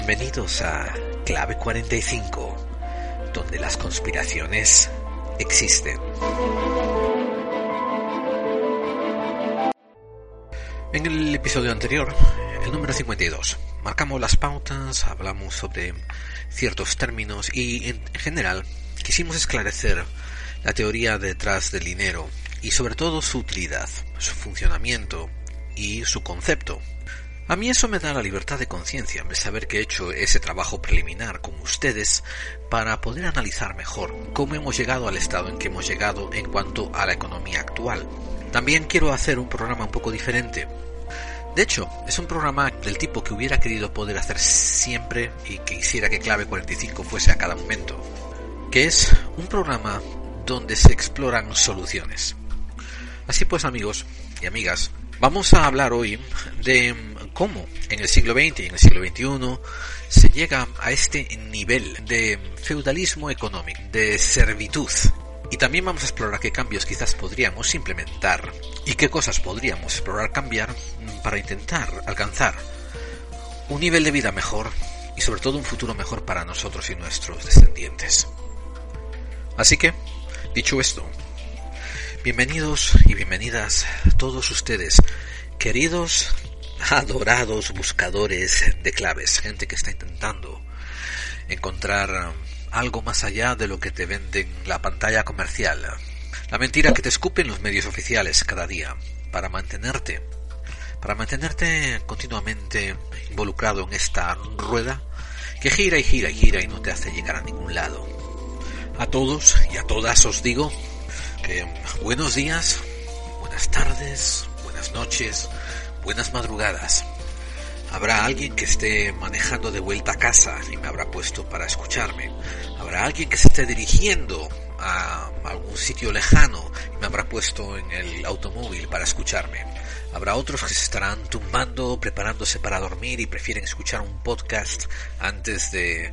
Bienvenidos a Clave 45, donde las conspiraciones existen. En el episodio anterior, el número 52, marcamos las pautas, hablamos sobre ciertos términos y en general quisimos esclarecer la teoría detrás del dinero y sobre todo su utilidad, su funcionamiento y su concepto. A mí eso me da la libertad de conciencia, de saber que he hecho ese trabajo preliminar con ustedes para poder analizar mejor cómo hemos llegado al estado en que hemos llegado en cuanto a la economía actual. También quiero hacer un programa un poco diferente. De hecho, es un programa del tipo que hubiera querido poder hacer siempre y que quisiera que Clave 45 fuese a cada momento, que es un programa donde se exploran soluciones. Así pues, amigos y amigas, vamos a hablar hoy de cómo en el siglo XX y en el siglo XXI se llega a este nivel de feudalismo económico, de servitud. Y también vamos a explorar qué cambios quizás podríamos implementar y qué cosas podríamos explorar cambiar para intentar alcanzar un nivel de vida mejor y sobre todo un futuro mejor para nosotros y nuestros descendientes. Así que, dicho esto, bienvenidos y bienvenidas todos ustedes, queridos adorados buscadores de claves, gente que está intentando encontrar algo más allá de lo que te venden la pantalla comercial, la mentira que te escupen los medios oficiales cada día para mantenerte, para mantenerte continuamente involucrado en esta rueda que gira y gira y gira y no te hace llegar a ningún lado. A todos y a todas os digo que buenos días, buenas tardes, buenas noches, buenas madrugadas. Habrá alguien que esté manejando de vuelta a casa y me habrá puesto para escucharme. Habrá alguien que se esté dirigiendo a algún sitio lejano y me habrá puesto en el automóvil para escucharme. Habrá otros que se estarán tumbando, preparándose para dormir y prefieren escuchar un podcast antes de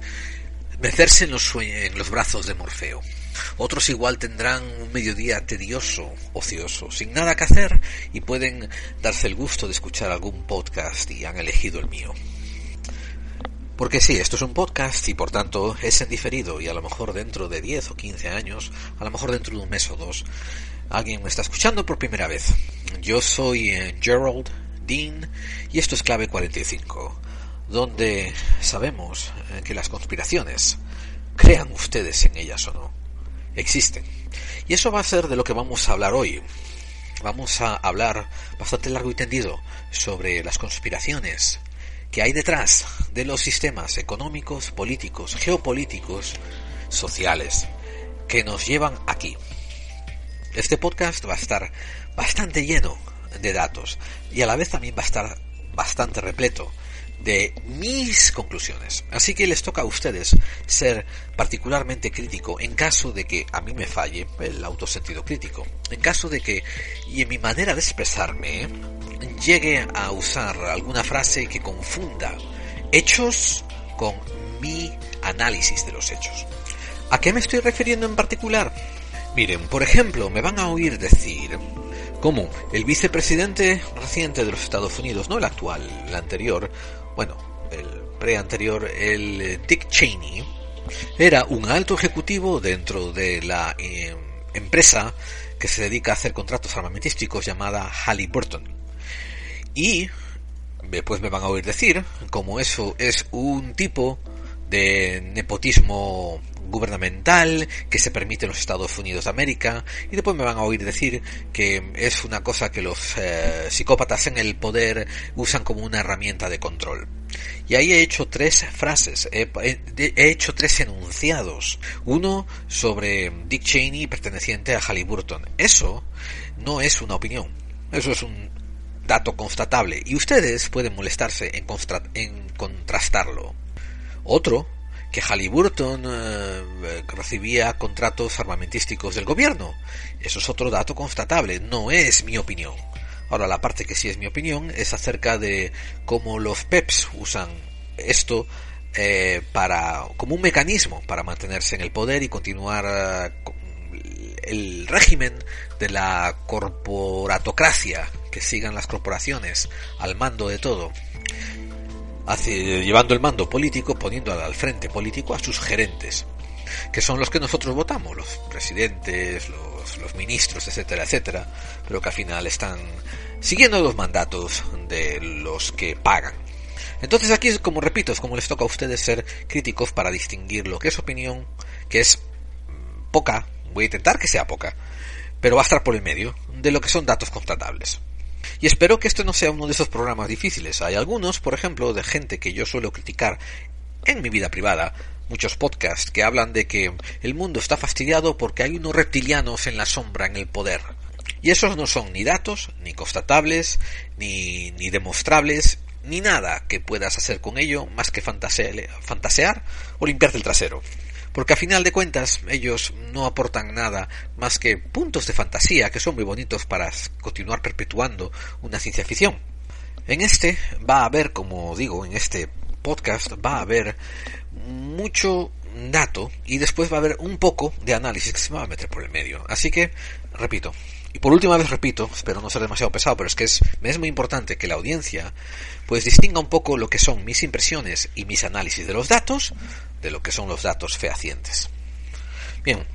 mecerse en los, en los brazos de Morfeo. Otros igual tendrán un mediodía tedioso, ocioso, sin nada que hacer y pueden darse el gusto de escuchar algún podcast y han elegido el mío. Porque sí, esto es un podcast y por tanto es en diferido y a lo mejor dentro de 10 o 15 años, a lo mejor dentro de un mes o dos, alguien me está escuchando por primera vez. Yo soy eh, Gerald Dean y esto es Clave 45, donde sabemos eh, que las conspiraciones, crean ustedes en ellas o no, existen. Y eso va a ser de lo que vamos a hablar hoy. Vamos a hablar bastante largo y tendido sobre las conspiraciones que hay detrás de los sistemas económicos, políticos, geopolíticos, sociales, que nos llevan aquí. Este podcast va a estar bastante lleno de datos y a la vez también va a estar bastante repleto de mis conclusiones. Así que les toca a ustedes ser particularmente crítico en caso de que a mí me falle el autosentido crítico. En caso de que, y en mi manera de expresarme, llegue a usar alguna frase que confunda hechos con mi análisis de los hechos. ¿A qué me estoy refiriendo en particular? Miren, por ejemplo, me van a oír decir como el vicepresidente reciente de los Estados Unidos, no el actual, el anterior, bueno, el pre-anterior, el eh, Dick Cheney, era un alto ejecutivo dentro de la eh, empresa que se dedica a hacer contratos armamentísticos llamada Halliburton. Y después me van a oír decir, como eso es un tipo de nepotismo gubernamental que se permite en los Estados Unidos de América y después me van a oír decir que es una cosa que los eh, psicópatas en el poder usan como una herramienta de control. Y ahí he hecho tres frases, he, hecho tres enunciados. Uno sobre Dick Cheney perteneciente a Halliburton. Eso no es una opinión, eso es un dato constatable y ustedes pueden molestarse en, en contrastarlo. Otro que Halliburton eh, recibía contratos armamentísticos del gobierno. Eso es otro dato constatable, no es mi opinión. Ahora, la parte que sí es mi opinión es acerca de cómo los PEPs usan esto eh, para como un mecanismo para mantenerse en el poder y continuar eh, el régimen de la corporatocracia que sigan las corporaciones al mando de todo llevando el mando político, poniendo al frente político a sus gerentes, que son los que nosotros votamos, los presidentes, los, los ministros, etcétera, etcétera, pero que al final están siguiendo los mandatos de los que pagan. Entonces aquí, es como repito, es como les toca a ustedes ser críticos para distinguir lo que es opinión, que es poca, voy a intentar que sea poca, pero va a estar por el medio, de lo que son datos constatables. Y espero que esto no sea uno de esos programas difíciles. Hay algunos, por ejemplo, de gente que yo suelo criticar en mi vida privada, muchos podcasts que hablan de que el mundo está fastidiado porque hay unos reptilianos en la sombra, en el poder. Y esos no son ni datos, ni constatables, ni, ni demostrables, ni nada que puedas hacer con ello más que fantasear o limpiarte el trasero porque a final de cuentas ellos no aportan nada más que puntos de fantasía que son muy bonitos para continuar perpetuando una ciencia ficción. En este va a haber, como digo, en este podcast va a haber mucho dato y después va a haber un poco de análisis que se va a meter por el medio. Así que, repito, y por última vez repito, espero no ser demasiado pesado, pero es que es, es muy importante que la audiencia pues distinga un poco lo que son mis impresiones y mis análisis de los datos de lo que son los datos fehacientes. Bien,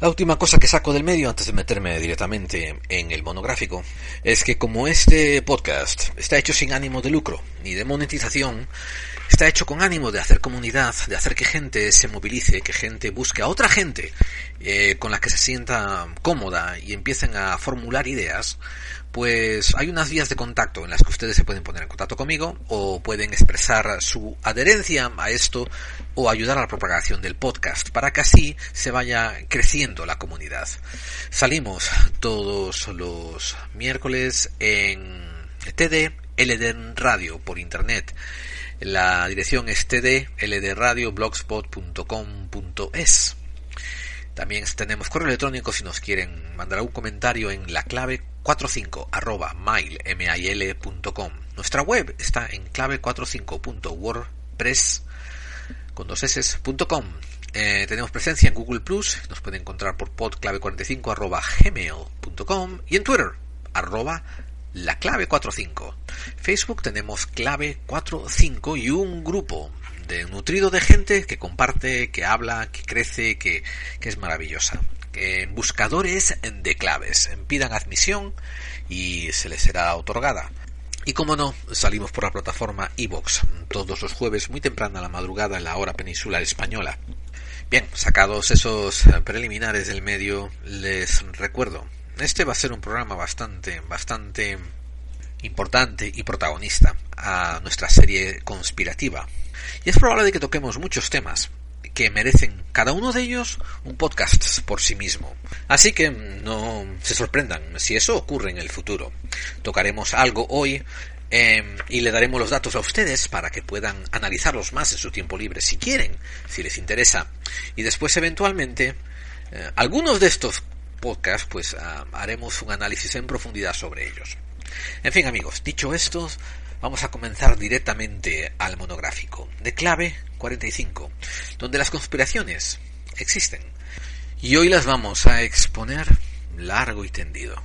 la última cosa que saco del medio antes de meterme directamente en el monográfico es que como este podcast está hecho sin ánimo de lucro ni de monetización, está hecho con ánimo de hacer comunidad, de hacer que gente se movilice, que gente busque a otra gente eh, con la que se sienta cómoda y empiecen a formular ideas, pues hay unas vías de contacto en las que ustedes se pueden poner en contacto conmigo o pueden expresar su adherencia a esto o ayudar a la propagación del podcast para que así se vaya creciendo la comunidad. Salimos todos los miércoles en TD LD Radio por internet la dirección es tdldradioblogspot.com.es. También tenemos correo electrónico si nos quieren mandar algún comentario en la clave 45 arroba. Nuestra web está en clave45.wordpress con dos eh, tenemos presencia en Google Plus, nos pueden encontrar por podclave45 arroba gmail.com y en Twitter arroba la clave 45. Facebook tenemos clave 45 y un grupo de nutrido de gente que comparte, que habla, que crece, que, que es maravillosa. En buscadores de claves, pidan admisión y se les será otorgada. Y como no, salimos por la plataforma iBox todos los jueves muy temprano a la madrugada en la hora peninsular española. Bien, sacados esos preliminares del medio, les recuerdo este va a ser un programa bastante, bastante importante y protagonista a nuestra serie conspirativa. Y es probable que toquemos muchos temas que merecen cada uno de ellos un podcast por sí mismo. Así que no se sorprendan si eso ocurre en el futuro. Tocaremos algo hoy em, y le daremos los datos a ustedes para que puedan analizarlos más en su tiempo libre si quieren, si les interesa. Y después eventualmente eh, algunos de estos podcast, pues ah, haremos un análisis en profundidad sobre ellos. En fin, amigos, dicho esto, vamos a comenzar directamente al monográfico de clave 45, donde las conspiraciones existen. Y hoy las vamos a exponer largo y tendido.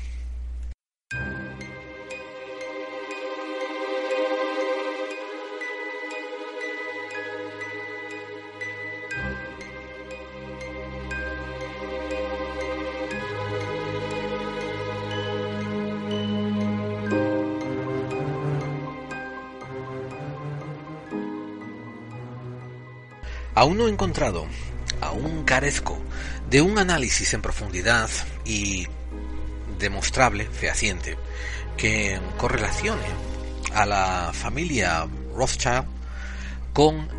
Aún no he encontrado, aún carezco de un análisis en profundidad y demostrable, fehaciente, que correlacione a la familia Rothschild con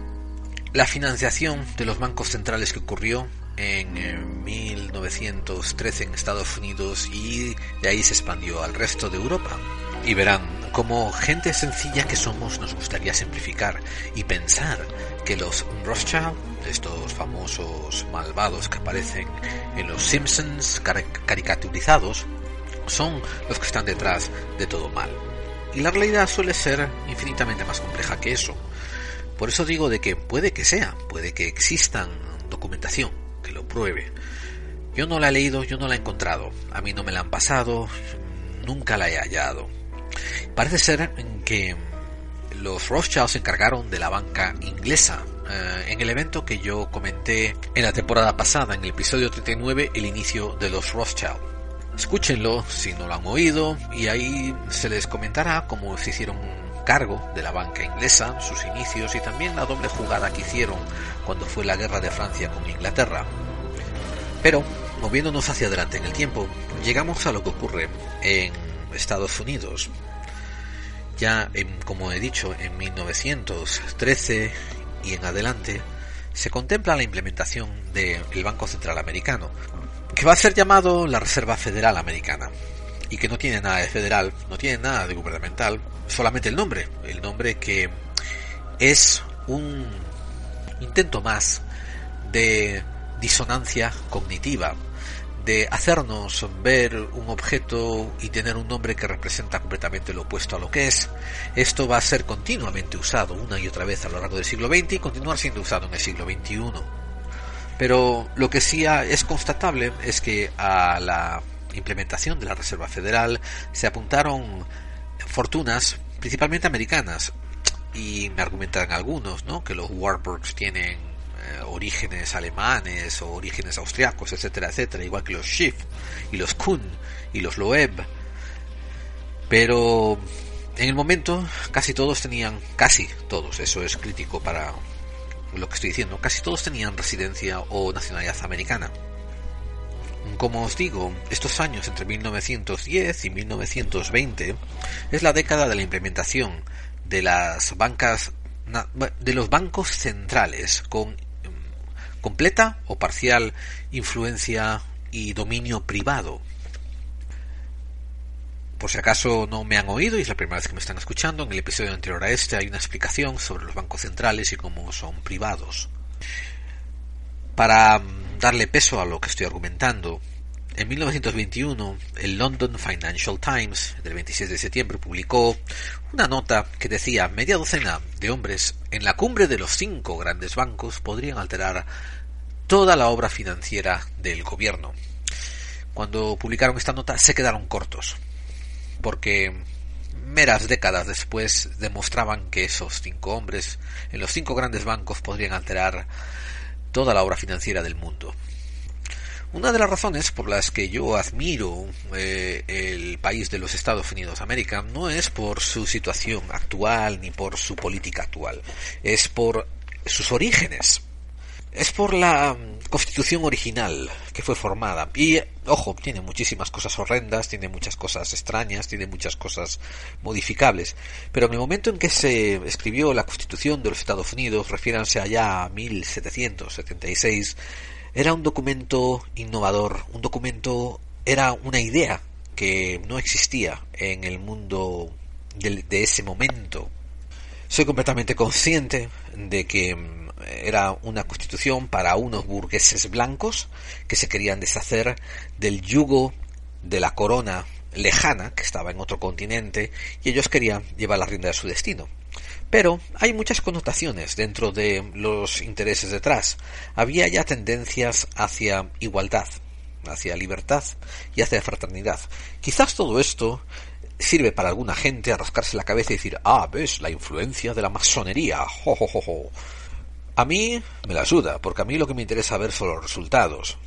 la financiación de los bancos centrales que ocurrió en 1913 en Estados Unidos y de ahí se expandió al resto de Europa. Y verán, como gente sencilla que somos, nos gustaría simplificar y pensar que los Rothschild, estos famosos malvados que aparecen en los Simpsons caricaturizados, son los que están detrás de todo mal. Y la realidad suele ser infinitamente más compleja que eso. Por eso digo de que puede que sea, puede que existan documentación que lo pruebe. Yo no la he leído, yo no la he encontrado, a mí no me la han pasado, nunca la he hallado. Parece ser que los Rothschild se encargaron de la banca inglesa. Eh, en el evento que yo comenté en la temporada pasada, en el episodio 39, el inicio de los Rothschild. Escúchenlo si no lo han oído y ahí se les comentará cómo se hicieron cargo de la banca inglesa, sus inicios y también la doble jugada que hicieron cuando fue la guerra de Francia con Inglaterra. Pero, moviéndonos hacia adelante en el tiempo, llegamos a lo que ocurre en Estados Unidos. Ya, en, como he dicho, en 1913 y en adelante, se contempla la implementación del Banco Central Americano, que va a ser llamado la Reserva Federal Americana y que no tiene nada de federal, no tiene nada de gubernamental, solamente el nombre, el nombre que es un intento más de disonancia cognitiva, de hacernos ver un objeto y tener un nombre que representa completamente lo opuesto a lo que es. Esto va a ser continuamente usado una y otra vez a lo largo del siglo XX y continuar siendo usado en el siglo XXI. Pero lo que sí es constatable es que a la implementación de la Reserva Federal se apuntaron fortunas principalmente americanas y me argumentan algunos ¿no? que los Warburgs tienen orígenes alemanes o orígenes austriacos, etcétera, etcétera, igual que los Schiff y los Kuhn y los Loeb. Pero en el momento casi todos tenían, casi todos, eso es crítico para lo que estoy diciendo, casi todos tenían residencia o nacionalidad americana. Como os digo, estos años entre 1910 y 1920 es la década de la implementación de las bancas de los bancos centrales con completa o parcial influencia y dominio privado. Por si acaso no me han oído y es la primera vez que me están escuchando, en el episodio anterior a este hay una explicación sobre los bancos centrales y cómo son privados. Para mm, darle peso a lo que estoy argumentando, en 1921 el London Financial Times del 26 de septiembre publicó una nota que decía media docena de hombres en la cumbre de los cinco grandes bancos podrían alterar toda la obra financiera del gobierno. Cuando publicaron esta nota se quedaron cortos, porque meras décadas después demostraban que esos cinco hombres en los cinco grandes bancos podrían alterar toda la obra financiera del mundo. Una de las razones por las que yo admiro eh, el país de los Estados Unidos de América no es por su situación actual ni por su política actual, es por sus orígenes. Es por la constitución original que fue formada. Y, ojo, tiene muchísimas cosas horrendas, tiene muchas cosas extrañas, tiene muchas cosas modificables. Pero en el momento en que se escribió la constitución de los Estados Unidos, refiéranse allá a 1776, era un documento innovador, un documento, era una idea que no existía en el mundo de, de ese momento. Soy completamente consciente de que mm, era una constitución para unos burgueses blancos que se querían deshacer del yugo de la corona lejana que estaba en otro continente y ellos querían llevar la rienda de su destino. Pero hay muchas connotaciones dentro de los intereses detrás. Había ya tendencias hacia igualdad, hacia libertad y hacia fraternidad. Quizás todo esto sirve para alguna gente a rascarse la cabeza y decir, ah, ves, la influencia de la masonería. Jo, jo, jo, A mí me la ayuda, porque a mí lo que me interesa ver son los resultados.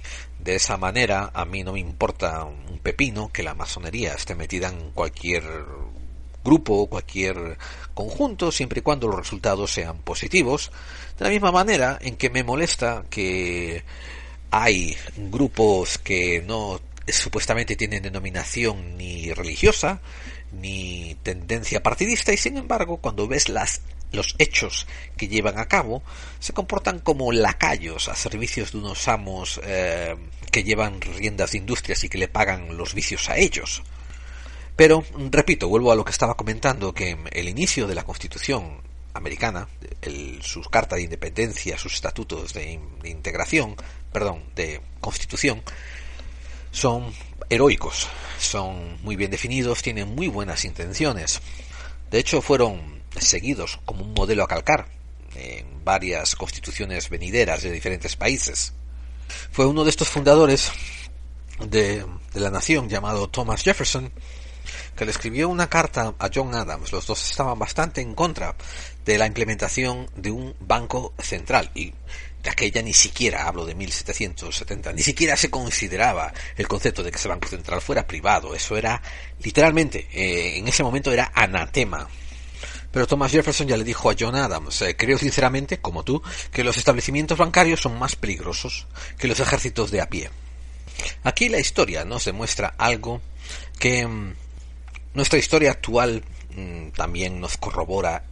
De esa manera, a mí no me importa un pepino que la masonería esté metida en cualquier grupo cualquier conjunto, siempre y cuando los resultados sean positivos. De la misma manera en que me molesta que hay grupos que no supuestamente tienen denominación ni religiosa ni tendencia partidista y sin embargo cuando ves las los hechos que llevan a cabo se comportan como lacayos a servicios de unos amos eh, que llevan riendas de industrias y que le pagan los vicios a ellos. Pero, repito, vuelvo a lo que estaba comentando, que el inicio de la Constitución americana, el, sus cartas de independencia, sus estatutos de, de, integración, perdón, de constitución, son heroicos, son muy bien definidos, tienen muy buenas intenciones. De hecho, fueron seguidos como un modelo a calcar en varias constituciones venideras de diferentes países. Fue uno de estos fundadores de, de la nación llamado Thomas Jefferson que le escribió una carta a John Adams. Los dos estaban bastante en contra de la implementación de un banco central y de aquella ni siquiera, hablo de 1770, ni siquiera se consideraba el concepto de que ese banco central fuera privado. Eso era, literalmente, eh, en ese momento era anatema. Pero Thomas Jefferson ya le dijo a John Adams, eh, creo sinceramente, como tú, que los establecimientos bancarios son más peligrosos que los ejércitos de a pie. Aquí la historia nos demuestra algo que mm, nuestra historia actual mm, también nos corrobora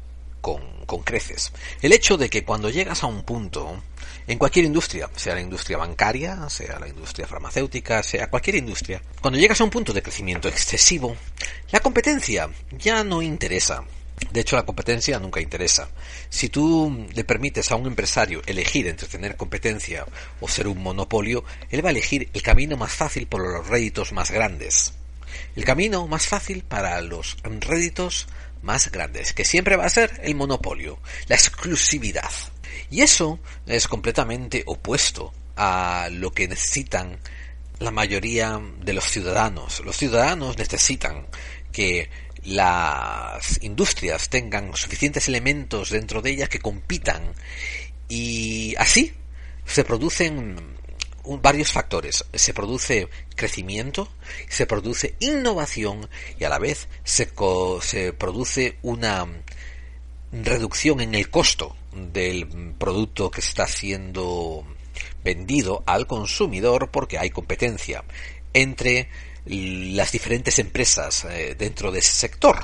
con, con creces. El hecho de que cuando llegas a un punto en cualquier industria, sea la industria bancaria, sea la industria farmacéutica, sea cualquier industria, cuando llegas a un punto de crecimiento excesivo, la competencia ya no interesa. De hecho, la competencia nunca interesa. Si tú le permites a un empresario elegir entre tener competencia o ser un monopolio, él va a elegir el camino más fácil por los réditos más grandes. El camino más fácil para los réditos más grandes, que siempre va a ser el monopolio, la exclusividad. Y eso es completamente opuesto a lo que necesitan la mayoría de los ciudadanos. Los ciudadanos necesitan que las industrias tengan suficientes elementos dentro de ellas que compitan y así se producen varios factores. Se produce crecimiento, se produce innovación y a la vez se, se produce una reducción en el costo del producto que está siendo vendido al consumidor porque hay competencia entre las diferentes empresas eh, dentro de ese sector.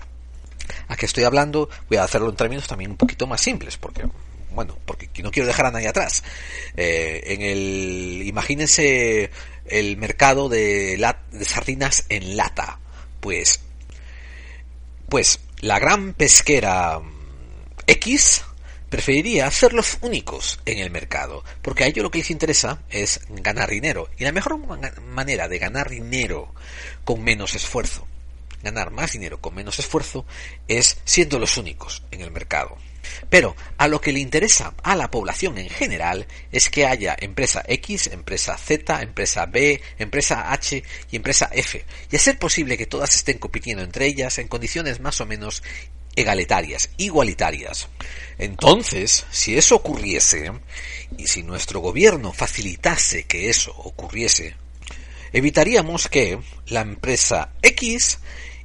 ¿A qué estoy hablando? Voy a hacerlo en términos también un poquito más simples, porque bueno, porque no quiero dejar a nadie atrás. Eh, en el, imagínense el mercado de, de sardinas en lata. Pues, pues la gran pesquera X preferiría ser los únicos en el mercado, porque a ellos lo que les interesa es ganar dinero. Y la mejor manera de ganar dinero con menos esfuerzo, ganar más dinero con menos esfuerzo, es siendo los únicos en el mercado. Pero a lo que le interesa a la población en general es que haya empresa X, empresa Z, empresa B, empresa H y empresa F, y a ser posible que todas estén compitiendo entre ellas en condiciones más o menos egalitarias, igualitarias. Entonces, si eso ocurriese, y si nuestro gobierno facilitase que eso ocurriese, evitaríamos que la empresa X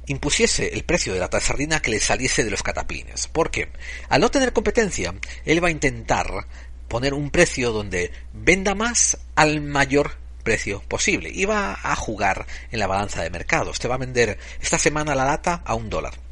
impusiese el precio de la sardina que le saliese de los cataplines. Porque al no tener competencia, él va a intentar poner un precio donde venda más al mayor precio posible y va a jugar en la balanza de mercados. Te va a vender esta semana la lata a un dólar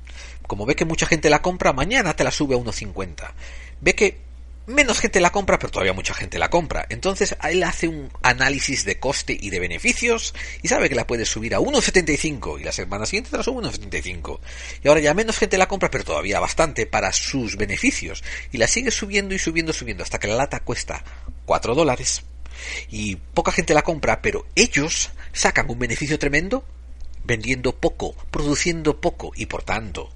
como ve que mucha gente la compra, mañana te la sube a 1,50. Ve que menos gente la compra, pero todavía mucha gente la compra. Entonces él hace un análisis de coste y de beneficios y sabe que la puede subir a 1,75 y la semana siguiente te la sube a 1,75. Y ahora ya menos gente la compra, pero todavía bastante para sus beneficios. Y la sigue subiendo y subiendo, subiendo hasta que la lata cuesta 4 dólares. Y poca gente la compra, pero ellos sacan un beneficio tremendo vendiendo poco, produciendo poco y por tanto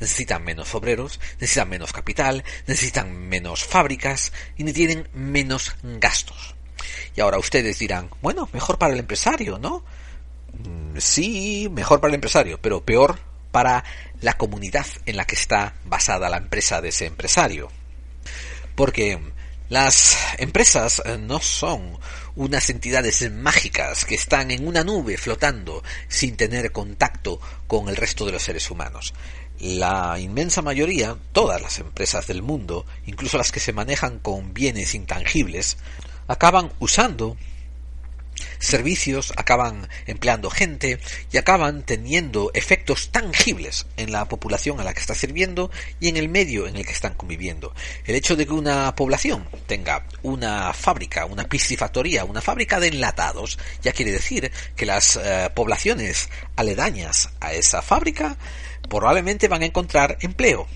necesitan menos obreros, necesitan menos capital, necesitan menos fábricas y tienen menos gastos. Y ahora ustedes dirán, bueno, mejor para el empresario, ¿no? Mm, sí, mejor para el empresario, pero peor para la comunidad en la que está basada la empresa de ese empresario. Porque las empresas eh, no son unas entidades mágicas que están en una nube flotando sin tener contacto con el resto de los seres humanos la inmensa mayoría, todas las empresas del mundo, incluso las que se manejan con bienes intangibles, acaban usando servicios, acaban empleando gente y acaban teniendo efectos tangibles en la población a la que está sirviendo y en el medio en el que están conviviendo. El hecho de que una población tenga una fábrica, una piscifactoría, una fábrica de enlatados, ya quiere decir que las eh, poblaciones aledañas a esa fábrica probablemente van a encontrar empleo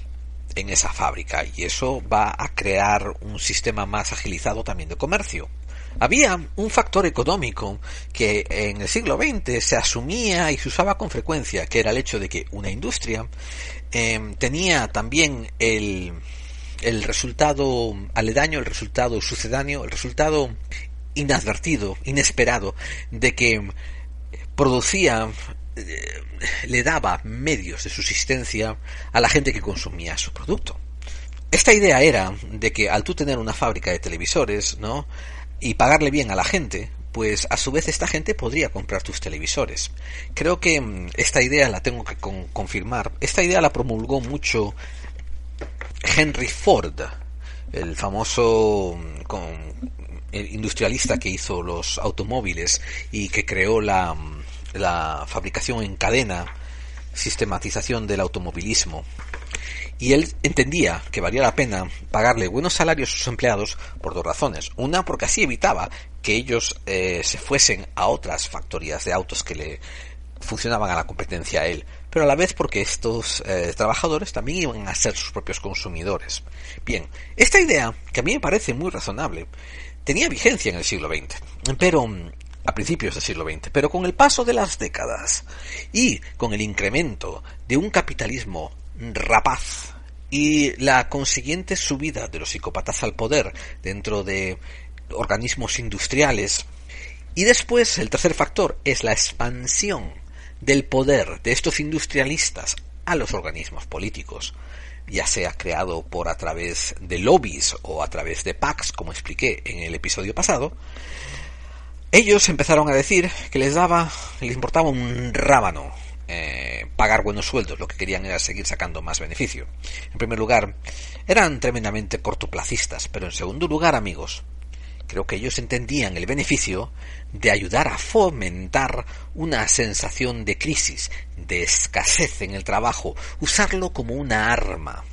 en esa fábrica y eso va a crear un sistema más agilizado también de comercio. Había un factor económico que en el siglo XX se asumía y se usaba con frecuencia, que era el hecho de que una industria em, tenía también el, el resultado aledaño, el resultado sucedáneo, el resultado inadvertido, inesperado, de que producía eh, le daba medios de subsistencia a la gente que consumía su producto. Esta idea era de que al tú tener una fábrica de televisores, ¿no? y pagarle bien a la gente, pues a su vez esta gente podría comprar tus televisores. Creo que mm, esta idea la tengo que confirmar. Esta idea la promulgó mucho Henry Ford, el famoso mm, industrialista que hizo los automóviles y que creó la, mm, la fabricación en cadena, sistematización del automovilismo y él entendía que valía la pena pagarle buenos salarios a sus empleados por dos razones. Una, porque así evitaba que ellos eh, se fuesen a otras factorías de autos que le funcionaban a la competencia a él, pero a la vez porque estos eh, trabajadores también iban a ser sus propios consumidores. Bien, esta idea, que a mí me parece muy razonable, tenía vigencia en el siglo XX, pero a principios del siglo XX, pero con el paso de las décadas y con el incremento de un capitalismo rapaz y la consiguiente subida de los psicópatas al poder dentro de organismos industriales. Y después el tercer factor es la expansión del poder de estos industrialistas a los organismos políticos, ya sea creado por a través de lobbies o a través de PACs, como expliqué en el episodio pasado, ellos empezaron a decir que les daba, les importaba un rábano eh, pagar buenos sueldos, lo que querían era seguir sacando más beneficio. En primer lugar, eran tremendamente cortoplacistas, pero en segundo lugar, amigos, creo que ellos entendían el beneficio de ayudar a fomentar una sensación de crisis, de escasez en el trabajo, usarlo como una arma.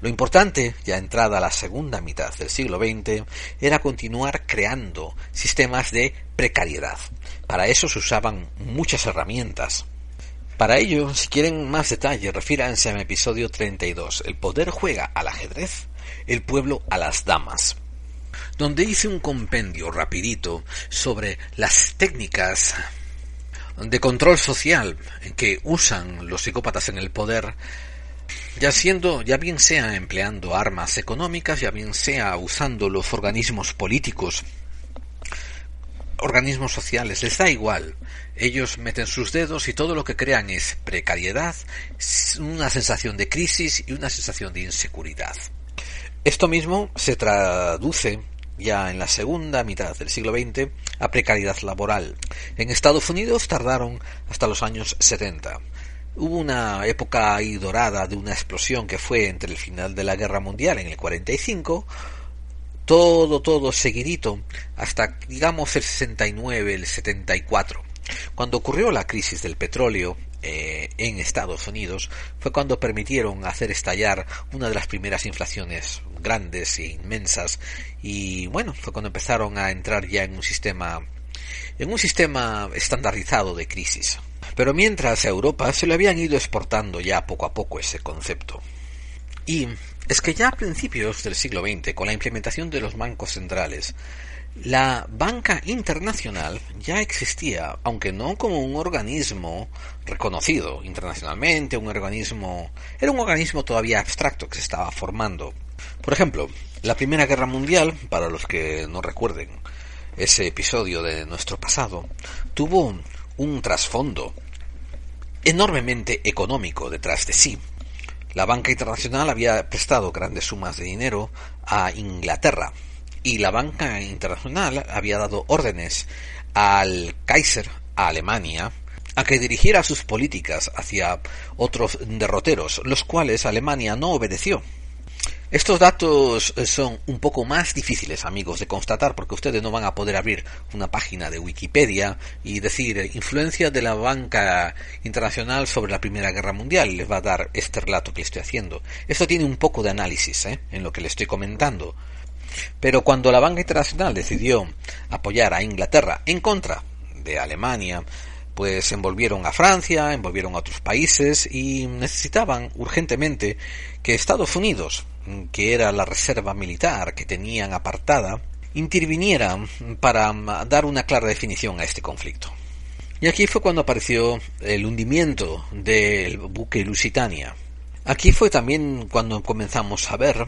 Lo importante, ya entrada la segunda mitad del siglo XX, era continuar creando sistemas de precariedad. Para eso se usaban muchas herramientas. Para ello, si quieren más detalle, refíranse a mi episodio 32, El poder juega al ajedrez, el pueblo a las damas, donde hice un compendio rapidito sobre las técnicas de control social que usan los psicópatas en el poder, ya siendo, ya bien sea empleando armas económicas, ya bien sea usando los organismos políticos organismos sociales, les da igual. Ellos meten sus dedos y todo lo que crean es precariedad, una sensación de crisis y una sensación de inseguridad. Esto mismo se traduce ya en la segunda mitad del siglo XX a precariedad laboral. En Estados Unidos tardaron hasta los años 70. Hubo una época ahí dorada de una explosión que fue entre el final de la Guerra Mundial en el 45 todo, todo seguidito, hasta digamos el 69, el 74. Cuando ocurrió la crisis del petróleo eh, en Estados Unidos, fue cuando permitieron hacer estallar una de las primeras inflaciones grandes e inmensas, y bueno, fue cuando empezaron a entrar ya en un sistema, en un sistema estandarizado de crisis. Pero mientras a Europa se le habían ido exportando ya poco a poco ese concepto. Y es que ya a principios del siglo XX, con la implementación de los bancos centrales, la banca internacional ya existía, aunque no como un organismo reconocido internacionalmente, un organismo era un organismo todavía abstracto que se estaba formando. Por ejemplo, la Primera Guerra Mundial, para los que no recuerden ese episodio de nuestro pasado, tuvo un trasfondo enormemente económico detrás de sí. La banca internacional había prestado grandes sumas de dinero a Inglaterra y la banca internacional había dado órdenes al Kaiser, a Alemania, a que dirigiera sus políticas hacia otros derroteros, los cuales Alemania no obedeció. Estos datos eh, son un poco más difíciles, amigos, de constatar porque ustedes no van a poder abrir una página de Wikipedia y decir eh, influencia de la banca internacional sobre la Primera Guerra Mundial. Les va a dar este relato que estoy haciendo. Esto tiene un poco de análisis ¿eh? en lo que le estoy comentando. Pero cuando la banca internacional decidió apoyar a Inglaterra en contra de Alemania, pues envolvieron a Francia, envolvieron a otros países y necesitaban urgentemente que Estados Unidos que era la reserva militar que tenían apartada, interviniera para dar una clara definición a este conflicto. Y aquí fue cuando apareció el hundimiento del buque Lusitania. Aquí fue también cuando comenzamos a ver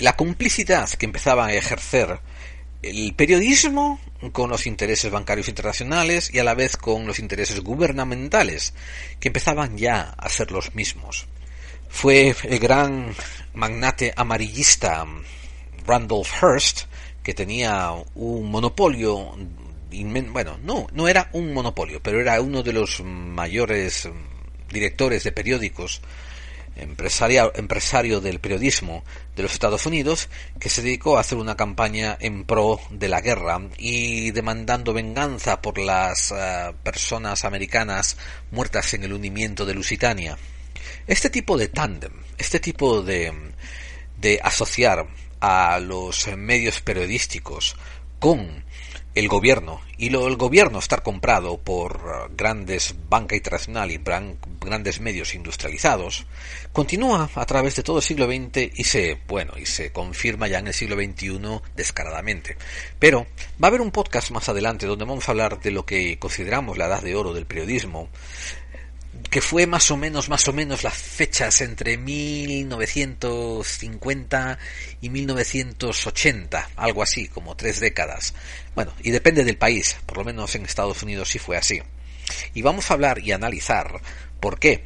la complicidad que empezaba a ejercer el periodismo con los intereses bancarios internacionales y a la vez con los intereses gubernamentales, que empezaban ya a ser los mismos. Fue el gran magnate amarillista Randolph Hearst, que tenía un monopolio, bueno, no, no era un monopolio, pero era uno de los mayores directores de periódicos empresario, empresario del periodismo de los Estados Unidos, que se dedicó a hacer una campaña en pro de la guerra y demandando venganza por las eh, personas americanas muertas en el hundimiento de Lusitania. Este tipo de tándem, este tipo de, de asociar a los medios periodísticos con el gobierno y lo, el gobierno estar comprado por grandes banca internacional y grandes medios industrializados continúa a través de todo el siglo XX y se bueno y se confirma ya en el siglo XXI descaradamente pero va a haber un podcast más adelante donde vamos a hablar de lo que consideramos la edad de oro del periodismo que fue más o menos, más o menos las fechas entre 1950 y 1980, algo así, como tres décadas. Bueno, y depende del país, por lo menos en Estados Unidos sí fue así. Y vamos a hablar y analizar por qué,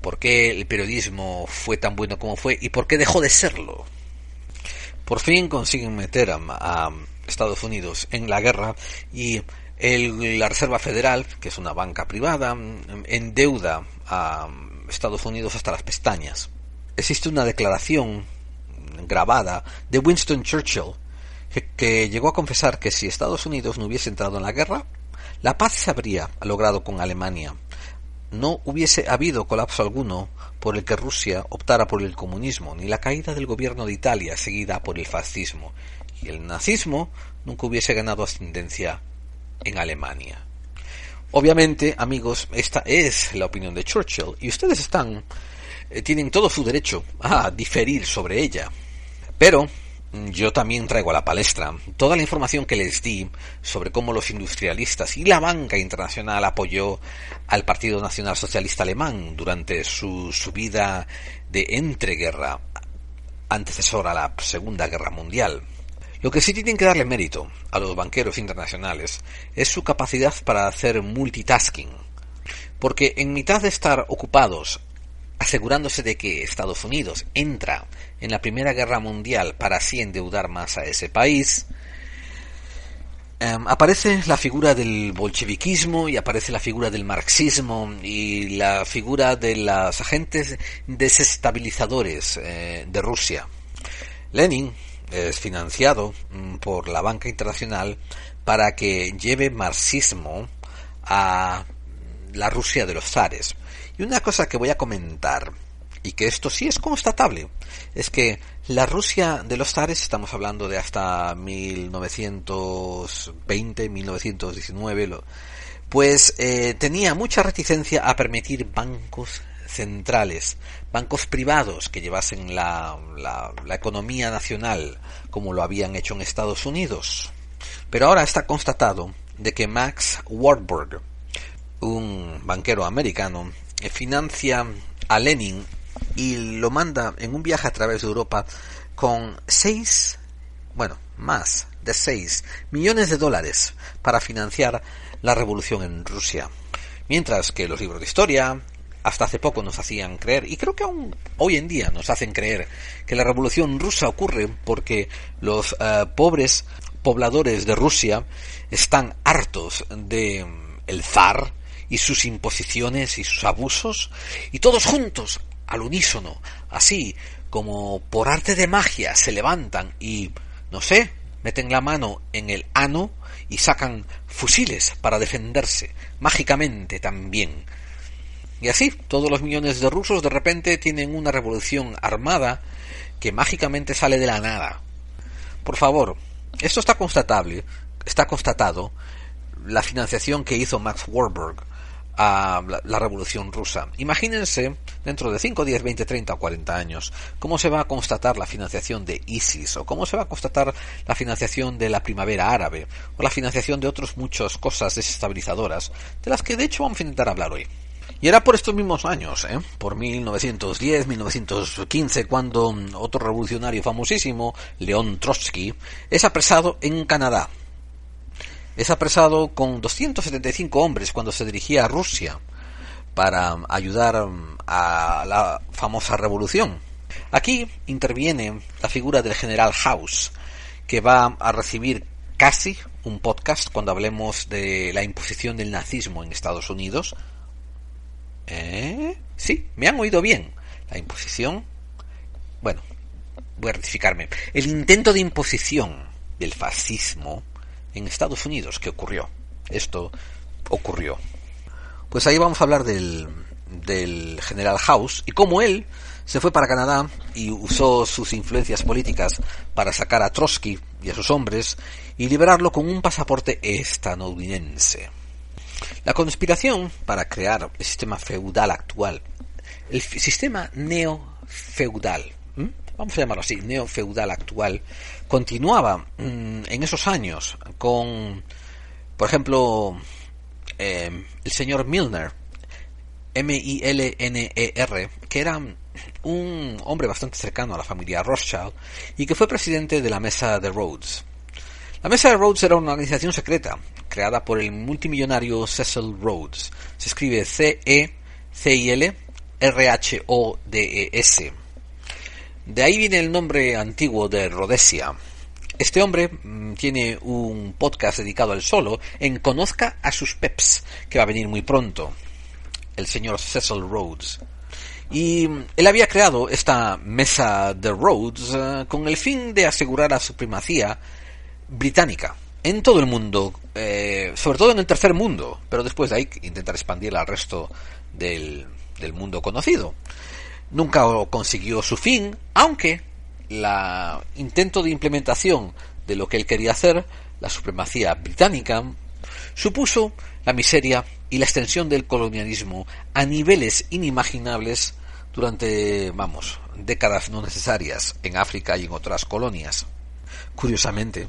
por qué el periodismo fue tan bueno como fue y por qué dejó de serlo. Por fin consiguen meter a, Estados Unidos en la guerra y la Reserva Federal, que es una banca privada, endeuda a Estados Unidos hasta las pestañas. Existe una declaración grabada de Winston Churchill que, llegó a confesar que si Estados Unidos no hubiese entrado en la guerra, la paz se habría logrado con Alemania. No hubiese habido colapso alguno por el que Rusia optara por el comunismo, ni la caída del gobierno de Italia seguida por el fascismo, y el nazismo nunca hubiese ganado ascendencia en Alemania. Obviamente, amigos, esta es la opinión de Churchill y ustedes están eh, tienen todo su derecho a diferir sobre ella. Pero yo también traigo a la palestra toda la información que les di sobre cómo los industrialistas y la banca internacional apoyó al Partido Nacional Socialista Alemán durante su subida de entreguerra antecesora a la Segunda Guerra Mundial. Lo que sí tienen que darle mérito a los banqueros internacionales es su capacidad para hacer multitasking. Porque en mitad de estar ocupados asegurándose de que Estados Unidos entra en la Primera Guerra Mundial para así endeudar más a ese país, em, aparece la figura del bolcheviquismo y aparece la figura del marxismo y la figura de los agentes desestabilizadores eh, de Rusia. Lenin es financiado mm, por la banca internacional para que lleve marxismo a la Rusia de los zares. Y una cosa que voy a comentar, y que esto sí es constatable, es que la Rusia de los zares, estamos hablando de hasta 1920, 1919, pues eh, tenía mucha reticencia a permitir bancos centrales, bancos privados que llevasen la, la, economía nacional como lo habían hecho en Estados Unidos. Pero ahora está constatado de que Max Warburg, un banquero americano, financia a Lenin y lo manda en un viaje a través de Europa con seis, bueno, más de seis millones de dólares para financiar la revolución en Rusia. Mientras que los libros de historia, hasta hace poco nos hacían creer, y creo que aún hoy en día nos hacen creer, que la revolución rusa ocurre porque los eh, pobres pobladores de Rusia están hartos de mm, el zar y sus imposiciones y sus abusos, y todos juntos, al unísono, así como por arte de magia, se levantan y, no sé, meten la mano en el ano y sacan fusiles para defenderse, mágicamente también, y así, todos los millones de rusos de repente tienen una revolución armada que mágicamente sale de la nada. Por favor, esto está constatable, está constatado, la financiación que hizo Max Warburg a la, revolución rusa. Imagínense, dentro de 5, 10, 20, 30 o 40 años, cómo se va a constatar la financiación de ISIS, o cómo se va a constatar la financiación de la primavera árabe, o la financiación de otras muchas cosas desestabilizadoras, de las que de hecho vamos a intentar hablar hoy. Y era por estos mismos años, ¿eh? por 1910, 1915, cuando otro revolucionario famosísimo, León Trotsky, es apresado en Canadá. Es apresado con 275 hombres cuando se dirigía a Rusia para ayudar a la famosa revolución. Aquí interviene la figura del general House, que va a recibir casi un podcast cuando hablemos de la imposición del nazismo en Estados Unidos, ¿Eh? Sí, me han oído bien. La imposición. Bueno, voy a rectificarme. El intento de imposición del fascismo en Estados Unidos que ocurrió. Esto ocurrió. Pues ahí vamos a hablar del, del general House y cómo él se fue para Canadá y usó sus influencias políticas para sacar a Trotsky y a sus hombres y liberarlo con un pasaporte estadounidense. La conspiración para crear el sistema feudal actual, el sistema neofeudal, vamos a llamarlo así, neofeudal actual, continuaba mm, en esos años con, por ejemplo, em, el señor Milner, M-I-L-N-E-R, que era un hombre bastante cercano a la familia Rothschild y que fue presidente de la Mesa de Rhodes. La Mesa de Rhodes era una organización secreta creada por el multimillonario Cecil Rhodes. Se escribe C-E-C-I-L-R-H-O-D-E-S. De ahí viene el nombre antiguo de Rhodesia. Este hombre mm, tiene un podcast dedicado al solo en Conozca a sus peps, que va a venir muy pronto. El señor Cecil Rhodes. Y mm, él había creado esta mesa de Rhodes eh, con el fin de asegurar la supremacía británica en todo el mundo, eh, sobre todo en el tercer mundo, pero después de ahí intentar expandirla al resto del, del mundo conocido. Nunca consiguió su fin, aunque la intento de implementación de lo que él quería hacer, la supremacía británica, supuso la miseria y la extensión del colonialismo a niveles inimaginables durante, vamos, décadas no necesarias en África y en otras colonias. Curiosamente,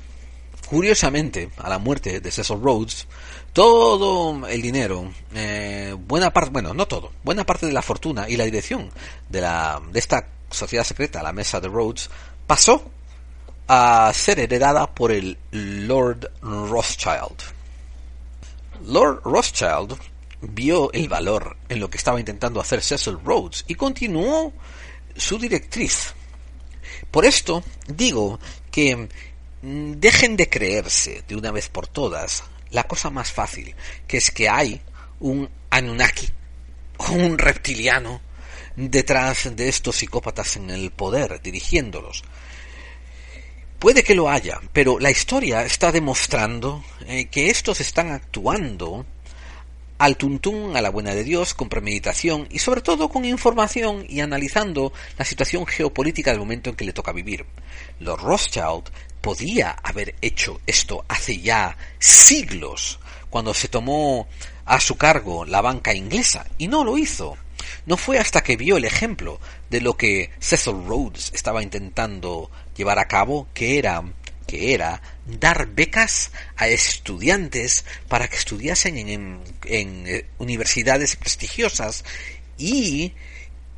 Curiosamente, a la muerte de Cecil Rhodes, todo el dinero, eh, buena parte, bueno, no todo, buena parte de la fortuna y la dirección de, la, de esta sociedad secreta, la mesa de Rhodes, pasó a ser heredada por el Lord Rothschild. Lord Rothschild vio el valor en lo que estaba intentando hacer Cecil Rhodes y continuó su directriz. Por esto digo que dejen de creerse de una vez por todas la cosa más fácil, que es que hay un Anunnaki, un reptiliano, detrás de estos psicópatas en el poder, dirigiéndolos. Puede que lo haya, pero la historia está demostrando eh, que estos están actuando al tuntún, a la buena de Dios, con premeditación y sobre todo con información y analizando la situación geopolítica del momento en que le toca vivir. Los Rothschild podía haber hecho esto hace ya siglos, cuando se tomó a su cargo la banca inglesa, y no lo hizo. No fue hasta que vio el ejemplo de lo que Cecil Rhodes estaba intentando llevar a cabo que era que era dar becas a estudiantes para que estudiasen en, en eh, universidades prestigiosas y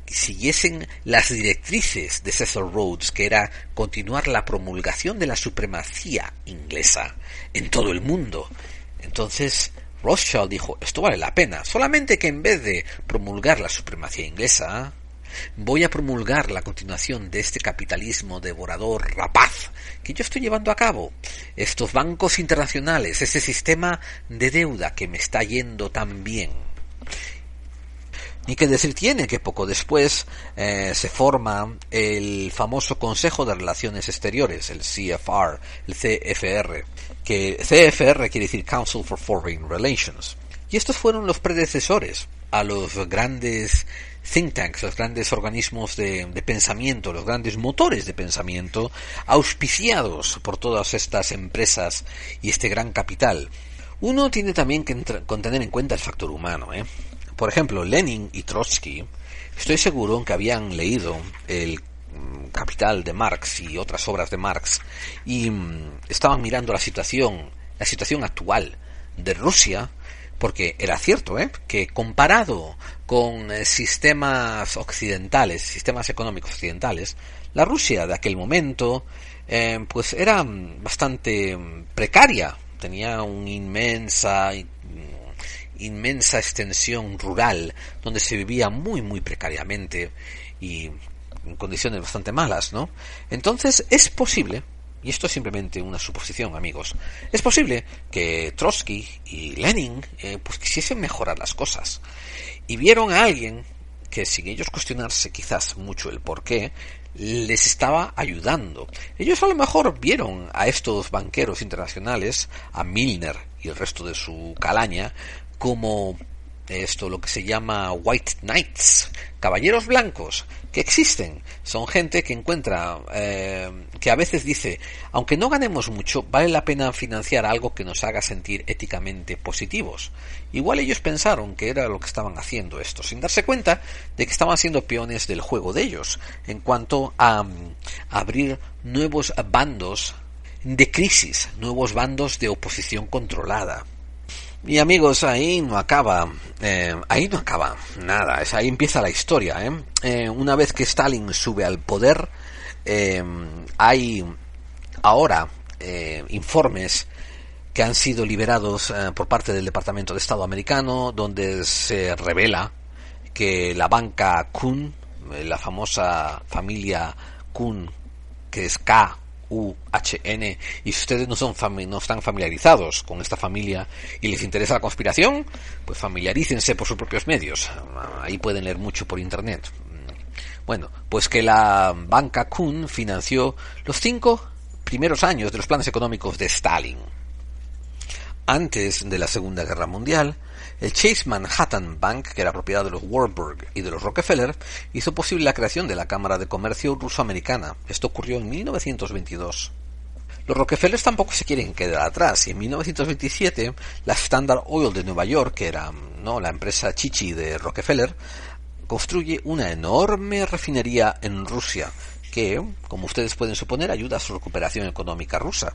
siguiesen las directrices de Cecil Rhodes, que era continuar la promulgación de la supremacía inglesa en todo el mundo. Entonces, Rothschild dijo, esto vale la pena, solamente que en vez de promulgar la supremacía inglesa, voy a promulgar la continuación de este capitalismo devorador rapaz que yo estoy llevando a cabo. Estos bancos internacionales, ese sistema de deuda que me está yendo tan bien. Ni que decir tiene que poco después eh, se forma el famoso Consejo de Relaciones Exteriores, el CFR, el CFR, que CFR quiere decir Council for Foreign Relations. Y estos fueron los predecesores a los grandes think tanks, los grandes organismos de, de, pensamiento, los grandes motores de pensamiento, auspiciados por todas estas empresas y este gran capital. Uno tiene también que tener en cuenta el factor humano. ¿eh? Por ejemplo, Lenin y Trotsky, estoy seguro que habían leído el mm, Capital de Marx y otras obras de Marx y mm, estaban mirando la situación, la situación actual de Rusia porque era cierto, ¿eh? que comparado con eh, sistemas occidentales, sistemas económicos occidentales, la Rusia de aquel momento, eh, pues era bastante precaria, tenía una inmensa inmensa extensión rural donde se vivía muy muy precariamente y en condiciones bastante malas, ¿no? Entonces es posible, y esto es simplemente una suposición, amigos, es posible que Trotsky y Lenin eh, pues quisiesen mejorar las cosas y vieron a alguien que sin ellos cuestionarse quizás mucho el por qué, les estaba ayudando. Ellos a lo mejor vieron a estos banqueros internacionales, a Milner y el resto de su calaña, como esto lo que se llama White Knights, caballeros blancos, que existen. Son gente que encuentra, eh, que a veces dice, aunque no ganemos mucho, vale la pena financiar algo que nos haga sentir éticamente positivos. Igual ellos pensaron que era lo que estaban haciendo esto, sin darse cuenta de que estaban siendo peones del juego de ellos, en cuanto a, a abrir nuevos bandos de crisis, nuevos bandos de oposición controlada. Y amigos, ahí no acaba, eh, ahí no acaba nada, es, ahí empieza la historia. ¿eh? Eh, una vez que Stalin sube al poder, hay ahora informes que han sido liberados por parte del Departamento de Estado americano, donde se revela que la banca Kuhn, la famosa familia Kuhn, que es K UHN y si ustedes no, son no están familiarizados con esta familia y les interesa la conspiración, pues familiarícense por sus propios medios. Ahí pueden leer mucho por internet. Bueno, pues que la banca Kuhn financió los cinco primeros años de los planes económicos de Stalin. Antes de la Segunda Guerra Mundial, el Chase Manhattan Bank, que era propiedad de los Warburg y de los Rockefeller, hizo posible la creación de la Cámara de Comercio Ruso-Americana. Esto ocurrió en 1922. Los Rockefeller tampoco se quieren quedar atrás y en 1927 la Standard Oil de Nueva York, que era ¿no? la empresa chichi de Rockefeller, construye una enorme refinería en Rusia que, como ustedes pueden suponer, ayuda a su recuperación económica rusa.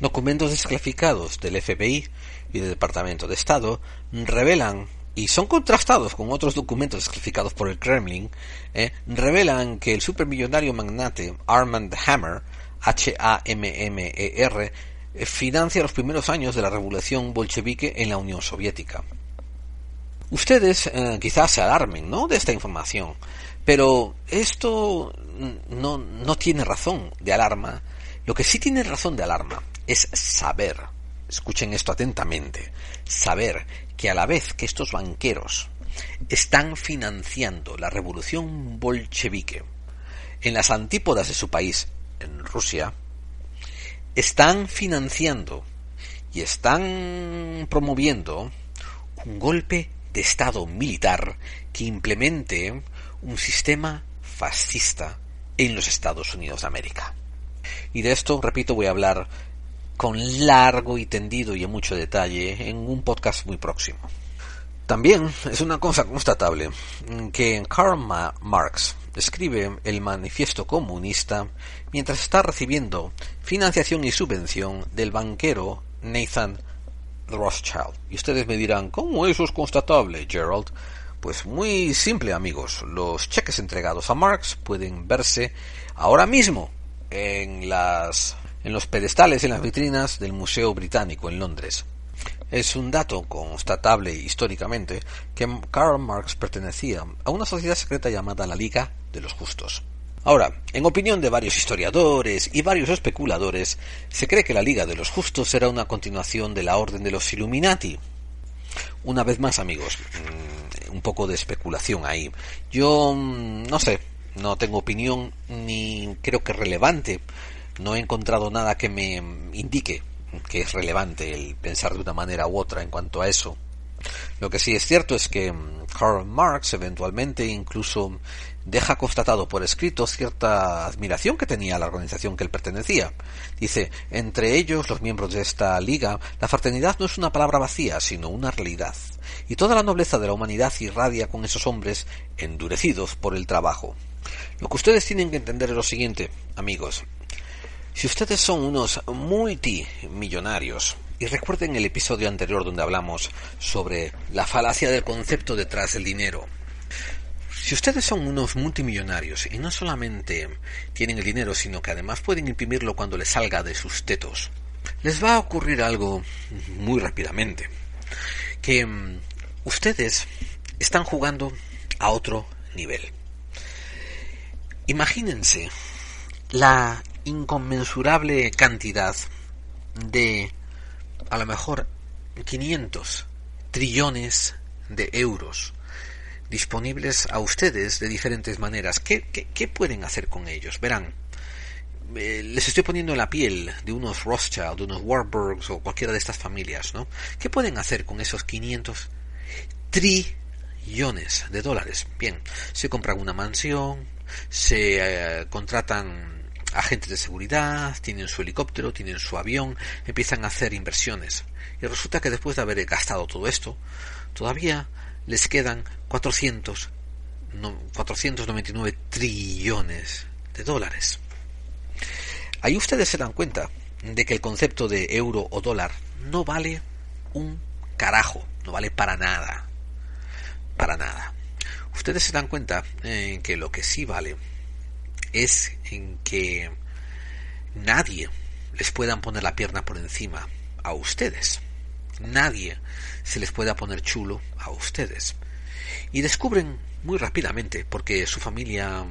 Documentos desclasificados del FBI y del Departamento de Estado revelan y son contrastados con otros documentos desclasificados por el Kremlin, eh, revelan que el supermillonario magnate Armand Hammer, H-A-M-M-E-R, eh, financia los primeros años de la revolución bolchevique en la Unión Soviética. Ustedes eh, quizás se alarmen ¿no? de esta información, pero esto no, no tiene razón de alarma. Lo que sí tiene razón de alarma es saber, escuchen esto atentamente, saber que a la vez que estos banqueros están financiando la revolución bolchevique en las antípodas de su país, en Rusia, están financiando y están promoviendo un golpe de Estado militar que implemente un sistema fascista en los Estados Unidos de América. Y de esto, repito, voy a hablar con largo y tendido y en mucho detalle en un podcast muy próximo. También es una cosa constatable que Karl Marx escribe el manifiesto comunista mientras está recibiendo financiación y subvención del banquero Nathan Rothschild. Y ustedes me dirán, ¿cómo eso es constatable, Gerald? Pues muy simple, amigos. Los cheques entregados a Marx pueden verse ahora mismo en las en los pedestales en las vitrinas del Museo Británico en Londres. Es un dato constatable históricamente que Karl Marx pertenecía a una sociedad secreta llamada la Liga de los Justos. Ahora, en opinión de varios historiadores y varios especuladores, se cree que la Liga de los Justos será una continuación de la Orden de los Illuminati. Una vez más, amigos, mm, un poco de especulación ahí. Yo mm, no sé, no tengo opinión ni creo que relevante no he encontrado nada que me indique que es relevante el pensar de una manera u otra en cuanto a eso. Lo que sí es cierto es que mm, Karl Marx eventualmente incluso deja constatado por escrito cierta admiración que tenía a la organización que él pertenecía. Dice, entre ellos, los miembros de esta liga, la fraternidad no es una palabra vacía, sino una realidad. Y toda la nobleza de la humanidad irradia con esos hombres endurecidos por el trabajo. Lo que ustedes tienen que entender es lo siguiente, amigos. Si ustedes son unos multimillonarios, Y recuerden el episodio anterior donde hablamos sobre la falacia del concepto detrás del dinero. Si ustedes son unos multimillonarios y no solamente tienen el dinero, sino que además pueden imprimirlo cuando les salga de sus tetos, les va a ocurrir algo muy rápidamente. Que mm, ustedes están jugando a otro nivel. Imagínense la inconmensurable cantidad de a lo mejor 500 trillones de euros disponibles a ustedes de diferentes maneras. ¿Qué, qué, pueden hacer con ellos? Verán, eh, les estoy poniendo la piel de unos Rothschild, de unos Warburgs o cualquiera de estas familias, ¿no? ¿Qué pueden hacer con esos 500 trillones de dólares? Bien, se compran una mansión, se eh, contratan agentes de seguridad, tienen su helicóptero, tienen su avión, empiezan a hacer inversiones. Y resulta que después de haber gastado todo esto, todavía les quedan 400, 499 trillones de dólares. Ahí ustedes se dan cuenta de que el concepto de euro o dólar no vale un carajo, no vale para nada. Para nada. Ustedes se dan cuenta en que lo que sí vale es en que nadie les pueda poner la pierna por encima a ustedes. Nadie se les pueda poner chulo a ustedes. Y descubren muy rápidamente, porque su familia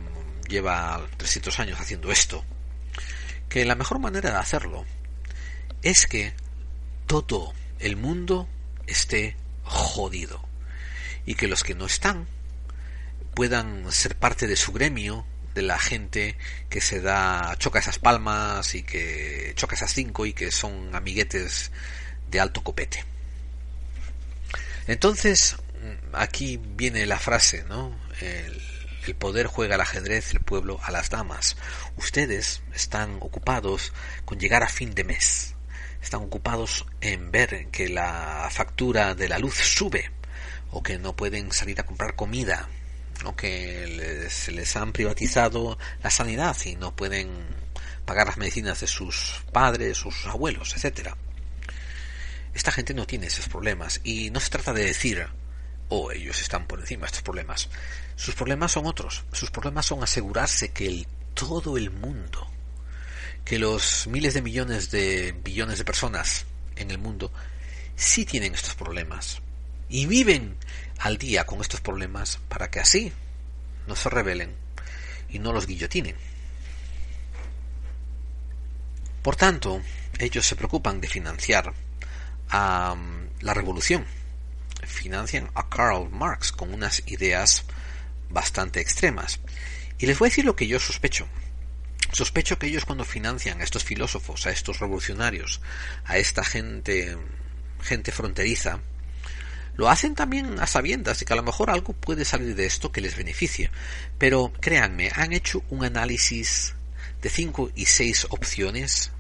lleva 300 años haciendo esto, que la mejor manera de hacerlo es que todo el mundo esté jodido y que los que no están puedan ser parte de su gremio de la gente que se da, choca esas palmas y que choca esas cinco y que son amiguetes de alto copete. Entonces, aquí viene la frase, ¿no? El, el poder juega al ajedrez, el pueblo a las damas. Ustedes están ocupados con llegar a fin de mes. Están ocupados en ver que la factura de la luz sube o que no pueden salir a comprar comida o que se les han privatizado la sanidad y no pueden pagar las medicinas de sus padres, sus abuelos, etcétera. Esta gente no tiene esos problemas y no se trata de decir, oh, ellos están por encima de estos problemas. Sus problemas son otros. Sus problemas son asegurarse que el, todo el mundo, que los miles de millones de billones de personas en el mundo sí tienen estos problemas y viven al día con estos problemas para que así no se rebelen y no los guillotinen. Por tanto, ellos se preocupan de financiar a la revolución. Financian a Karl Marx con unas ideas bastante extremas. Y les voy a decir lo que yo sospecho. Sospecho que ellos cuando financian a estos filósofos, a estos revolucionarios, a esta gente, gente fronteriza, lo hacen también a sabiendas de que a lo mejor algo puede salir de esto que les beneficie. Pero créanme, han hecho un análisis de cinco y seis opciones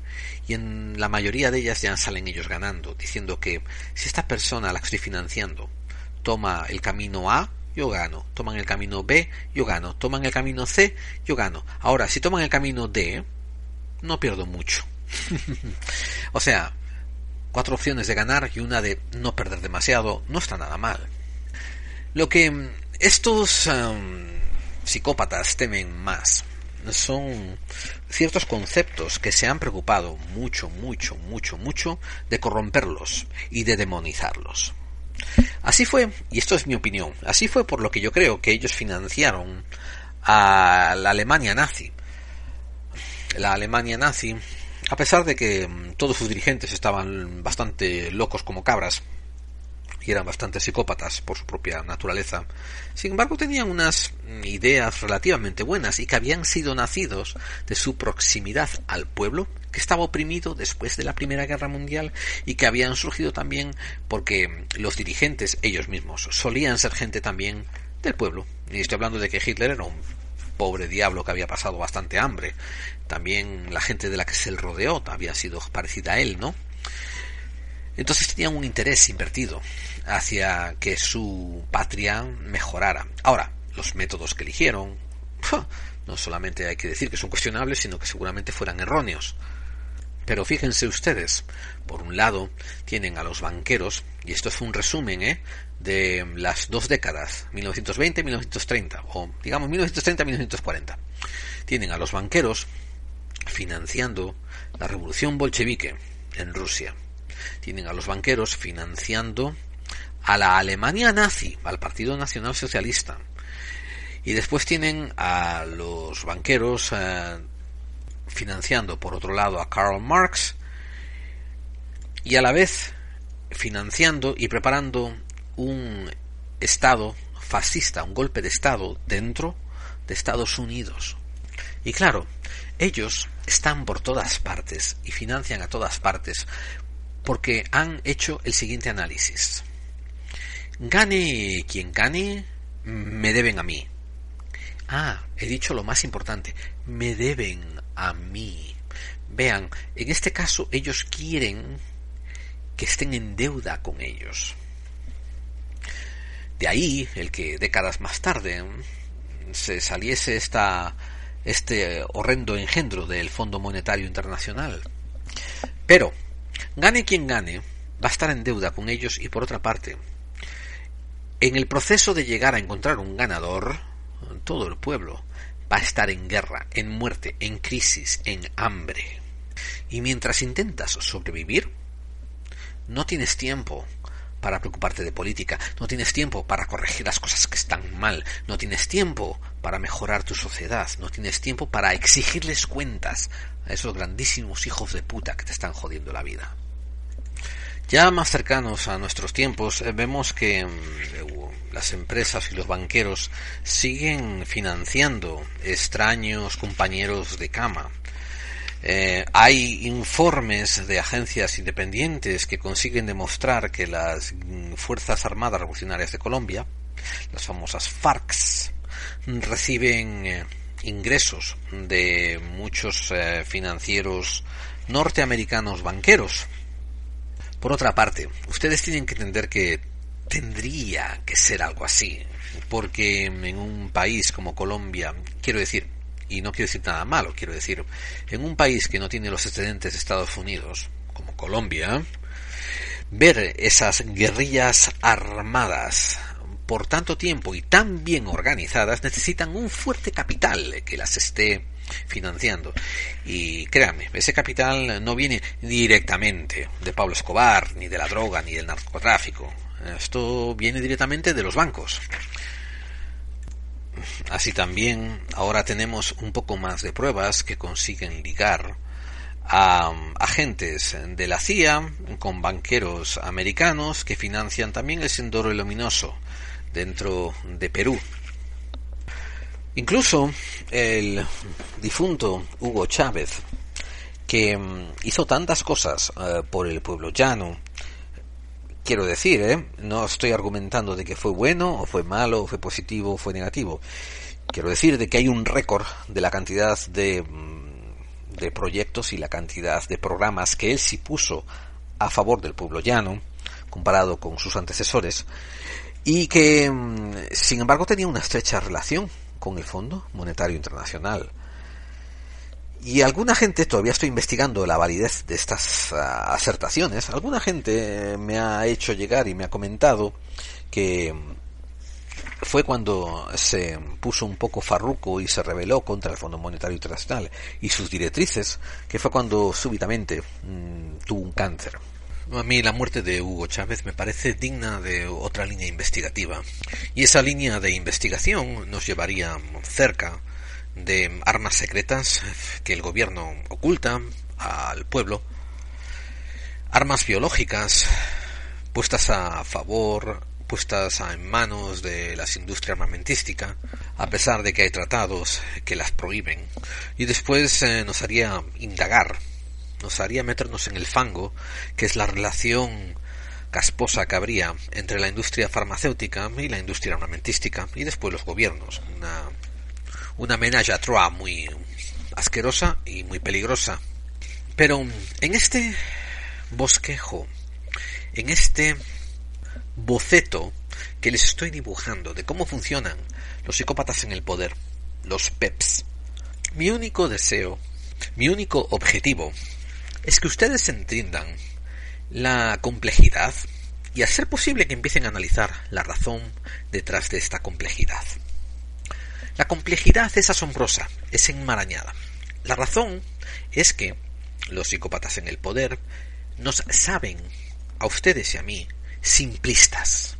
y en la mayoría de ellas ya salen ellos ganando, diciendo que si esta persona la estoy financiando toma el camino A, yo gano. Toman el camino B, yo gano. Toman el camino C, yo gano. Ahora, si toman el camino D, no pierdo mucho. o sea, cuatro opciones de ganar y una de no perder demasiado, no está nada mal. Lo que mm, estos em, psicópatas temen más son ciertos conceptos que se han preocupado mucho, mucho, mucho, mucho de corromperlos y de demonizarlos. Así fue, y esto es mi opinión, así fue por lo que yo creo que ellos financiaron a la Alemania nazi. La Alemania nazi a pesar de que mm, todos sus dirigentes estaban bastante locos como cabras y eran bastante psicópatas por su propia naturaleza, sin embargo tenían unas mm, ideas relativamente buenas y que habían sido nacidos de su proximidad al pueblo que estaba oprimido después de la Primera Guerra Mundial y que habían surgido también porque mm, los dirigentes ellos mismos solían ser gente también del pueblo. Y estoy hablando de que Hitler era un pobre diablo que había pasado bastante hambre. También la gente de la que se rodeó había sido parecida a él, ¿no? Entonces tenían un interés invertido hacia que su patria mejorara. Ahora, los métodos que eligieron, no solamente hay que decir que son cuestionables, sino que seguramente fueran erróneos. Pero fíjense ustedes, por un lado tienen a los banqueros, y esto es un resumen ¿eh? de las dos décadas, 1920 y 1930, o digamos 1930 1940. Tienen a los banqueros financiando la revolución bolchevique en Rusia. Tienen a los banqueros financiando a la Alemania nazi, al Partido Nacional Socialista. Y después tienen a los banqueros eh, financiando, por otro lado, a Karl Marx y a la vez financiando y preparando un Estado fascista, un golpe de Estado dentro de Estados Unidos. Y claro, ellos están por todas partes y financian a todas partes porque han hecho el siguiente análisis. Gane quien gane, me deben a mí. Ah, he dicho lo más importante, me deben a mí. Vean, en este caso ellos quieren que estén en deuda con ellos. De ahí el que décadas más tarde se saliese esta este horrendo engendro del Fondo Monetario Internacional. Pero, gane quien gane, va a estar en deuda con ellos y por otra parte, en el proceso de llegar a encontrar un ganador, todo el pueblo va a estar en guerra, en muerte, en crisis, en hambre. Y mientras intentas sobrevivir, no tienes tiempo para preocuparte de política, no tienes tiempo para corregir las cosas que están mal, no tienes tiempo para mejorar tu sociedad, no tienes tiempo para exigirles cuentas a esos grandísimos hijos de puta que te están jodiendo la vida. Ya más cercanos a nuestros tiempos, eh, vemos que mm, las empresas y los banqueros siguen financiando extraños compañeros de cama, eh, hay informes de agencias independientes que consiguen demostrar que las Fuerzas Armadas Revolucionarias de Colombia, las famosas FARC, reciben eh, ingresos de muchos eh, financieros norteamericanos banqueros. Por otra parte, ustedes tienen que entender que tendría que ser algo así, porque en un país como Colombia, quiero decir, y no quiero decir nada malo, quiero decir, en un país que no tiene los excedentes de Estados Unidos, como Colombia, ver esas guerrillas armadas por tanto tiempo y tan bien organizadas necesitan un fuerte capital que las esté financiando. Y créanme, ese capital no viene directamente de Pablo Escobar, ni de la droga, ni del narcotráfico. Esto viene directamente de los bancos. Así también ahora tenemos un poco más de pruebas que consiguen ligar a agentes de la CIA con banqueros americanos que financian también el Sendoro Luminoso dentro de Perú. Incluso el difunto Hugo Chávez, que mm, hizo tantas cosas eh, por el pueblo llano, quiero decir, ¿eh? no estoy argumentando de que fue bueno o fue malo, o fue positivo o fue negativo. Quiero decir de que hay un récord de la cantidad de, mm, de proyectos y la cantidad de programas que él sí puso a favor del pueblo llano, comparado con sus antecesores, y que, mm, sin embargo, tenía una estrecha relación con el Fondo Monetario Internacional. Y alguna gente, todavía estoy investigando la validez de estas ah, acertaciones, alguna gente me ha hecho llegar y me ha comentado que fue cuando se puso un poco farruco y se rebeló contra el Fondo Monetario Internacional y sus directrices, que fue cuando súbitamente mm, tuvo un cáncer. A mí la muerte de Hugo Chávez me parece digna de otra línea investigativa. Y esa línea de investigación nos llevaría cerca de armas secretas que el gobierno oculta al pueblo, armas biológicas puestas a favor, puestas en manos de las industrias armamentísticas, a pesar de que hay tratados que las prohíben, y después eh, nos haría indagar, nos haría meternos en el fango, que es la relación casposa que habría entre la industria farmacéutica y la industria armamentística, y después los gobiernos, una menage à trois muy asquerosa y muy peligrosa. Pero en este bosquejo, en este boceto que les estoy dibujando de cómo funcionan los psicópatas en el poder, los PEPs, mi único deseo, mi único objetivo es que ustedes entiendan la complejidad y a ser posible que empiecen a analizar la razón detrás de esta complejidad. La complejidad es asombrosa, es enmarañada. La razón es que los psicópatas en el poder nos saben, a ustedes y a mí, simplistas.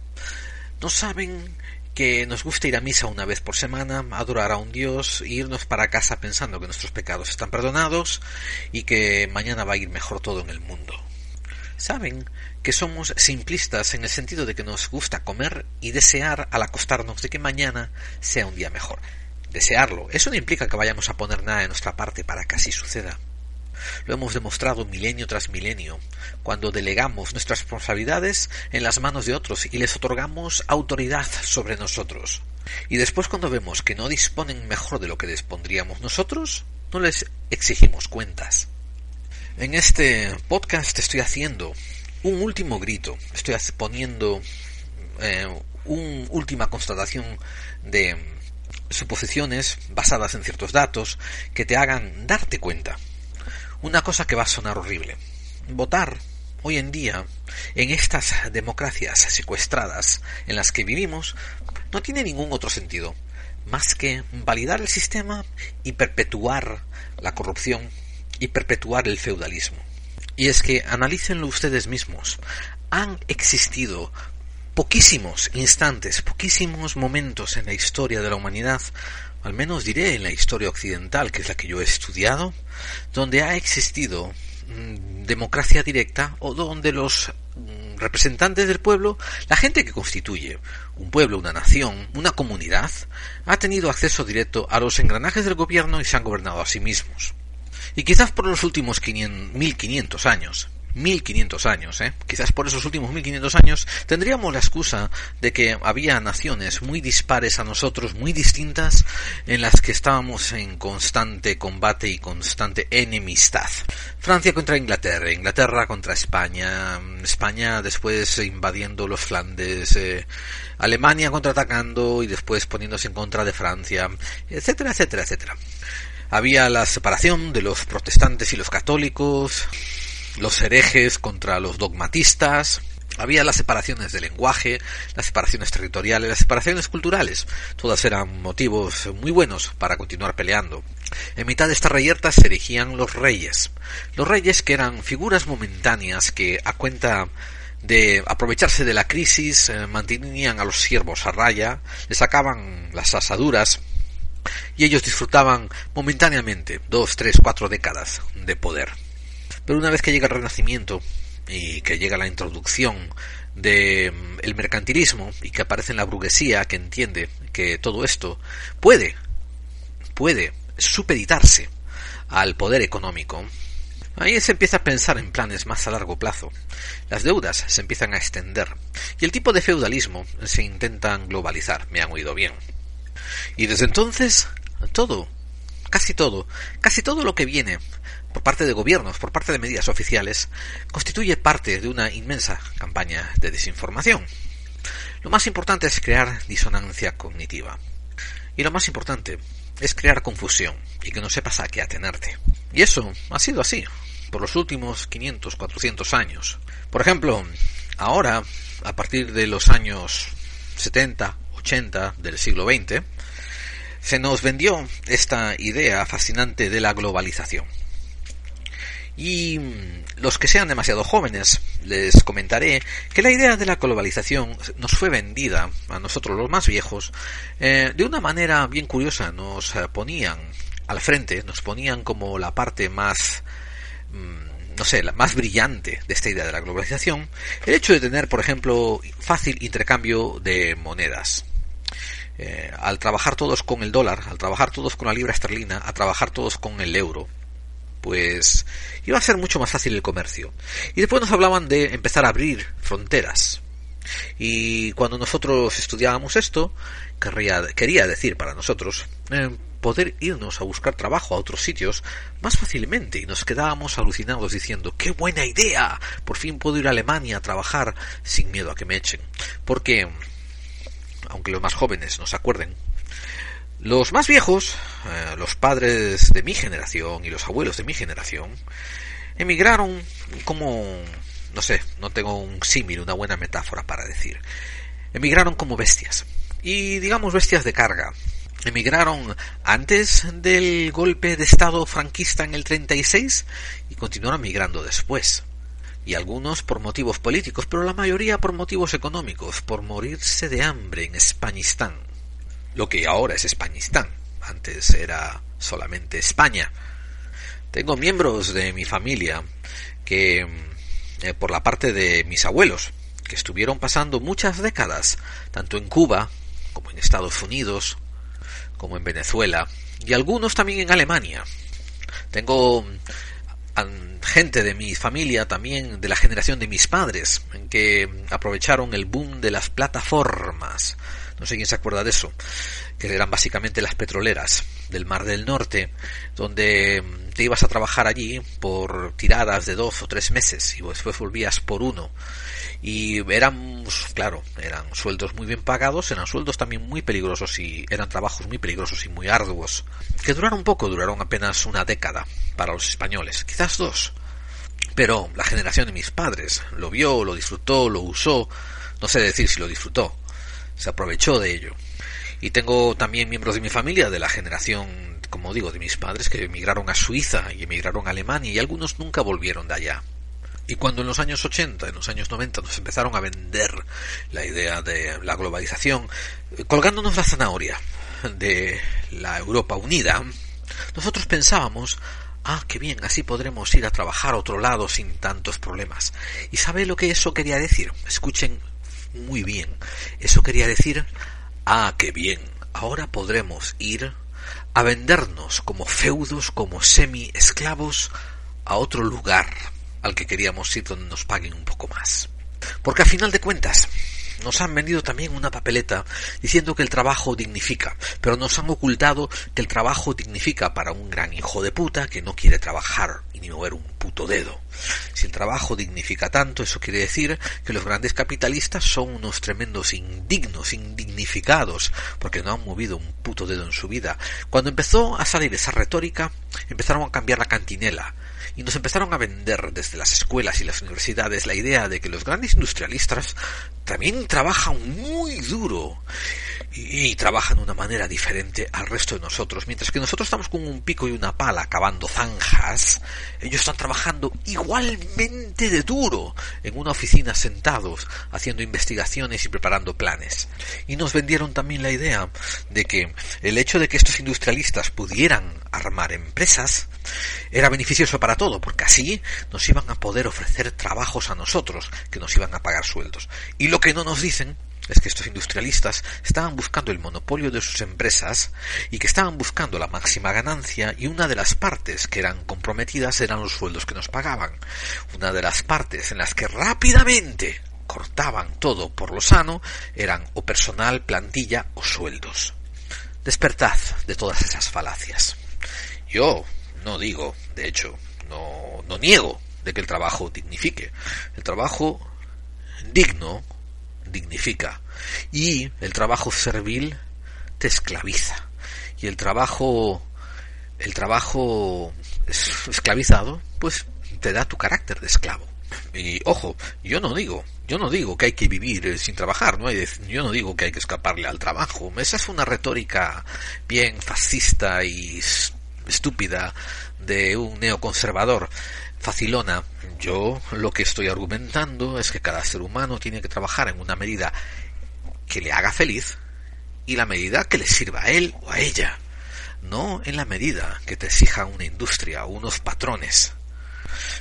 No saben que nos gusta ir a misa una vez por semana, adorar a un Dios e irnos para casa pensando que nuestros pecados están perdonados y que mañana va a ir mejor todo en el mundo. Saben que somos simplistas en el sentido de que nos gusta comer y desear al acostarnos de que mañana sea un día mejor. Desearlo. Eso no implica que vayamos a poner nada de nuestra parte para que así suceda. Lo hemos demostrado milenio tras milenio, cuando delegamos nuestras responsabilidades en las manos de otros y les otorgamos autoridad sobre nosotros. Y después cuando vemos que no disponen mejor de lo que dispondríamos nosotros, no les exigimos cuentas. En este podcast estoy haciendo un último grito, estoy poniendo eh, una última constatación de suposiciones basadas en ciertos datos que te hagan darte cuenta una cosa que va a sonar horrible. Votar hoy en día en estas democracias secuestradas en las que vivimos no tiene ningún otro sentido más que validar el sistema y perpetuar la corrupción y perpetuar el feudalismo. Y es que analícenlo ustedes mismos. Han existido poquísimos instantes, poquísimos momentos en la historia de la humanidad al menos diré en la historia occidental, que es la que yo he estudiado, donde ha existido mm, democracia directa o donde los mm, representantes del pueblo, la gente que constituye un pueblo, una nación, una comunidad, ha tenido acceso directo a los engranajes del gobierno y se han gobernado a sí mismos. Y quizás por los últimos 1500 años, 1500 años, ¿eh? quizás por esos últimos 1500 años, tendríamos la excusa de que había naciones muy dispares a nosotros, muy distintas, en las que estábamos en constante combate y constante enemistad. Francia contra Inglaterra, Inglaterra contra España, España después invadiendo los Flandes, eh, Alemania contraatacando y después poniéndose en contra de Francia, etcétera, etcétera, etcétera. Había la separación de los protestantes y los católicos, los herejes contra los dogmatistas, había las separaciones de lenguaje, las separaciones territoriales, las separaciones culturales. Todas eran motivos muy buenos para continuar peleando. En mitad de estas reyertas se erigían los reyes. Los reyes que eran figuras momentáneas que, a cuenta de aprovecharse de la crisis, eh, mantenían a los siervos a raya, les sacaban las asaduras y ellos disfrutaban momentáneamente dos, tres, cuatro décadas de poder. Pero una vez que llega el Renacimiento y que llega la introducción del mm, mercantilismo y que aparece en la burguesía que entiende que todo esto puede, puede supeditarse al poder económico, ahí se empieza a pensar en planes más a largo plazo. Las deudas se empiezan a extender y el tipo de feudalismo se intentan globalizar, me han oído bien. Y desde entonces, todo, casi todo, casi todo lo que viene por parte de gobiernos, por parte de medidas oficiales, constituye parte de una inmensa campaña de desinformación. Lo más importante es crear disonancia cognitiva. Y lo más importante es crear confusión y que no sepas a qué atenerte. Y eso ha sido así por los últimos 500, 400 años. Por ejemplo, ahora, a partir de los años 70, 80 del siglo XX, se nos vendió esta idea fascinante de la globalización. Y los que sean demasiado jóvenes, les comentaré que la idea de la globalización nos fue vendida a nosotros los más viejos eh, de una manera bien curiosa. Nos ponían al frente, nos ponían como la parte más mm, no sé, la más brillante de esta idea de la globalización, el hecho de tener, por ejemplo, fácil intercambio de monedas. Eh, al trabajar todos con el dólar, al trabajar todos con la libra esterlina, a trabajar todos con el euro, pues iba a ser mucho más fácil el comercio. Y después nos hablaban de empezar a abrir fronteras. Y cuando nosotros estudiábamos esto, querría, quería decir para nosotros eh, poder irnos a buscar trabajo a otros sitios más fácilmente y nos quedábamos alucinados diciendo ¡qué buena idea! Por fin puedo ir a Alemania a trabajar sin miedo a que me echen. Porque, aunque los más jóvenes no se acuerden, los más viejos, eh, los padres de mi generación y los abuelos de mi generación, emigraron como, no sé, no tengo un símil, una buena metáfora para decir. Emigraron como bestias. Y digamos bestias de carga. Emigraron antes del golpe de Estado franquista en el 36 y continuaron migrando después. Y algunos por motivos políticos, pero la mayoría por motivos económicos, por morirse de hambre en Españistán. Lo que ahora es Españistán. Antes era solamente España. Tengo miembros de mi familia que, eh, por la parte de mis abuelos, que estuvieron pasando muchas décadas, tanto en Cuba como en Estados Unidos, como en Venezuela, y algunos también en Alemania. Tengo gente de mi familia también de la generación de mis padres que aprovecharon el boom de las plataformas no sé quién se acuerda de eso que eran básicamente las petroleras del Mar del Norte, donde mm, te ibas a trabajar allí por tiradas de dos o tres meses y después volvías por uno. Y eran, claro, eran sueldos muy bien pagados, eran sueldos también muy peligrosos y eran trabajos muy peligrosos y muy arduos, que duraron poco, duraron apenas una década para los españoles, quizás dos. Pero la generación de mis padres lo vio, lo disfrutó, lo usó, no sé decir si lo disfrutó, se aprovechó de ello. Y tengo también miembros de mi familia de la generación, como digo, de mis padres que emigraron a Suiza y emigraron a Alemania y algunos nunca volvieron de allá. Y cuando en los años 80, en los años 90 nos empezaron a vender la idea de la globalización, colgándonos la zanahoria de la Europa unida, nosotros pensábamos, ah, qué bien, así podremos ir a trabajar a otro lado sin tantos problemas. ¿Y sabe lo que eso quería decir? Escuchen muy bien. Eso quería decir Ah, qué bien. Ahora podremos ir a vendernos como feudos, como semi-esclavos, a otro lugar al que queríamos ir donde nos paguen un poco más. Porque a final de cuentas, nos han vendido también una papeleta diciendo que el trabajo dignifica, pero nos han ocultado que el trabajo dignifica para un gran hijo de puta que no quiere trabajar y ni mover un puto dedo. Si el trabajo dignifica tanto, eso quiere decir que los grandes capitalistas son unos tremendos indignos, indignificados, porque no han movido un puto dedo en su vida. Cuando empezó a salir esa retórica, empezaron a cambiar la cantinela, y nos empezaron a vender desde las escuelas y las universidades la idea de que los grandes industrialistas también trabajan muy duro y, trabajan de una manera diferente al resto de nosotros. Mientras que nosotros estamos con un pico y una pala cavando zanjas, ellos están trabajando igualmente de duro en una oficina sentados, haciendo investigaciones y preparando planes. Y nos vendieron también la idea de que el hecho de que estos industrialistas pudieran armar empresas era beneficioso para todo, porque así nos iban a poder ofrecer trabajos a nosotros, que nos iban a pagar sueldos. Y lo que no nos dicen es que estos industrialistas estaban buscando el monopolio de sus empresas y que estaban buscando la máxima ganancia y una de las partes que eran comprometidas eran los sueldos que nos pagaban. Una de las partes en las que rápidamente cortaban todo por lo sano eran o personal, plantilla o sueldos. Despertad de todas esas falacias. Yo no digo, de hecho, no, no niego de que el trabajo dignifique. El trabajo digno dignifica. Y el trabajo servil te esclaviza. Y el trabajo, el trabajo esclavizado, pues te da tu carácter de esclavo. Y ojo, yo no digo, yo no digo que hay que vivir eh, sin trabajar, ¿no? yo no digo que hay que escaparle al trabajo. Esa es una retórica bien fascista y estúpida de un neoconservador facilona. Yo lo que estoy argumentando es que cada ser humano tiene que trabajar en una medida que le haga feliz y la medida que le sirva a él o a ella, no en la medida que te exija una industria o unos patrones.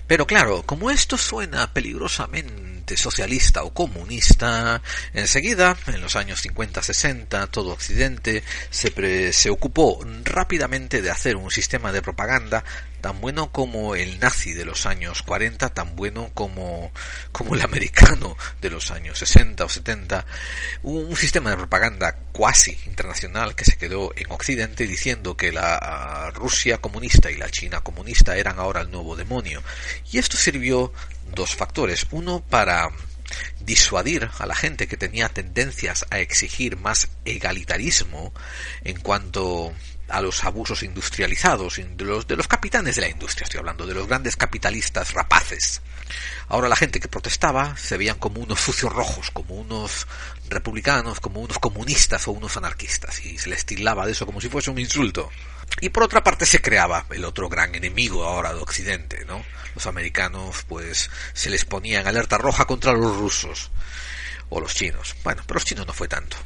Pero claro, como esto suena peligrosamente socialista o comunista, enseguida, en los años 50-60, todo Occidente se, se ocupó rápidamente de hacer un sistema de propaganda tan bueno como el nazi de los años 40, tan bueno como, como el americano de los años 60 o 70, un, sistema de propaganda cuasi internacional que se quedó en Occidente diciendo que la Rusia comunista y la China comunista eran ahora el nuevo demonio. Y esto sirvió dos factores. Uno para disuadir a la gente que tenía tendencias a exigir más egalitarismo en cuanto a los abusos industrializados, de los, de los capitanes de la industria, estoy hablando, de los grandes capitalistas rapaces. Ahora la gente que protestaba se veían como unos sucios rojos, como unos republicanos, como unos comunistas o unos anarquistas, y se les tildaba de eso como si fuese un insulto. Y por otra parte se creaba el otro gran enemigo ahora de Occidente, ¿no? Los americanos pues se les ponía en alerta roja contra los rusos o los chinos. Bueno, pero los chinos no fue tanto.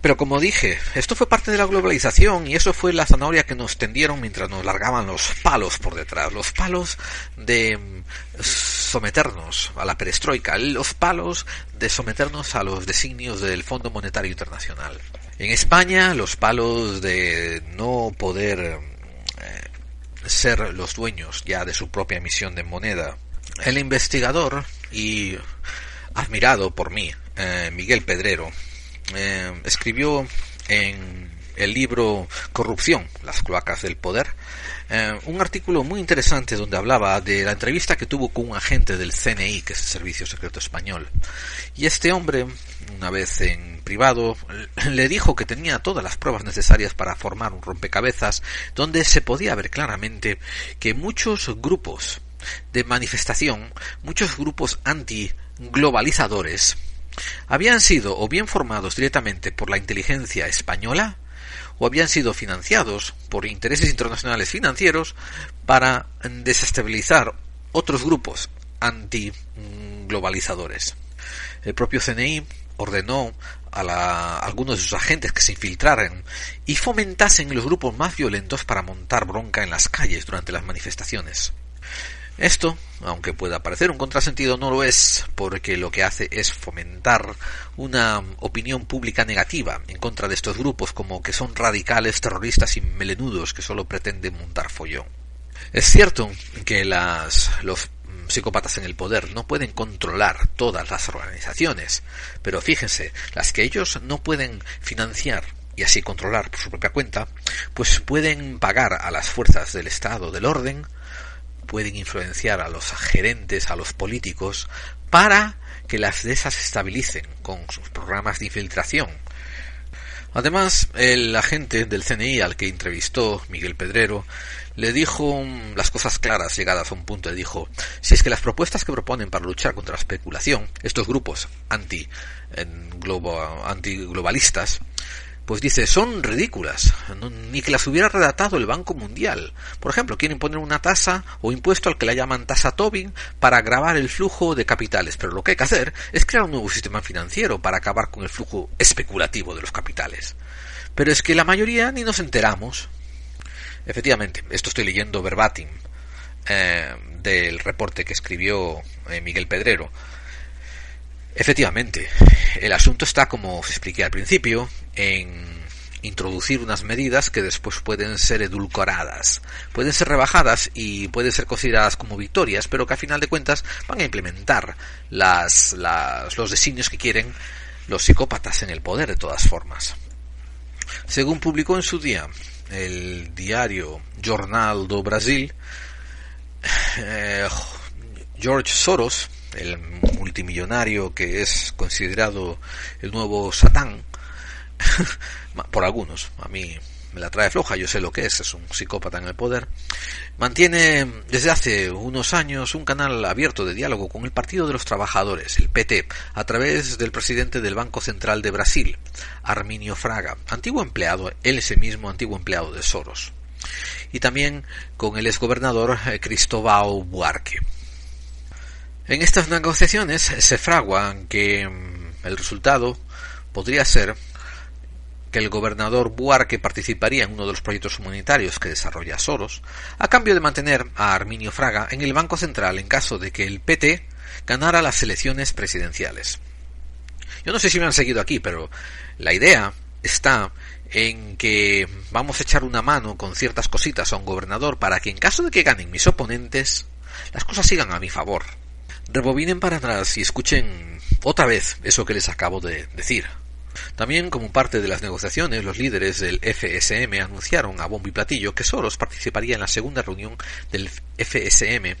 Pero como dije, esto fue parte de la globalización y eso fue la zanahoria que nos tendieron mientras nos largaban los palos por detrás, los palos de mm, someternos a la perestroika, los palos de someternos a los designios del Fondo Monetario Internacional. En España, los palos de no poder eh, ser los dueños ya de su propia emisión de moneda. El investigador y admirado por mí, eh, Miguel Pedrero, eh, escribió en el libro Corrupción, las cloacas del poder, eh, un artículo muy interesante donde hablaba de la entrevista que tuvo con un agente del CNI, que es el Servicio Secreto Español. Y este hombre, una vez en privado, le dijo que tenía todas las pruebas necesarias para formar un rompecabezas donde se podía ver claramente que muchos grupos de manifestación, muchos grupos anti-globalizadores, habían sido o bien formados directamente por la inteligencia española o habían sido financiados por intereses internacionales financieros para desestabilizar otros grupos anti-globalizadores. El propio CNI ordenó a, algunos de sus agentes que se infiltraran y fomentasen los grupos más violentos para montar bronca en las calles durante las manifestaciones. Esto, aunque pueda parecer un contrasentido, no lo es, porque lo que hace es fomentar una opinión pública negativa en contra de estos grupos, como que son radicales, terroristas y melenudos que solo pretenden montar follón. Es cierto que las, los psicópatas en el poder no pueden controlar todas las organizaciones, pero fíjense, las que ellos no pueden financiar y así controlar por su propia cuenta, pues pueden pagar a las fuerzas del Estado del orden pueden influenciar a los gerentes, a los políticos, para que las de esas estabilicen con sus programas de infiltración. Además, el agente del CNI al que entrevistó Miguel Pedrero le dijo las cosas claras llegadas a un punto. Le dijo, si es que las propuestas que proponen para luchar contra la especulación, estos grupos anti, anti globalistas, pues dice, son ridículas, ni que las hubiera redactado el Banco Mundial. Por ejemplo, quieren poner una tasa o impuesto al que la llaman tasa Tobin para agravar el flujo de capitales, pero lo que hay que hacer es crear un nuevo sistema financiero para acabar con el flujo especulativo de los capitales. Pero es que la mayoría ni nos enteramos. Efectivamente, esto estoy leyendo verbatim eh, del reporte que escribió eh, Miguel Pedrero. Efectivamente, el asunto está, como os expliqué al principio, en introducir unas medidas que después pueden ser edulcoradas, pueden ser rebajadas y pueden ser consideradas como victorias, pero que a final de cuentas van a implementar las, los designios que quieren los psicópatas en el poder de todas formas. Según publicó en su día el diario Jornal do Brasil, eh, George Soros, el multimillonario que es considerado el nuevo Satán, por algunos, a mí me la trae floja, yo sé lo que es, es un psicópata en el poder, mantiene desde hace unos años un canal abierto de diálogo con el Partido de los Trabajadores, el PT, a través del presidente del Banco Central de Brasil, Arminio Fraga, antiguo empleado, él ese mismo antiguo empleado de Soros, y también con el exgobernador eh, Cristóbal Buarque. En estas negociaciones se fragua que mm, el resultado podría ser que el gobernador Buarque participaría en uno de los proyectos humanitarios que desarrolla Soros, a cambio de mantener a Arminio Fraga en el Banco Central en caso de que el PT ganara las elecciones presidenciales. Yo no sé si me han seguido aquí, pero la idea está en que vamos a echar una mano con ciertas cositas a un gobernador para que en caso de que ganen mis oponentes, las cosas sigan a mi favor. Rebobinen para atrás y escuchen otra vez eso que les acabo de decir. También, como parte de las negociaciones, los líderes del FSM anunciaron a bombo y platillo que Soros participaría en la segunda reunión del FSM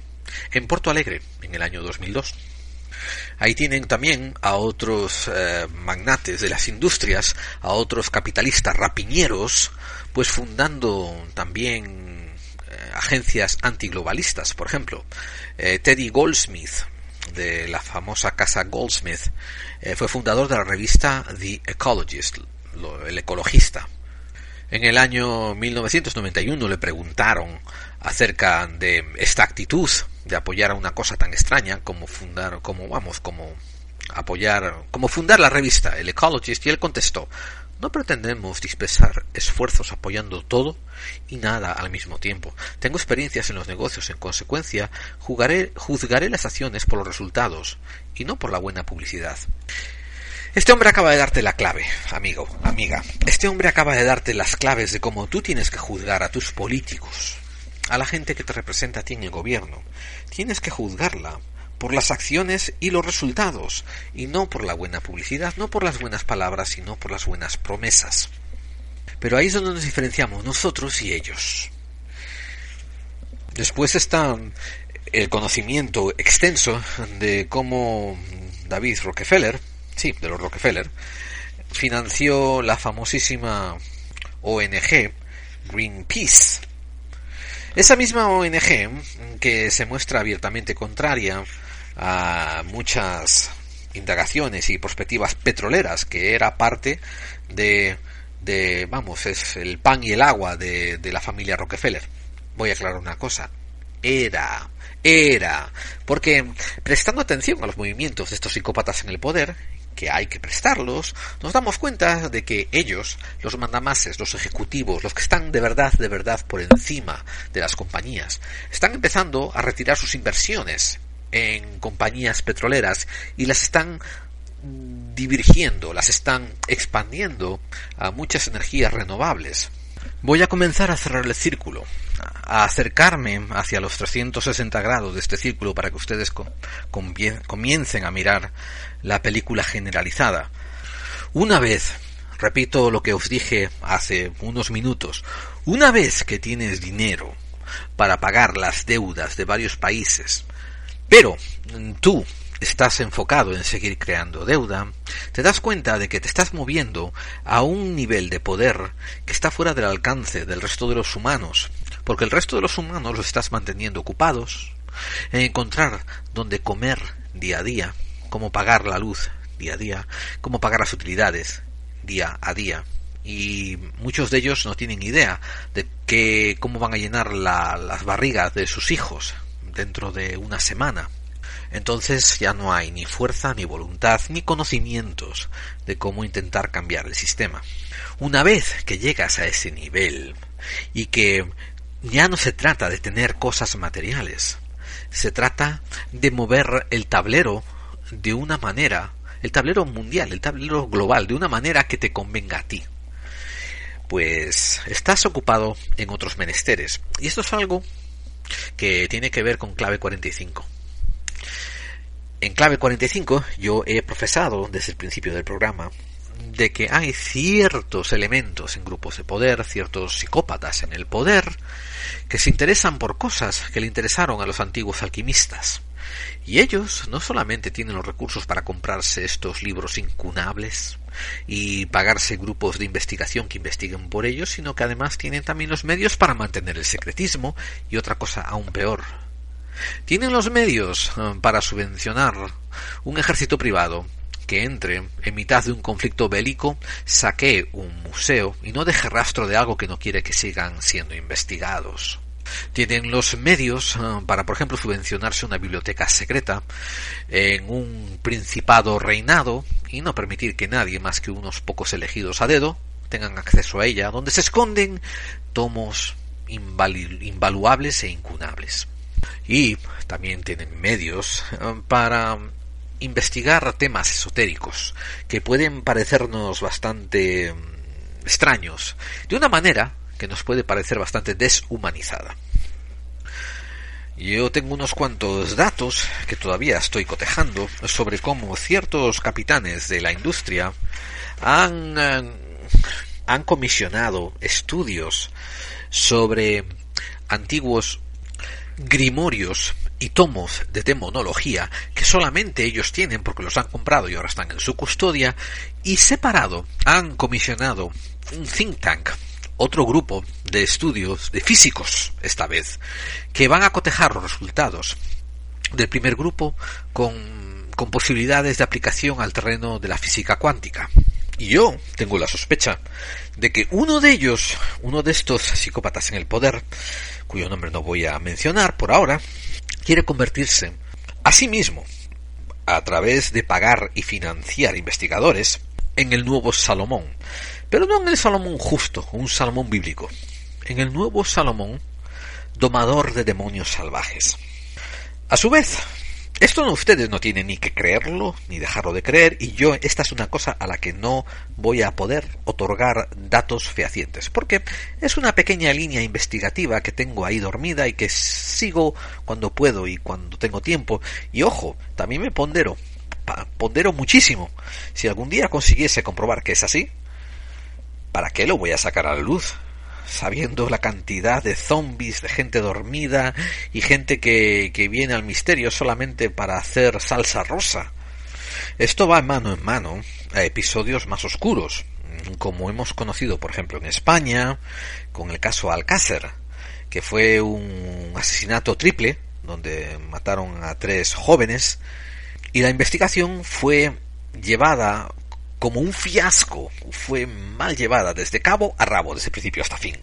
en Porto Alegre en el año 2002. Ahí tienen también a otros eh, magnates de las industrias, a otros capitalistas rapiñeros, pues fundando también eh, agencias antiglobalistas. Por ejemplo, eh, Teddy Goldsmith, de la famosa casa Goldsmith, fue fundador de la revista The Ecologist, el ecologista. En el año 1991 le preguntaron acerca de esta actitud de apoyar a una cosa tan extraña como fundar, como vamos, como apoyar, como fundar la revista El Ecologist y él contestó, no pretendemos dispersar esfuerzos apoyando todo y nada al mismo tiempo. Tengo experiencias en los negocios, en consecuencia, jugaré, juzgaré las acciones por los resultados y no por la buena publicidad. Este hombre acaba de darte la clave, amigo, amiga. Este hombre acaba de darte las claves de cómo tú tienes que juzgar a tus políticos, a la gente que te representa a ti en el gobierno. Tienes que juzgarla por las acciones y los resultados, y no por la buena publicidad, no por las buenas palabras, sino por las buenas promesas. Pero ahí es donde nos diferenciamos nosotros y ellos. Después está el conocimiento extenso de cómo David Rockefeller, sí, de los Rockefeller, financió la famosísima ONG Greenpeace, esa misma ONG, que se muestra abiertamente contraria a muchas indagaciones y perspectivas petroleras, que era parte de, de vamos, es el pan y el agua de, de la familia Rockefeller. Voy a aclarar una cosa. Era, era, porque prestando atención a los movimientos de estos psicópatas en el poder, que hay que prestarlos, nos damos cuenta de que ellos, los mandamases, los ejecutivos, los que están de verdad, de verdad por encima de las compañías, están empezando a retirar sus inversiones en compañías petroleras y las están divirgiendo, las están expandiendo a muchas energías renovables. Voy a comenzar a cerrar el círculo, a acercarme hacia los 360 grados de este círculo para que ustedes comiencen a mirar la película generalizada. Una vez, repito lo que os dije hace unos minutos, una vez que tienes dinero para pagar las deudas de varios países, pero tú estás enfocado en seguir creando deuda, te das cuenta de que te estás moviendo a un nivel de poder que está fuera del alcance del resto de los humanos, porque el resto de los humanos los estás manteniendo ocupados en encontrar donde comer día a día, cómo pagar la luz día a día, cómo pagar las utilidades día a día. Y muchos de ellos no tienen idea de que, cómo van a llenar las barrigas de sus hijos dentro de una semana. Entonces ya no hay ni fuerza, ni voluntad, ni conocimientos de cómo intentar cambiar el sistema. Una vez que llegas a ese nivel y que ya no se trata de tener cosas materiales, se trata de mover el tablero de una manera, el tablero mundial, el tablero global, de una manera que te convenga a ti. Pues estás ocupado en otros menesteres. Y esto es algo que tiene que ver con clave 45. En clave 45 yo he profesado desde el principio del programa de que hay ciertos elementos en grupos de poder, ciertos psicópatas en el poder, que se interesan por cosas que le interesaron a los antiguos alquimistas. Y ellos no solamente tienen los recursos para comprarse estos libros incunables y pagarse grupos de investigación que investiguen por ellos, sino que además tienen también los medios para mantener el secretismo y otra cosa aún peor. Tienen los medios eh, para subvencionar un ejército privado que entre en mitad de un conflicto bélico, saquee un museo y no deje rastro de algo que no quiere que sigan siendo investigados. Tienen los medios eh, para, por ejemplo, subvencionarse una biblioteca secreta en un principado reinado y no permitir que nadie más que unos pocos elegidos a dedo tengan acceso a ella, donde se esconden tomos invaluables e incunables. Y también tienen medios eh, para investigar temas esotéricos que pueden parecernos bastante mm, extraños, de una manera que nos puede parecer bastante deshumanizada. Yo tengo unos cuantos datos que todavía estoy cotejando sobre cómo ciertos capitanes de la industria han, eh, han comisionado estudios sobre antiguos grimorios y tomos de demonología que solamente ellos tienen porque los han comprado y ahora están en su custodia y separado han comisionado un think tank otro grupo de estudios de físicos esta vez que van a cotejar los resultados del primer grupo con, con posibilidades de aplicación al terreno de la física cuántica. Y yo tengo la sospecha de que uno de ellos, uno de estos psicópatas en el poder, cuyo nombre no voy a mencionar por ahora, quiere convertirse a sí mismo, a través de pagar y financiar investigadores, en el nuevo Salomón. Pero no en el Salomón justo, un Salomón bíblico. En el nuevo Salomón, domador de demonios salvajes. A su vez, esto ustedes no tienen ni que creerlo, ni dejarlo de creer, y yo esta es una cosa a la que no voy a poder otorgar datos fehacientes, porque es una pequeña línea investigativa que tengo ahí dormida y que sigo cuando puedo y cuando tengo tiempo, y ojo, también me pondero, pondero muchísimo. Si algún día consiguiese comprobar que es así, ¿para qué lo voy a sacar a la luz? sabiendo la cantidad de zombies, de gente dormida y gente que, que viene al misterio solamente para hacer salsa rosa. Esto va mano en mano a episodios más oscuros, como hemos conocido, por ejemplo, en España, con el caso Alcácer, que fue un asesinato triple, donde mataron a tres jóvenes, y la investigación fue llevada como un fiasco, fue mal llevada desde cabo a rabo, desde principio hasta fin.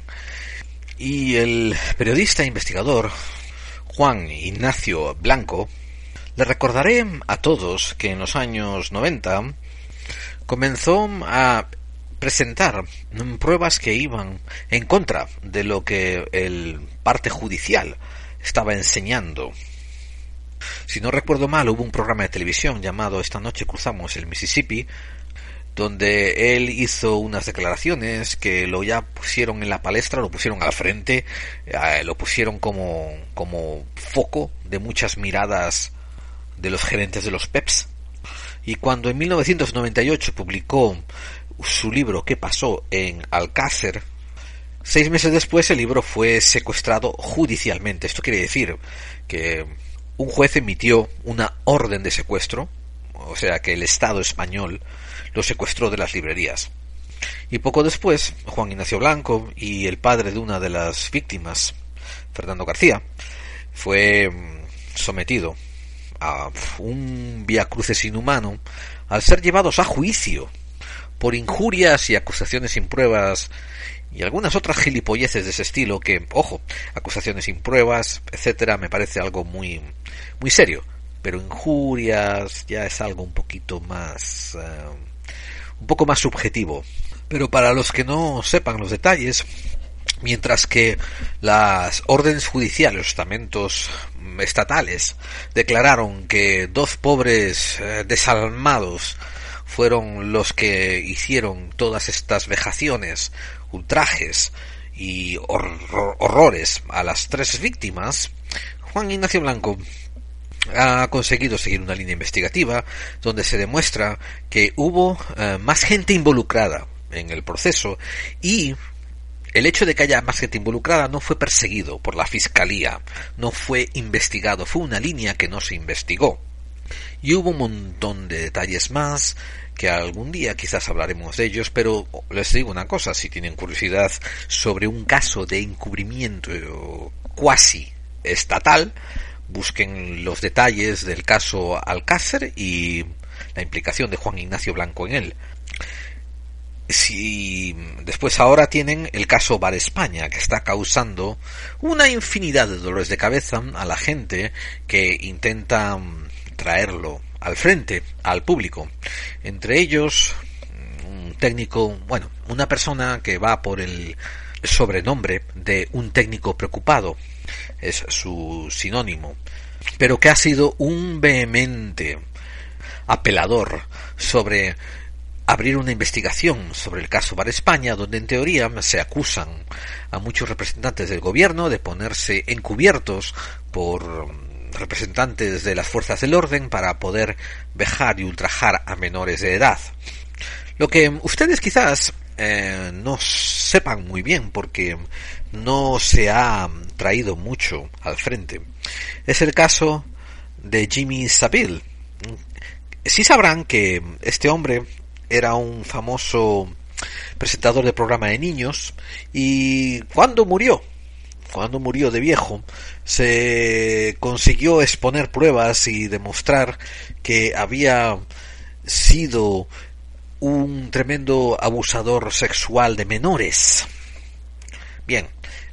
Y el periodista investigador Juan Ignacio Blanco le recordaré a todos que en los años 90 comenzó a presentar pruebas que iban en contra de lo que el parte judicial estaba enseñando. Si no recuerdo mal, hubo un programa de televisión llamado Esta noche cruzamos el Mississippi, donde él hizo unas declaraciones que lo ya pusieron en la palestra, lo pusieron al frente, eh, lo pusieron como, como foco de muchas miradas de los gerentes de los PEPs. Y cuando en 1998 publicó su libro ¿Qué pasó en Alcácer? Seis meses después el libro fue secuestrado judicialmente. Esto quiere decir que un juez emitió una orden de secuestro, o sea que el Estado español lo secuestró de las librerías. Y poco después, Juan Ignacio Blanco y el padre de una de las víctimas, Fernando García, fue mm, sometido a un vía cruces inhumano al ser llevados a juicio por injurias y acusaciones sin pruebas y algunas otras gilipolleces de ese estilo que, ojo, acusaciones sin pruebas, etcétera, me parece algo muy muy serio, pero injurias ya es algo un poquito más eh, un poco más subjetivo. Pero para los que no sepan los detalles, mientras que las órdenes judiciales, los estamentos estatales, declararon que dos pobres eh, desalmados fueron los que hicieron todas estas vejaciones, ultrajes y horrores a las tres víctimas, Juan Ignacio Blanco ha conseguido seguir una línea investigativa donde se demuestra que hubo eh, más gente involucrada en el proceso y el hecho de que haya más gente involucrada no fue perseguido por la fiscalía, no fue investigado, fue una línea que no se investigó. Y hubo un montón de detalles más que algún día quizás hablaremos de ellos, pero les digo una cosa, si tienen curiosidad sobre un caso de encubrimiento cuasi estatal, busquen los detalles del caso Alcácer y la implicación de Juan Ignacio Blanco en él. Si después ahora tienen el caso Bar España, que está causando una infinidad de dolores de cabeza a la gente que intenta traerlo al frente, al público. Entre ellos, un técnico, bueno, una persona que va por el sobrenombre de un técnico preocupado, es su sinónimo, pero que ha sido un vehemente apelador sobre abrir una investigación sobre el caso Bar España, donde en teoría se acusan a muchos representantes del gobierno de ponerse encubiertos por representantes de las fuerzas del orden para poder vejar y ultrajar a menores de edad. Lo que ustedes quizás eh, no sepan muy bien porque no se ha traído mucho al frente es el caso de Jimmy Savile. Sí sabrán que este hombre era un famoso presentador de programa de niños y cuando murió, cuando murió de viejo, se consiguió exponer pruebas y demostrar que había sido un tremendo abusador sexual de menores. Bien,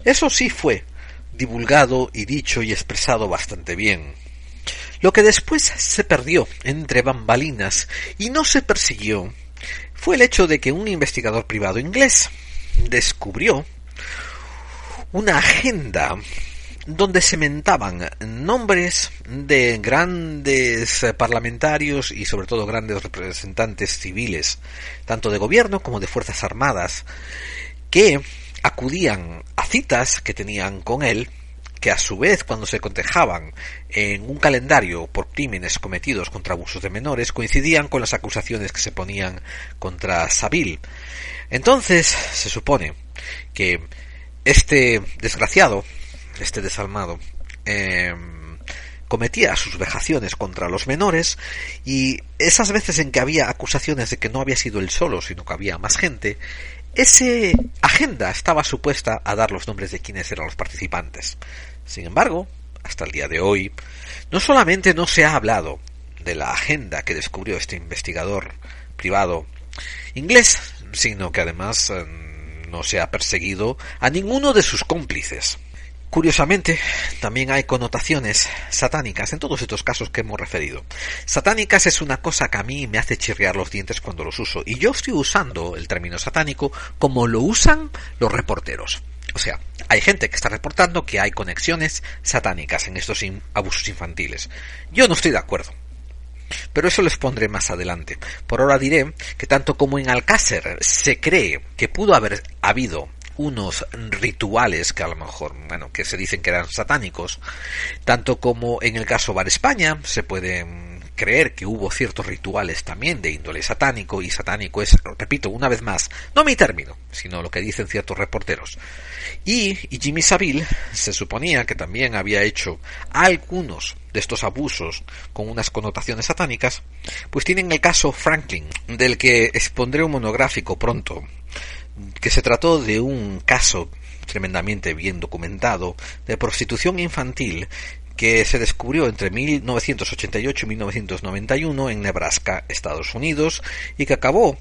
eso sí fue divulgado y dicho y expresado bastante bien. Lo que después se perdió entre bambalinas y no se persiguió fue el hecho de que un investigador privado inglés descubrió una agenda donde se mentaban nombres de grandes parlamentarios y sobre todo grandes representantes civiles, tanto de gobierno como de fuerzas armadas, que acudían a citas que tenían con él, que a su vez cuando se contejaban en un calendario por crímenes cometidos contra abusos de menores coincidían con las acusaciones que se ponían contra Sabil. Entonces se supone que este desgraciado, este desalmado, em, cometía sus vejaciones contra los menores y esas veces en que había acusaciones de que no había sido él solo, sino que había más gente, ese agenda estaba supuesta a dar los nombres de quienes eran los participantes. Sin embargo, hasta el día de hoy, no solamente no se ha hablado de la agenda que descubrió este investigador privado inglés, sino que además em, no se ha perseguido a ninguno de sus cómplices. Curiosamente, también hay connotaciones satánicas en todos estos casos que hemos referido. Satánicas es una cosa que a mí me hace chirriar los dientes cuando los uso, y yo estoy usando el término satánico como lo usan los reporteros. O sea, hay gente que está reportando que hay conexiones satánicas en estos abusos infantiles. Yo no estoy de acuerdo. Pero eso les pondré más adelante. Por ahora diré que tanto como en Alcácer se cree que pudo haber habido unos rituales que a lo mejor, bueno, que se dicen que eran satánicos, tanto como en el caso Bar España se puede creer que hubo ciertos rituales también de índole satánico y satánico es, repito una vez más, no mi término, sino lo que dicen ciertos reporteros. Y, y Jimmy Savile se suponía que también había hecho algunos de estos abusos con unas connotaciones satánicas, pues tienen el caso Franklin, del que expondré un monográfico pronto, que se trató de un caso tremendamente bien documentado de prostitución infantil que se descubrió entre 1988 y 1991 en Nebraska, Estados Unidos, y que acabó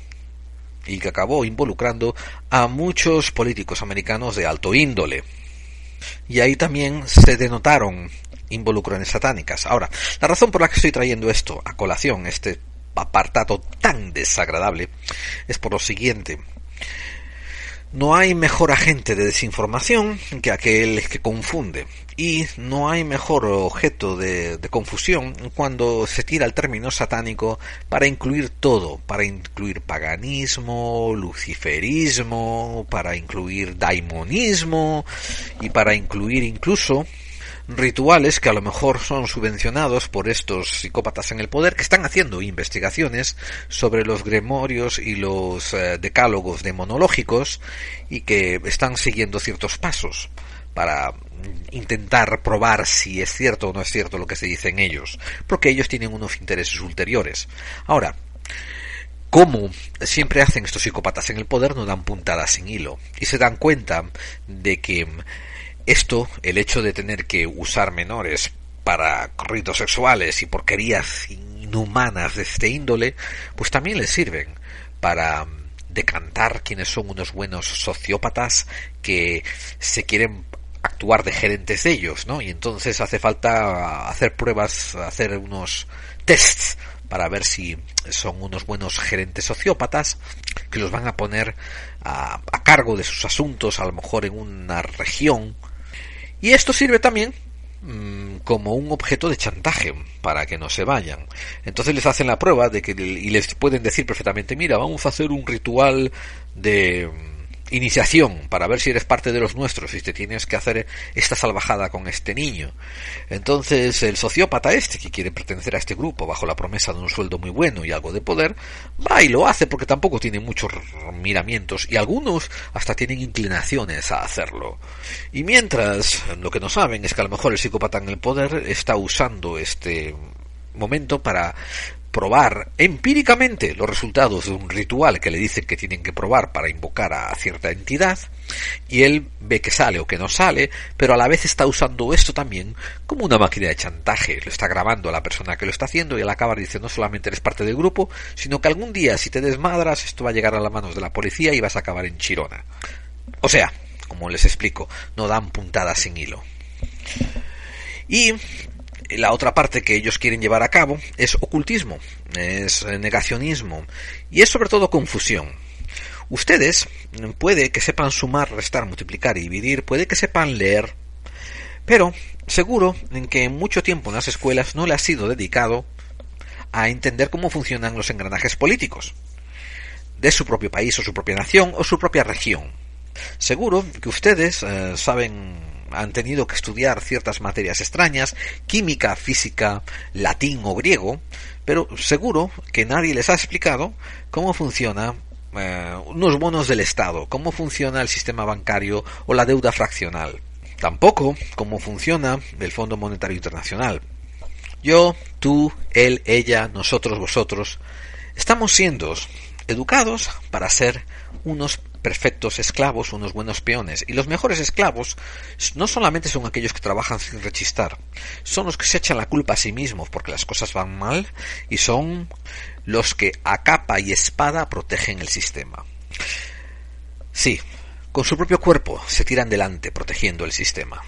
y que acabó involucrando a muchos políticos americanos de alto índole. Y ahí también se denotaron involucrones satánicas. Ahora, la razón por la que estoy trayendo esto a colación, este apartado tan desagradable, es por lo siguiente. No hay mejor agente de desinformación que aquel que confunde. Y no hay mejor objeto de, confusión cuando se tira el término satánico para incluir todo, para incluir paganismo, luciferismo, para incluir daimonismo y para incluir incluso rituales que a lo mejor son subvencionados por estos psicópatas en el poder que están haciendo investigaciones sobre los gremorios y los eh, decálogos demonológicos y que están siguiendo ciertos pasos para intentar probar si es cierto o no es cierto lo que se dice en ellos, porque ellos tienen unos intereses ulteriores. Ahora, como siempre hacen estos psicópatas en el poder, no dan puntadas sin hilo y se dan cuenta de que esto, el hecho de tener que usar menores para ritos sexuales y porquerías inhumanas de este índole, pues también les sirven para decantar quiénes son unos buenos sociópatas que se quieren actuar de gerentes de ellos, ¿no? Y entonces hace falta hacer pruebas, hacer unos tests para ver si son unos buenos gerentes sociópatas que los van a poner a, a cargo de sus asuntos, a lo mejor en una región y esto sirve también mm, como un objeto de chantaje para que no se vayan. Entonces les hacen la prueba de que y les pueden decir perfectamente, mira, vamos a hacer un ritual de iniciación para ver si eres parte de los nuestros y te tienes que hacer esta salvajada con este niño. Entonces el sociópata este que quiere pertenecer a este grupo bajo la promesa de un sueldo muy bueno y algo de poder, va y lo hace porque tampoco tiene muchos miramientos y algunos hasta tienen inclinaciones a hacerlo. Y mientras lo que no saben es que a lo mejor el psicópata en el poder está usando este momento para probar empíricamente los resultados de un ritual que le dicen que tienen que probar para invocar a cierta entidad y él ve que sale o que no sale, pero a la vez está usando esto también como una máquina de chantaje. Lo está grabando a la persona que lo está haciendo y al acabar dice no solamente eres parte del grupo, sino que algún día si te desmadras esto va a llegar a las manos de la policía y vas a acabar en Chirona. O sea, como les explico, no dan puntadas sin hilo. Y la otra parte que ellos quieren llevar a cabo es ocultismo, es negacionismo y es sobre todo confusión. Ustedes puede que sepan sumar, restar, multiplicar y dividir, puede que sepan leer, pero seguro en que mucho tiempo en las escuelas no le ha sido dedicado a entender cómo funcionan los engranajes políticos de su propio país o su propia nación o su propia región. Seguro que ustedes eh, saben han tenido que estudiar ciertas materias extrañas, química, física, latín o griego, pero seguro que nadie les ha explicado cómo funciona eh, unos bonos del Estado, cómo funciona el sistema bancario o la deuda fraccional. Tampoco cómo funciona el Fondo Monetario Internacional. Yo, tú, él, ella, nosotros, vosotros, estamos siendo educados para ser unos perfectos esclavos, unos buenos peones. Y los mejores esclavos no solamente son aquellos que trabajan sin rechistar, son los que se echan la culpa a sí mismos porque las cosas van mal y son los que a capa y espada protegen el sistema. Sí, con su propio cuerpo se tiran delante protegiendo el sistema.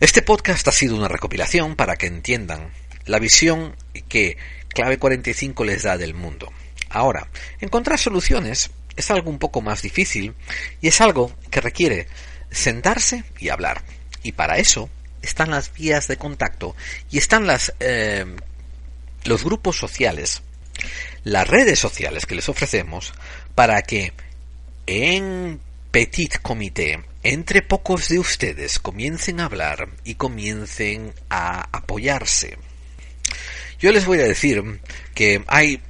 Este podcast ha sido una recopilación para que entiendan la visión que Clave 45 les da del mundo. Ahora, encontrar soluciones es algo un poco más difícil y es algo que requiere sentarse y hablar. Y para eso están las vías de contacto y están las, eh, los grupos sociales, las redes sociales que les ofrecemos para que en petit comité, entre pocos de ustedes, comiencen a hablar y comiencen a apoyarse. Yo les voy a decir que hay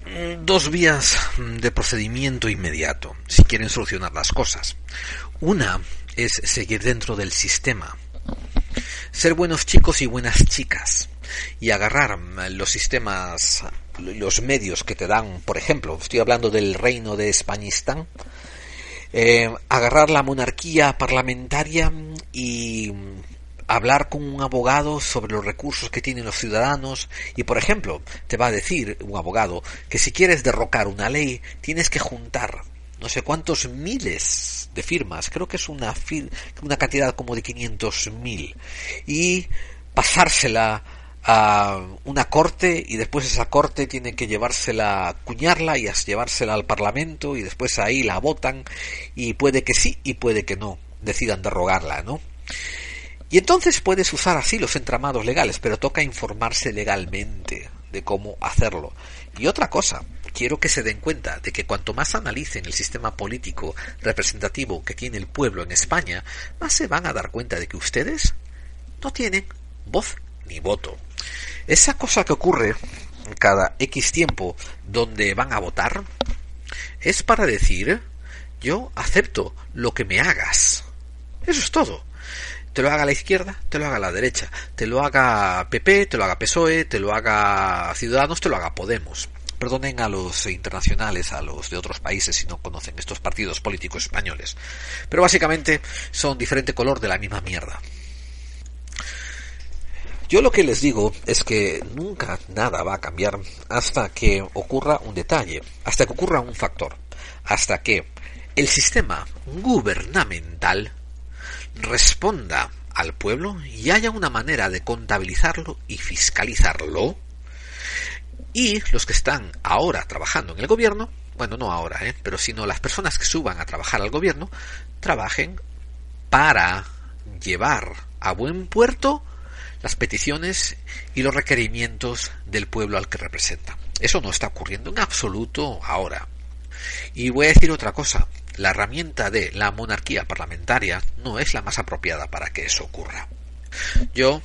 dos vías de procedimiento inmediato si quieren solucionar las cosas. Una es seguir dentro del sistema, ser buenos chicos y buenas chicas y agarrar los sistemas, los medios que te dan, por ejemplo, estoy hablando del reino de Españistán, eh, agarrar la monarquía parlamentaria y hablar con un abogado sobre los recursos que tienen los ciudadanos y, por ejemplo, te va a decir un abogado que si quieres derrocar una ley tienes que juntar no sé cuántos miles de firmas, creo que es una, una cantidad como de 500.000 y pasársela a una corte y después esa corte tiene que llevársela, cuñarla y llevársela al parlamento y después ahí la votan y puede que sí y puede que no decidan derrogarla, ¿no? Y entonces puedes usar así los entramados legales, pero toca informarse legalmente de cómo hacerlo. Y otra cosa, quiero que se den cuenta de que cuanto más analicen el sistema político representativo que tiene el pueblo en España, más se van a dar cuenta de que ustedes no tienen voz ni voto. Esa cosa que ocurre cada X tiempo donde van a votar es para decir yo acepto lo que me hagas. Eso es todo te lo haga la izquierda, te lo haga la derecha, te lo haga PP, te lo haga PSOE, te lo haga Ciudadanos, te lo haga Podemos. Perdonen a los internacionales, a los de otros países si no conocen estos partidos políticos españoles. Pero básicamente son diferente color de la misma mierda. Yo lo que les digo es que nunca nada va a cambiar hasta que ocurra un detalle, hasta que ocurra un factor, hasta que el sistema gubernamental responda al pueblo y haya una manera de contabilizarlo y fiscalizarlo. Y los que están ahora trabajando en el gobierno, bueno, no ahora, ¿eh? pero sino las personas que suban a trabajar al gobierno, trabajen para llevar a buen puerto las peticiones y los requerimientos del pueblo al que representa. Eso no está ocurriendo en absoluto ahora. Y voy a decir otra cosa. La herramienta de la monarquía parlamentaria no es la más apropiada para que eso ocurra. Yo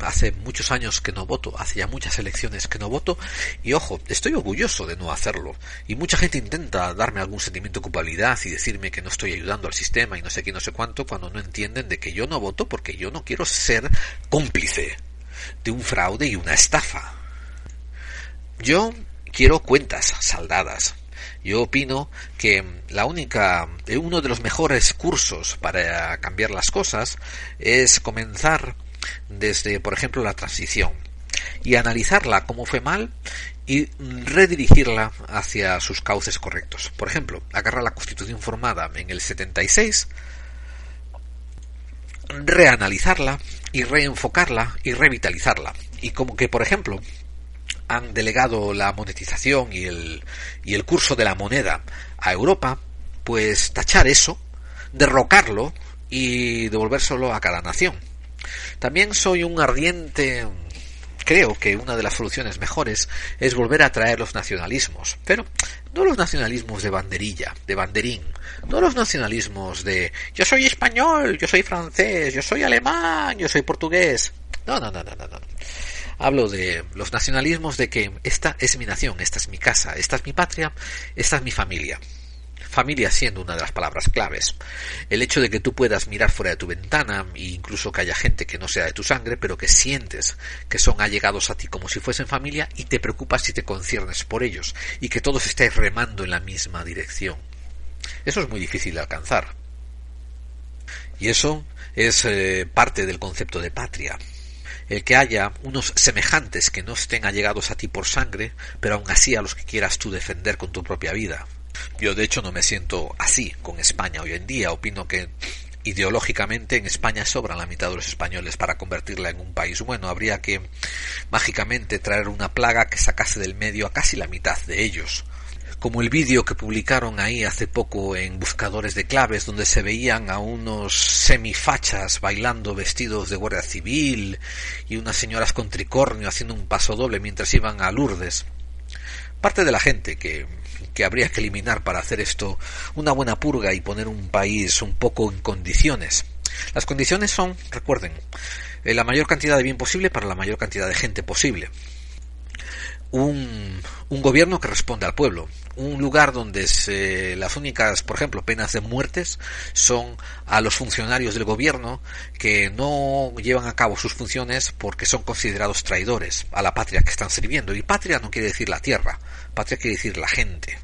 hace muchos años que no voto, hace ya muchas elecciones que no voto, y ojo, estoy orgulloso de no hacerlo. Y mucha gente intenta darme algún sentimiento de culpabilidad y decirme que no estoy ayudando al sistema y no sé qué, no sé cuánto, cuando no entienden de que yo no voto porque yo no quiero ser cómplice de un fraude y una estafa. Yo quiero cuentas saldadas. Yo opino que la única, uno de los mejores cursos para cambiar las cosas es comenzar desde, por ejemplo, la transición y analizarla como fue mal y redirigirla hacia sus cauces correctos. Por ejemplo, agarrar la Constitución formada en el 76, reanalizarla y reenfocarla y revitalizarla. Y como que, por ejemplo, han delegado la monetización y el, y el curso de la moneda a Europa, pues tachar eso, derrocarlo y devolvérselo a cada nación. También soy un ardiente creo que una de las soluciones mejores es volver a traer los nacionalismos, pero no los nacionalismos de banderilla, de banderín, no los nacionalismos de yo soy español, yo soy francés, yo soy alemán, yo soy portugués. No, no, no, no, no. Hablo de los nacionalismos de que esta es mi nación, esta es mi casa, esta es mi patria, esta es mi familia familia siendo una de las palabras claves. El hecho de que tú puedas mirar fuera de tu ventana e incluso que haya gente que no sea de tu sangre, pero que sientes que son allegados a ti como si fuesen familia y te preocupas y te conciernes por ellos y que todos estéis remando en la misma dirección. Eso es muy difícil de alcanzar. Y eso es eh, parte del concepto de patria. El que haya unos semejantes que no estén allegados a ti por sangre, pero aun así a los que quieras tú defender con tu propia vida. Yo de hecho no me siento así con España hoy en día. Opino que ideológicamente en España sobran la mitad de los españoles para convertirla en un país bueno. Habría que mágicamente traer una plaga que sacase del medio a casi la mitad de ellos. Como el vídeo que publicaron ahí hace poco en Buscadores de Claves, donde se veían a unos semifachas bailando vestidos de guardia civil y unas señoras con tricornio haciendo un paso doble mientras iban a Lourdes. Parte de la gente que que habría que eliminar para hacer esto una buena purga y poner un país un poco en condiciones. Las condiciones son, recuerden, eh, la mayor cantidad de bien posible para la mayor cantidad de gente posible. Un, gobierno que responde al pueblo, un lugar donde se, las únicas, por ejemplo, penas de muertes son a los funcionarios del gobierno que no llevan a cabo sus funciones porque son considerados traidores a la patria que están sirviendo. Y patria no quiere decir la tierra, patria quiere decir la gente.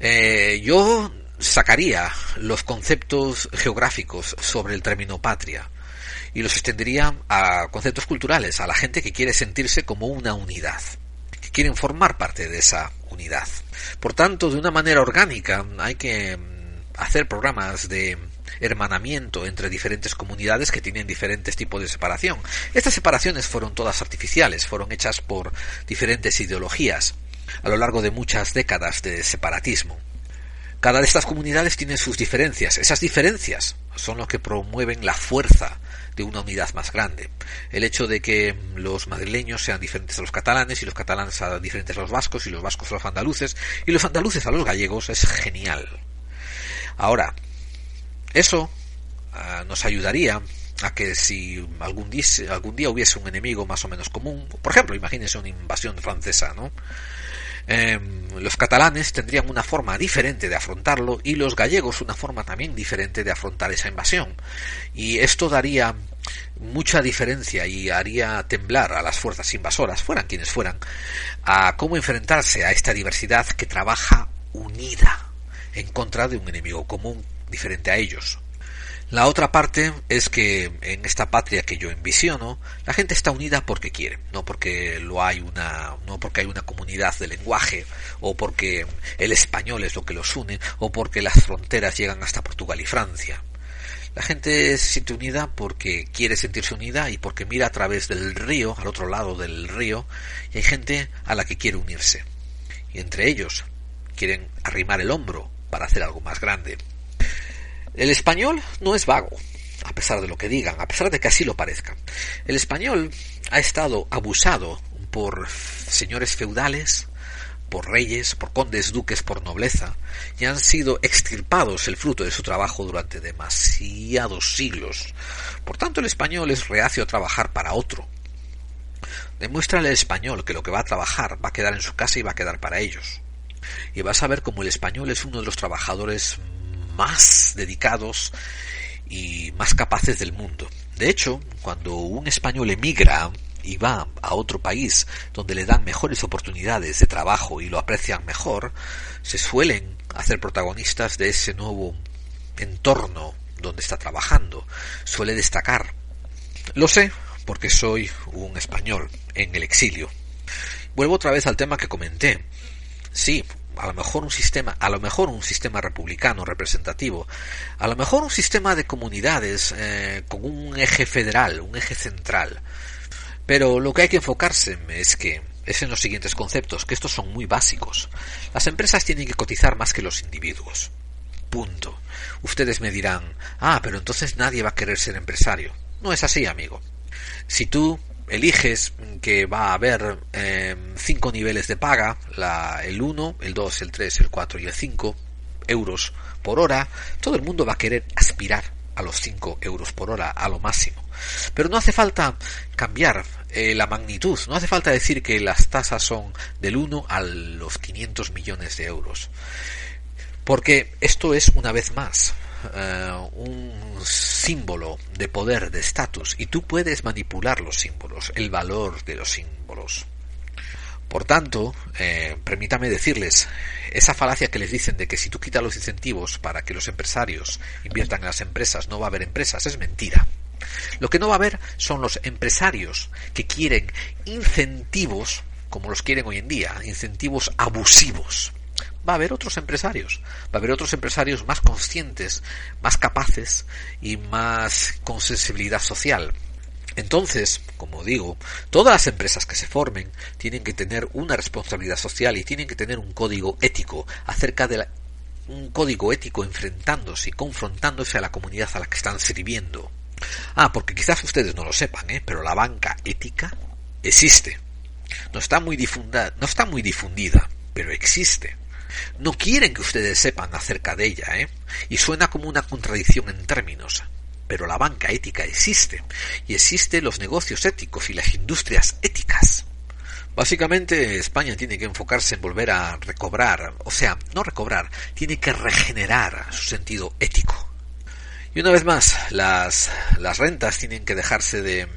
Eh, yo sacaría los conceptos geográficos sobre el término patria y los extendería a conceptos culturales, a la gente que quiere sentirse como una unidad, quieren formar parte de esa unidad. Por tanto, de una manera orgánica hay que mm, hacer programas de hermanamiento entre diferentes comunidades que tienen diferentes tipos de separación. Estas separaciones fueron todas artificiales, fueron hechas por diferentes ideologías a lo largo de muchas décadas de separatismo. Cada de estas comunidades tiene sus diferencias. Esas diferencias son lo que promueven la fuerza de una unidad más grande. El hecho de que los madrileños sean diferentes a los catalanes y los catalanes sean diferentes a los vascos y los vascos a los andaluces y los andaluces a los gallegos es genial. Ahora, eso ah, nos ayudaría a que si algún día, algún día hubiese un enemigo más o menos común, por ejemplo, imagínense una invasión francesa, ¿no? Em, los catalanes tendrían una forma diferente de afrontarlo y los gallegos una forma también diferente de afrontar esa invasión. Y esto daría mucha diferencia y haría temblar a las fuerzas invasoras, fueran quienes fueran, a cómo enfrentarse a esta diversidad que trabaja unida en contra de un enemigo común diferente a ellos. La otra parte es que en esta patria que yo envisiono, la gente está unida porque quiere, no porque lo hay una, no porque hay una comunidad de lenguaje, o porque el español es lo que los une, o porque las fronteras llegan hasta Portugal y Francia. La gente se siente unida porque quiere sentirse unida y porque mira a través del río, al otro lado del río, y hay gente a la que quiere unirse. Y entre ellos quieren arrimar el hombro para hacer algo más grande. El español no es vago, a pesar de lo que digan, a pesar de que así lo parezca. El español ha estado abusado por señores feudales, por reyes, por condes, duques, por nobleza, y han sido extirpados el fruto de su trabajo durante demasiados siglos. Por tanto, el español es reacio a trabajar para otro. Demuéstrale al español que lo que va a trabajar va a quedar en su casa y va a quedar para ellos. Y vas a ver como el español es uno de los trabajadores más dedicados y más capaces del mundo. De hecho, cuando un español emigra y va a otro país donde le dan mejores oportunidades de trabajo y lo aprecian mejor, se suelen hacer protagonistas de ese nuevo entorno donde está trabajando, suele destacar. Lo sé porque soy un español en el exilio. Vuelvo otra vez al tema que comenté. Sí, a lo mejor un sistema, a lo mejor un sistema republicano representativo, a lo mejor un sistema de comunidades eh, con un eje federal, un eje central, pero lo que hay que enfocarse es que es en los siguientes conceptos, que estos son muy básicos. Las empresas tienen que cotizar más que los individuos. Punto. Ustedes me dirán, ah, pero entonces nadie va a querer ser empresario. No es así, amigo. Si tú eliges que va a haber eh, cinco niveles de paga, la, el 1, el 2, el 3, el 4 y el 5 euros por hora, todo el mundo va a querer aspirar a los 5 euros por hora, a lo máximo. Pero no hace falta cambiar eh, la magnitud. No hace falta decir que las tasas son del 1 a los 500 millones de euros. Porque esto es, una vez más, eh, un símbolo de poder, de estatus, y tú puedes manipular los símbolos, el valor de los símbolos. Por tanto, eh, permítame decirles, esa falacia que les dicen de que si tú quitas los incentivos para que los empresarios inviertan en las empresas no va a haber empresas, es mentira. Lo que no va a haber son los empresarios que quieren incentivos, como los quieren hoy en día, incentivos abusivos. Va a haber otros empresarios, va a haber otros empresarios más conscientes, más capaces y más con sensibilidad social. Entonces, como digo, todas las empresas que se formen tienen que tener una responsabilidad social y tienen que tener un código ético acerca de un código ético enfrentándose y confrontándose a la comunidad a la que están sirviendo. Ah, porque quizás ustedes no lo sepan, ¿eh? pero la banca ética existe. No está muy no está muy difundida, pero existe. No quieren que ustedes sepan acerca de ella, ¿eh? Y suena como una contradicción en términos. Pero la banca ética existe, y existen los negocios éticos y las industrias éticas. Básicamente España tiene que enfocarse en volver a recobrar, o sea, no recobrar, tiene que regenerar su sentido ético. Y una vez más, las, las rentas tienen que dejarse de...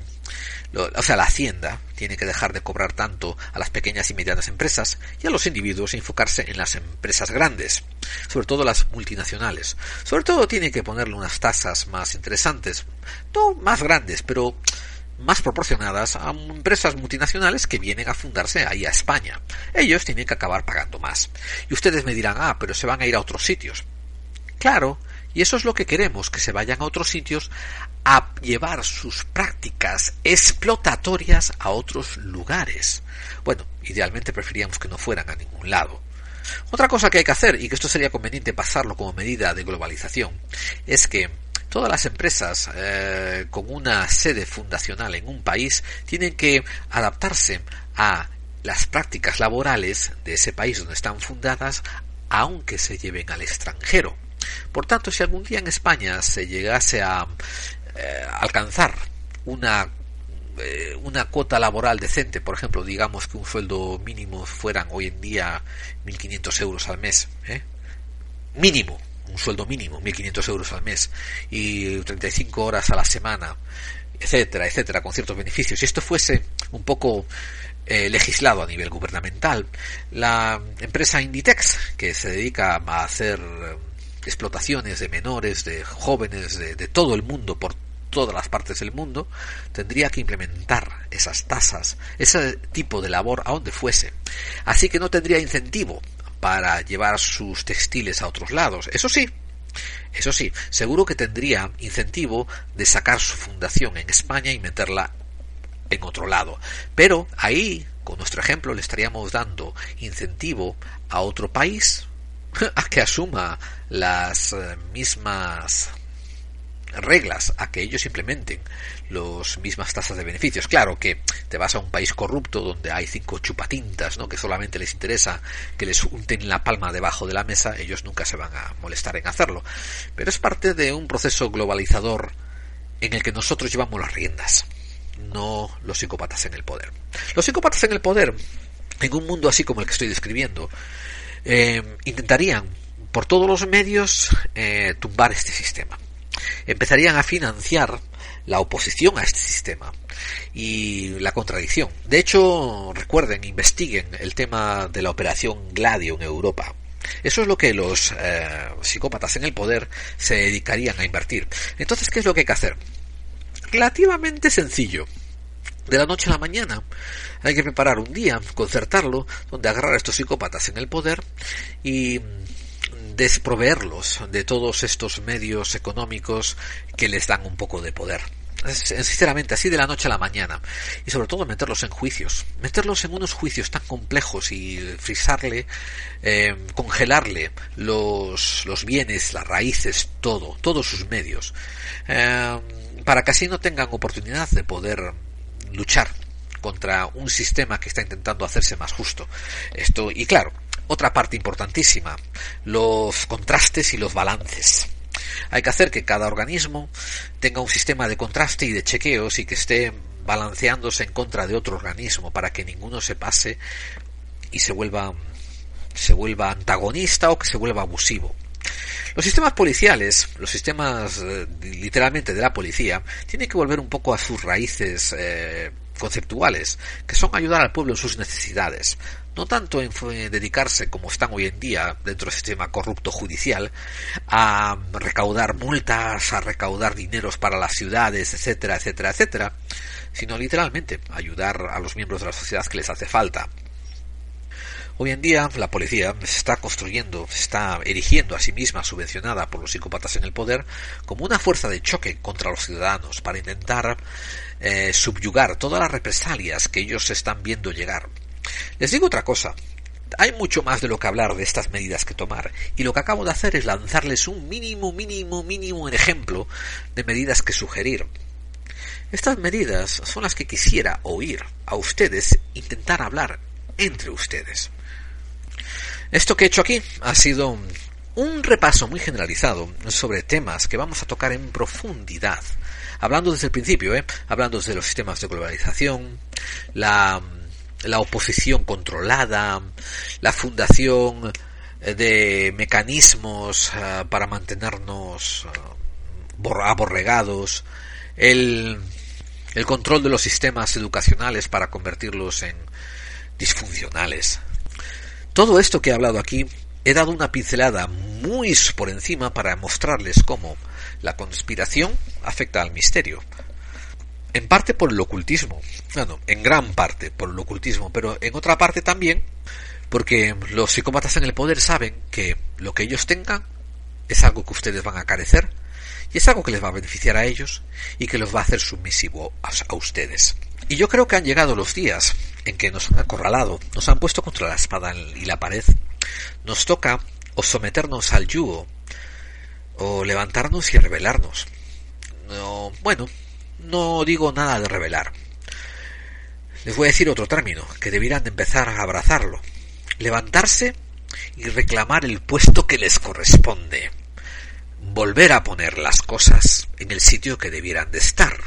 O sea, la hacienda tiene que dejar de cobrar tanto a las pequeñas y medianas empresas y a los individuos y enfocarse en las empresas grandes, sobre todo las multinacionales. Sobre todo tiene que ponerle unas tasas más interesantes, no más grandes, pero más proporcionadas a empresas multinacionales que vienen a fundarse ahí a España. Ellos tienen que acabar pagando más. Y ustedes me dirán, ah, pero se van a ir a otros sitios. Claro, y eso es lo que queremos, que se vayan a otros sitios a llevar sus prácticas explotatorias a otros lugares. Bueno, idealmente preferíamos que no fueran a ningún lado. Otra cosa que hay que hacer, y que esto sería conveniente pasarlo como medida de globalización, es que todas las empresas eh, con una sede fundacional en un país tienen que adaptarse a las prácticas laborales de ese país donde están fundadas, aunque se lleven al extranjero. Por tanto, si algún día en España se llegase a eh, alcanzar una eh, una cuota laboral decente, por ejemplo, digamos que un sueldo mínimo fueran hoy en día 1.500 euros al mes, ¿eh? mínimo, un sueldo mínimo, 1.500 euros al mes, y 35 horas a la semana, etcétera, etcétera, con ciertos beneficios. Si esto fuese un poco legislado a nivel gubernamental, la empresa Inditex, que se dedica a hacer explotaciones de menores, de jóvenes, de, todo el mundo, por todas las partes del mundo, tendría que implementar esas tasas, ese tipo de labor a donde fuese. Así que no tendría incentivo para llevar sus textiles a otros lados. Eso sí, eso sí, seguro que tendría incentivo de sacar su fundación en España y meterla en otro lado. Pero ahí, con nuestro ejemplo, le estaríamos dando incentivo a otro país a que asuma las eh, mismas reglas a que ellos implementen las mismas tasas de beneficios. Claro que te vas a un país corrupto donde hay cinco chupatintas, ¿no? que solamente les interesa que les unten la palma debajo de la mesa, ellos nunca se van a molestar en hacerlo. Pero es parte de un proceso globalizador en el que nosotros llevamos las riendas, no los psicópatas en el poder. Los psicópatas en el poder, en un mundo así como el que estoy describiendo, eh, intentarían por todos los medios eh, tumbar este sistema empezarían a financiar la oposición a este sistema y la contradicción. De hecho, recuerden, investiguen el tema de la operación Gladio en Europa. Eso es lo que los eh, psicópatas en el poder se dedicarían a invertir. Entonces, ¿qué es lo que hay que hacer? Relativamente sencillo. De la noche a la mañana hay que preparar un día, concertarlo, donde agarrar a estos psicópatas en el poder y desproveerlos de todos estos medios económicos que les dan un poco de poder. Sinceramente, así de la noche a la mañana. Y sobre todo meterlos en juicios. Meterlos en unos juicios tan complejos y frisarle, eh, congelarle los, los bienes, las raíces, todo, todos sus medios. Eh, para que así no tengan oportunidad de poder luchar contra un sistema que está intentando hacerse más justo. Esto, y claro, otra parte importantísima, los contrastes y los balances. Hay que hacer que cada organismo tenga un sistema de contraste y de chequeos y que esté balanceándose en contra de otro organismo para que ninguno se pase y se vuelva se vuelva antagonista o que se vuelva abusivo. Los sistemas policiales, los sistemas eh, literalmente de la policía, tienen que volver un poco a sus raíces eh, conceptuales, que son ayudar al pueblo en sus necesidades, no tanto en dedicarse, como están hoy en día dentro del sistema corrupto judicial, a recaudar multas, a recaudar dineros para las ciudades, etcétera, etcétera, etcétera, sino literalmente ayudar a los miembros de la sociedad que les hace falta. Hoy en día la policía se está construyendo, se está erigiendo a sí misma, subvencionada por los psicópatas en el poder, como una fuerza de choque contra los ciudadanos para intentar eh, subyugar todas las represalias que ellos están viendo llegar. Les digo otra cosa. Hay mucho más de lo que hablar de estas medidas que tomar, y lo que acabo de hacer es lanzarles un mínimo, mínimo, mínimo ejemplo de medidas que sugerir. Estas medidas son las que quisiera oír a ustedes intentar hablar entre ustedes. Esto que he hecho aquí ha sido un repaso muy generalizado sobre temas que vamos a tocar en profundidad, hablando desde el principio, ¿eh? hablando de los sistemas de globalización, la, la oposición controlada, la fundación de mecanismos uh, para mantenernos uh, aborregados, el, el control de los sistemas educacionales para convertirlos en disfuncionales, todo esto que he hablado aquí he dado una pincelada muy por encima para mostrarles cómo la conspiración afecta al misterio. En parte por el ocultismo, bueno, en gran parte por el ocultismo, pero en otra parte también porque los psicópatas en el poder saben que lo que ellos tengan es algo que ustedes van a carecer y es algo que les va a beneficiar a ellos y que los va a hacer submisivo a, ustedes. Y yo creo que han llegado los días en que nos han acorralado, nos han puesto contra la espada y la pared. Nos toca o someternos al yugo, o levantarnos y rebelarnos. No, bueno, no digo nada de rebelar. Les voy a decir otro término, que debieran empezar a abrazarlo. Levantarse y reclamar el puesto que les corresponde. Volver a poner las cosas en el sitio que debieran de estar.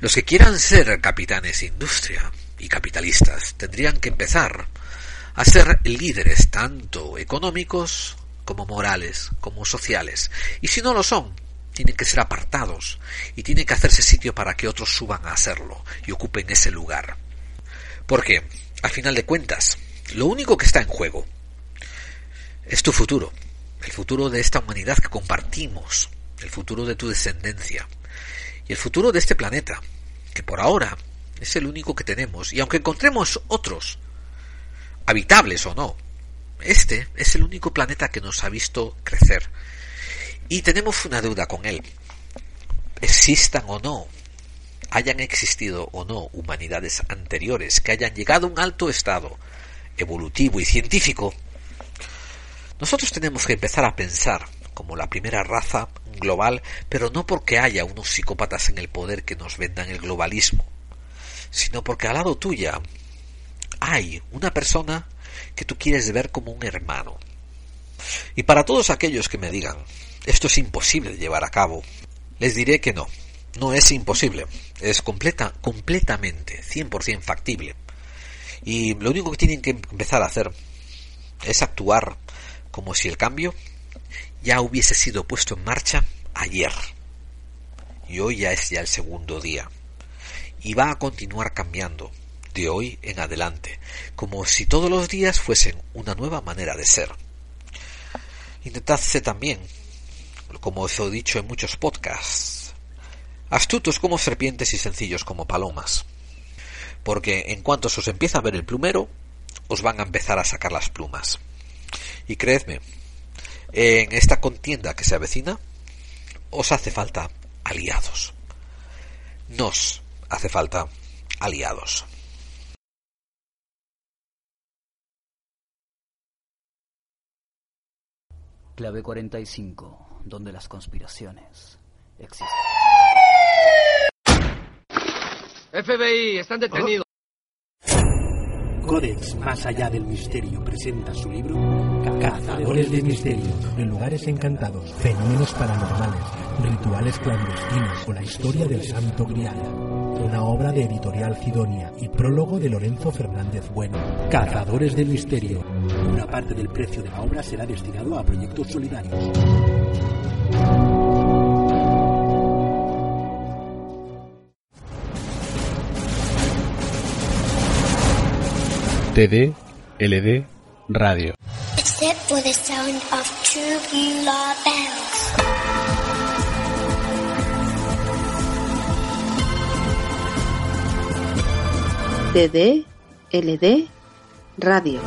Los que quieran ser capitanes de industria y capitalistas tendrían que empezar a ser líderes tanto económicos como morales, como sociales. Y si no lo son, tienen que ser apartados y tienen que hacerse sitio para que otros suban a hacerlo y ocupen ese lugar. Porque, al final de cuentas, lo único que está en juego es tu futuro, el futuro de esta humanidad que compartimos, el futuro de tu descendencia, y el futuro de este planeta, que por ahora es el único que tenemos, y aunque encontremos otros, habitables o no, este es el único planeta que nos ha visto crecer. Y tenemos una deuda con él. Existan o no, hayan existido o no humanidades anteriores que hayan llegado a un alto estado evolutivo y científico, nosotros tenemos que empezar a pensar como la primera raza global, pero no porque haya unos psicópatas en el poder que nos vendan el globalismo, sino porque al lado tuya hay una persona que tú quieres ver como un hermano. Y para todos aquellos que me digan, esto es imposible de llevar a cabo, les diré que no, no es imposible, es completa, completamente, 100% factible. Y lo único que tienen que empezar a hacer es actuar como si el cambio ya hubiese sido puesto en marcha ayer. Y hoy ya es ya el segundo día. Y va a continuar cambiando de hoy en adelante, como si todos los días fuesen una nueva manera de ser. Intentadse también, como os he dicho en muchos podcasts, astutos como serpientes y sencillos como palomas. Porque en cuanto se os empieza a ver el plumero, os van a empezar a sacar las plumas. Y creedme, en esta contienda que se avecina, os hace falta aliados. Nos hace falta aliados. Clave 45, donde las conspiraciones existen. FBI, están detenidos. Codex Más allá del misterio presenta su libro Cazadores de Misterio, en lugares encantados, fenómenos paranormales, rituales clandestinos o la historia del Santo Grial. Una obra de editorial Cidonia y prólogo de Lorenzo Fernández Bueno. Cazadores del Misterio. Una parte del precio de la obra será destinado a proyectos solidarios. TD, LD, radio. except for the sound of tubular bells. TD, LD, radio.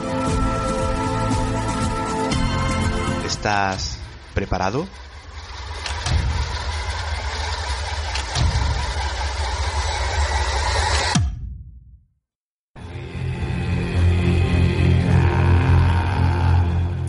¿Estás preparado?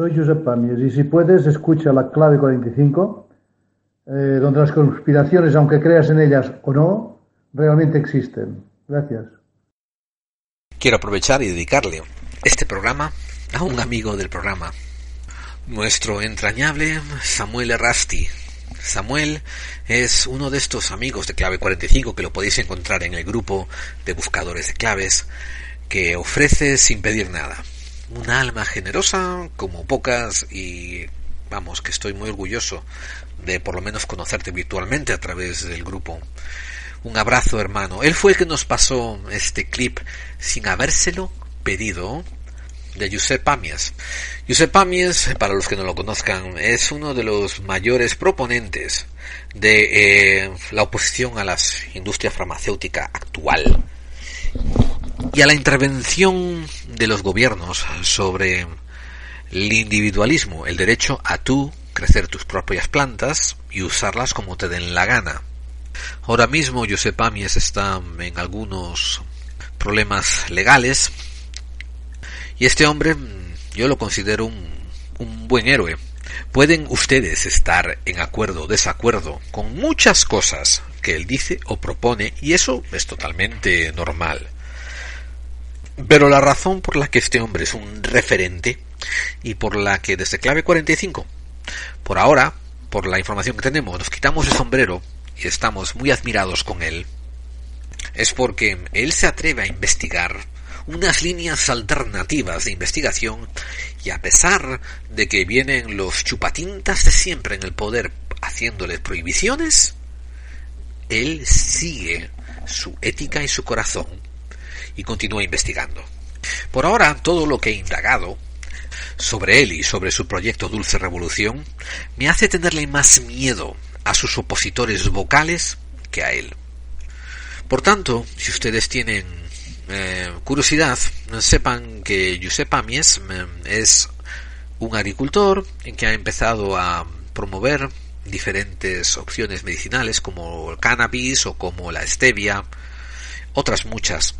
Soy Josep Pamies y si puedes escucha la clave 45, eh, donde las conspiraciones, aunque creas en ellas o no, realmente existen. Gracias. Quiero aprovechar y dedicarle este programa a un amigo del programa, nuestro entrañable Samuel Errasti. Samuel es uno de estos amigos de Clave 45 que lo podéis encontrar en el grupo de buscadores de claves que ofrece sin pedir nada. Un alma generosa como pocas y vamos que estoy muy orgulloso de por lo menos conocerte virtualmente a través del grupo. Un abrazo hermano. Él fue el que nos pasó este clip sin habérselo pedido de Josep Pamias. Josep Pamias, para los que no lo conozcan, es uno de los mayores proponentes de eh, la oposición a la industria farmacéutica actual y a la intervención de los gobiernos sobre el individualismo, el derecho a tú crecer tus propias plantas y usarlas como te den la gana. Ahora mismo Josep Pamias está en algunos problemas legales y este hombre yo lo considero un, un buen héroe. Pueden ustedes estar en acuerdo o desacuerdo con muchas cosas que él dice o propone y eso es totalmente normal. Pero la razón por la que este hombre es un referente y por la que desde clave 45, por ahora, por la información que tenemos, nos quitamos el sombrero y estamos muy admirados con él, es porque él se atreve a investigar unas líneas alternativas de investigación y a pesar de que vienen los chupatintas de siempre en el poder haciéndole prohibiciones, él sigue su ética y su corazón y continúa investigando. Por ahora, todo lo que he indagado sobre él y sobre su proyecto Dulce Revolución me hace tenerle más miedo a sus opositores vocales que a él. Por tanto, si ustedes tienen eh, curiosidad, sepan que Giuseppe Amies eh, es un agricultor que ha empezado a promover diferentes opciones medicinales como el cannabis o como la stevia, otras muchas.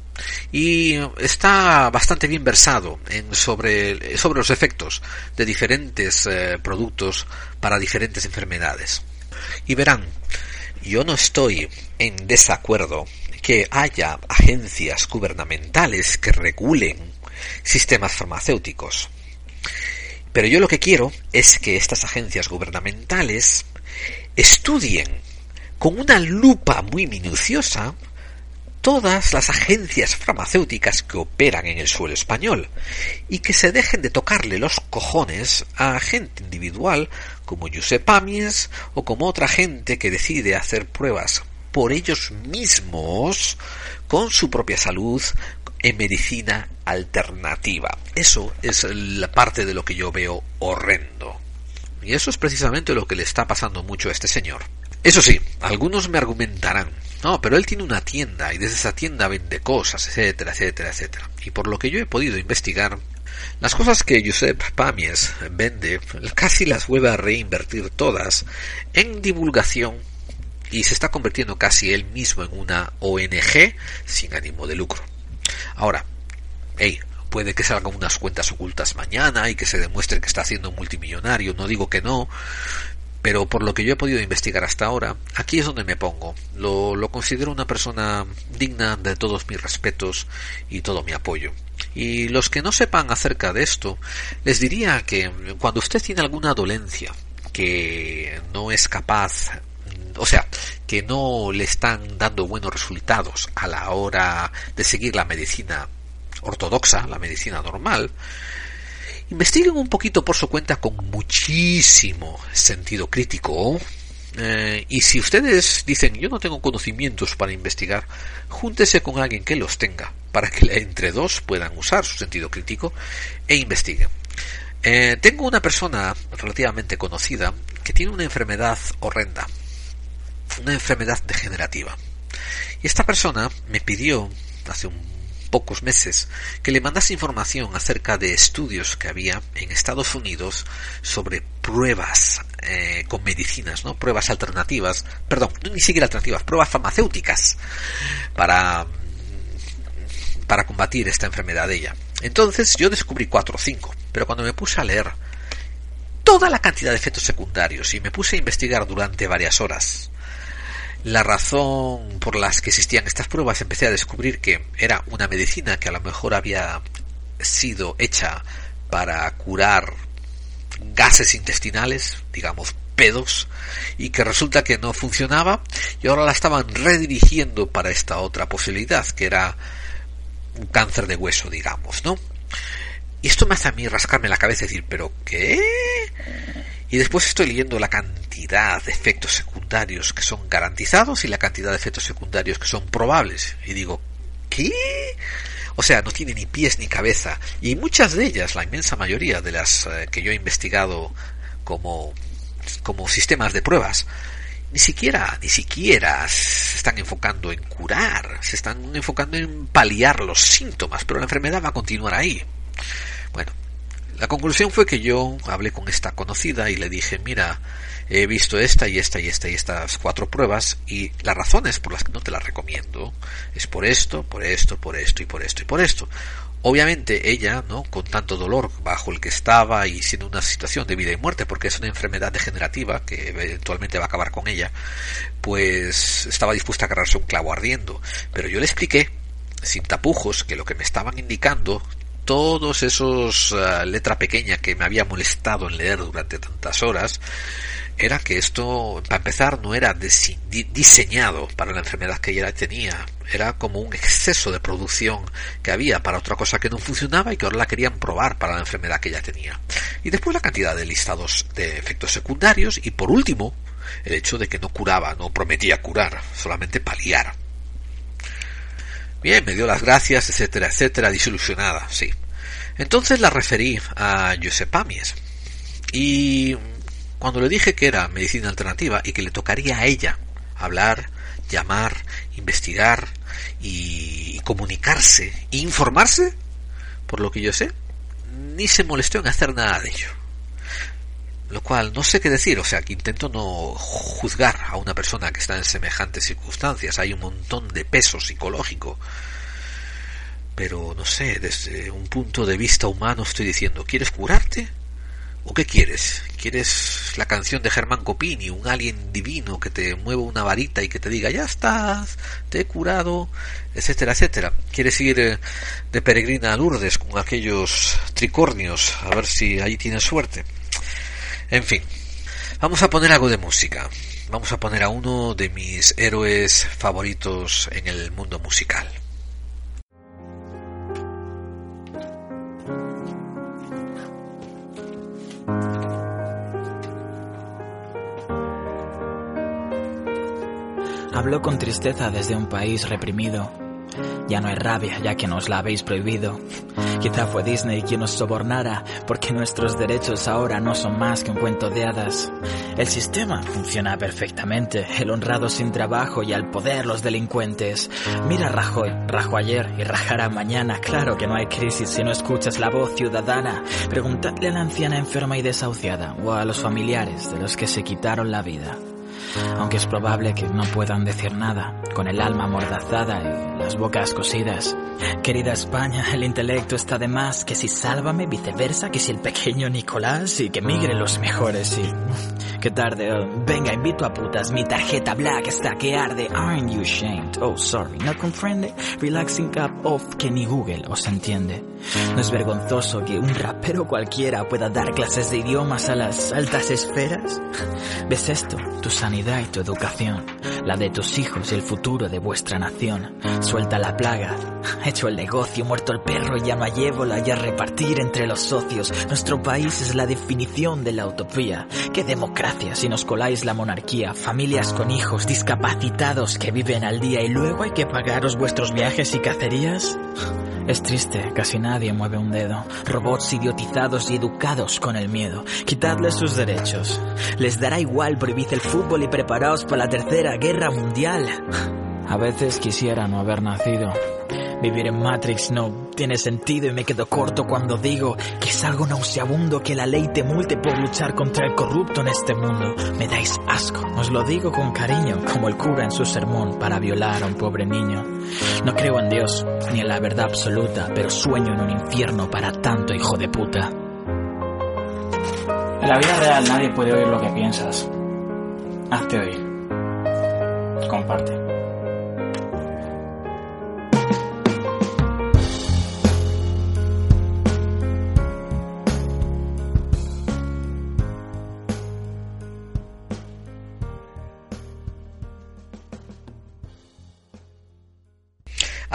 Y está bastante bien versado en sobre, sobre los efectos de diferentes eh, productos para diferentes enfermedades. Y verán, yo no estoy en desacuerdo que haya agencias gubernamentales que regulen sistemas farmacéuticos. Pero yo lo que quiero es que estas agencias gubernamentales estudien con una lupa muy minuciosa todas las agencias farmacéuticas que operan en el suelo español y que se dejen de tocarle los cojones a gente individual como Josep Amies o como otra gente que decide hacer pruebas por ellos mismos con su propia salud en medicina alternativa. Eso es la parte de lo que yo veo horrendo. Y eso es precisamente lo que le está pasando mucho a este señor. Eso sí, algunos me argumentarán, no, pero él tiene una tienda y desde esa tienda vende cosas, etcétera, etcétera, etcétera. Y por lo que yo he podido investigar, las cosas que Josep Pamies vende casi las vuelve a reinvertir todas en divulgación y se está convirtiendo casi él mismo en una ONG sin ánimo de lucro. Ahora, hey, puede que salgan unas cuentas ocultas mañana y que se demuestre que está haciendo multimillonario, no digo que no, pero por lo que yo he podido investigar hasta ahora, aquí es donde me pongo. Lo, lo, considero una persona digna de todos mis respetos y todo mi apoyo. Y los que no sepan acerca de esto, les diría que cuando usted tiene alguna dolencia que no es capaz o sea, que no le están dando buenos resultados a la hora de seguir la medicina ortodoxa, la medicina normal, investiguen un poquito por su cuenta con muchísimo sentido crítico. Eh, y si ustedes dicen yo no tengo conocimientos para investigar, júntese con alguien que los tenga, para que entre dos puedan usar su sentido crítico e investiguen. Eh, tengo una persona relativamente conocida que tiene una enfermedad horrenda, una enfermedad degenerativa. Y esta persona me pidió hace un pocos meses que le mandase información acerca de estudios que había en Estados Unidos sobre pruebas eh, con medicinas, ¿no? Pruebas alternativas, perdón, ni siquiera alternativas, pruebas farmacéuticas para para combatir esta enfermedad de ella. Entonces yo descubrí cuatro o cinco, pero cuando me puse a leer toda la cantidad de efectos secundarios y me puse a investigar durante varias horas la razón por las que existían estas pruebas empecé a descubrir que era una medicina que a lo mejor había sido hecha para curar gases intestinales, digamos pedos, y que resulta que no funcionaba y ahora la estaban redirigiendo para esta otra posibilidad, que era un cáncer de hueso, digamos, ¿no? Y esto me hace a mí rascarme la cabeza y decir, ¿pero qué? Y después estoy leyendo la cantidad de efectos secundarios que son garantizados y la cantidad de efectos secundarios que son probables. Y digo, ¿qué? O sea, no tiene ni pies ni cabeza. Y muchas de ellas, la inmensa mayoría de las eh, que yo he investigado como, como sistemas de pruebas, ni siquiera, ni siquiera se están enfocando en curar, se están enfocando en paliar los síntomas, pero la enfermedad va a continuar ahí. Bueno, la conclusión fue que yo hablé con esta conocida y le dije, mira, he visto esta y esta y esta y estas cuatro pruebas y las razones por las que no te las recomiendo es por esto, por esto, por esto y por esto y por esto. Obviamente ella, ¿no? Con tanto dolor bajo el que estaba y siendo una situación de vida y muerte, porque es una enfermedad degenerativa que eventualmente va a acabar con ella, pues estaba dispuesta a agarrarse un clavo ardiendo. Pero yo le expliqué, sin tapujos, que lo que me estaban indicando todos esos uh, letra pequeña que me había molestado en leer durante tantas horas era que esto, para empezar, no era diseñado para la enfermedad que ella tenía. Era como un exceso de producción que había para otra cosa que no funcionaba y que ahora la querían probar para la enfermedad que ella tenía. Y después la cantidad de listados de efectos secundarios y por último, el hecho de que no curaba, no prometía curar, solamente paliar. Bien, me dio las gracias, etcétera, etcétera, desilusionada, sí. Entonces la referí a Josep Pamies y cuando le dije que era medicina alternativa y que le tocaría a ella hablar, llamar, investigar y comunicarse e informarse, por lo que yo sé, ni se molestó en hacer nada de ello. Lo cual no sé qué decir, o sea, que intento no juzgar a una persona que está en semejantes circunstancias. Hay un montón de peso psicológico. Pero no sé, desde un punto de vista humano estoy diciendo, ¿quieres curarte? ¿O qué quieres? ¿Quieres la canción de Germán Copini, un alien divino que te mueva una varita y que te diga ya estás, te he curado, etcétera, etcétera? ¿Quieres ir eh, de peregrina a Lourdes con aquellos tricornios a ver si ahí tienes suerte? En fin, vamos a poner algo de música. Vamos a poner a uno de mis héroes favoritos en el mundo musical. Hablo con tristeza desde un país reprimido. Ya no hay rabia, ya que nos la habéis prohibido. Quizá fue Disney quien nos sobornara, porque nuestros derechos ahora no son más que un cuento de hadas. El sistema funciona perfectamente, el honrado sin trabajo y al poder los delincuentes. Mira Rajoy, rajo ayer y rajará mañana. Claro que no hay crisis si no escuchas la voz ciudadana. Preguntadle a la anciana enferma y desahuciada, o a los familiares de los que se quitaron la vida aunque es probable que no puedan decir nada, con el alma amordazada y las bocas cosidas. Querida España, el intelecto está de más, que si sálvame, viceversa, que si el pequeño Nicolás y que migren los mejores y... Qué tarde, oh. venga, invito a putas, mi tarjeta black está que arde, aren't you ashamed? Oh, sorry, no comprende, relaxing cup off que ni Google os entiende. No es vergonzoso que un rapero cualquiera pueda dar clases de idiomas a las altas esferas. ¿Ves esto? Tu sanidad y tu educación, la de tus hijos y el futuro de vuestra nación. Suelta la plaga, hecho el negocio, muerto el perro, ya no hay ébola y a repartir entre los socios. Nuestro país es la definición de la utopía. ¡Qué democracia si nos coláis la monarquía! Familias con hijos discapacitados que viven al día y luego hay que pagaros vuestros viajes y cacerías. Es triste, casi nadie mueve un dedo. Robots idiotizados y educados con el miedo. Quitadles sus derechos. Les dará igual, prohibid el fútbol y preparaos para la tercera guerra mundial. A veces quisiera no haber nacido. Vivir en Matrix no tiene sentido y me quedo corto cuando digo que es algo nauseabundo que la ley te multe por luchar contra el corrupto en este mundo. Me dais asco, os lo digo con cariño, como el cura en su sermón para violar a un pobre niño. No creo en Dios, ni en la verdad absoluta, pero sueño en un infierno para tanto hijo de puta. En la vida real nadie puede oír lo que piensas. Hazte oír. Comparte.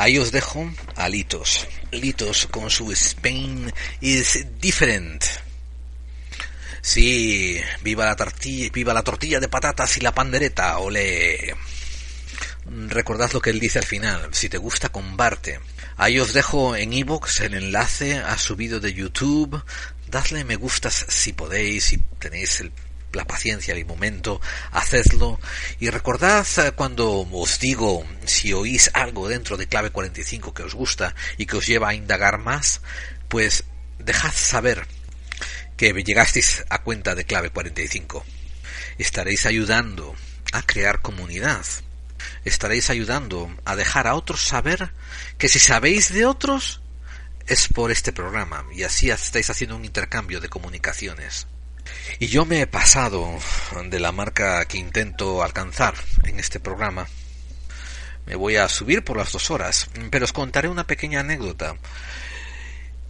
Ahí os dejo a Litos. Litos con su Spain is different. Sí, viva la tortilla, viva la tortilla de patatas y la pandereta, ole. Recordad lo que él dice al final, si te gusta comparte. Ahí os dejo en iVoox el enlace a su vídeo de YouTube. Dadle me gustas si podéis, si tenéis el la paciencia, el momento, hacedlo. Y recordad eh, cuando os digo, si oís algo dentro de clave 45 que os gusta y que os lleva a indagar más, pues dejad saber que llegasteis a cuenta de clave 45. Estaréis ayudando a crear comunidad. Estaréis ayudando a dejar a otros saber que si sabéis de otros, es por este programa y así estáis haciendo un intercambio de comunicaciones. Y yo me he pasado de la marca que intento alcanzar en este programa. Me voy a subir por las dos horas, pero os contaré una pequeña anécdota.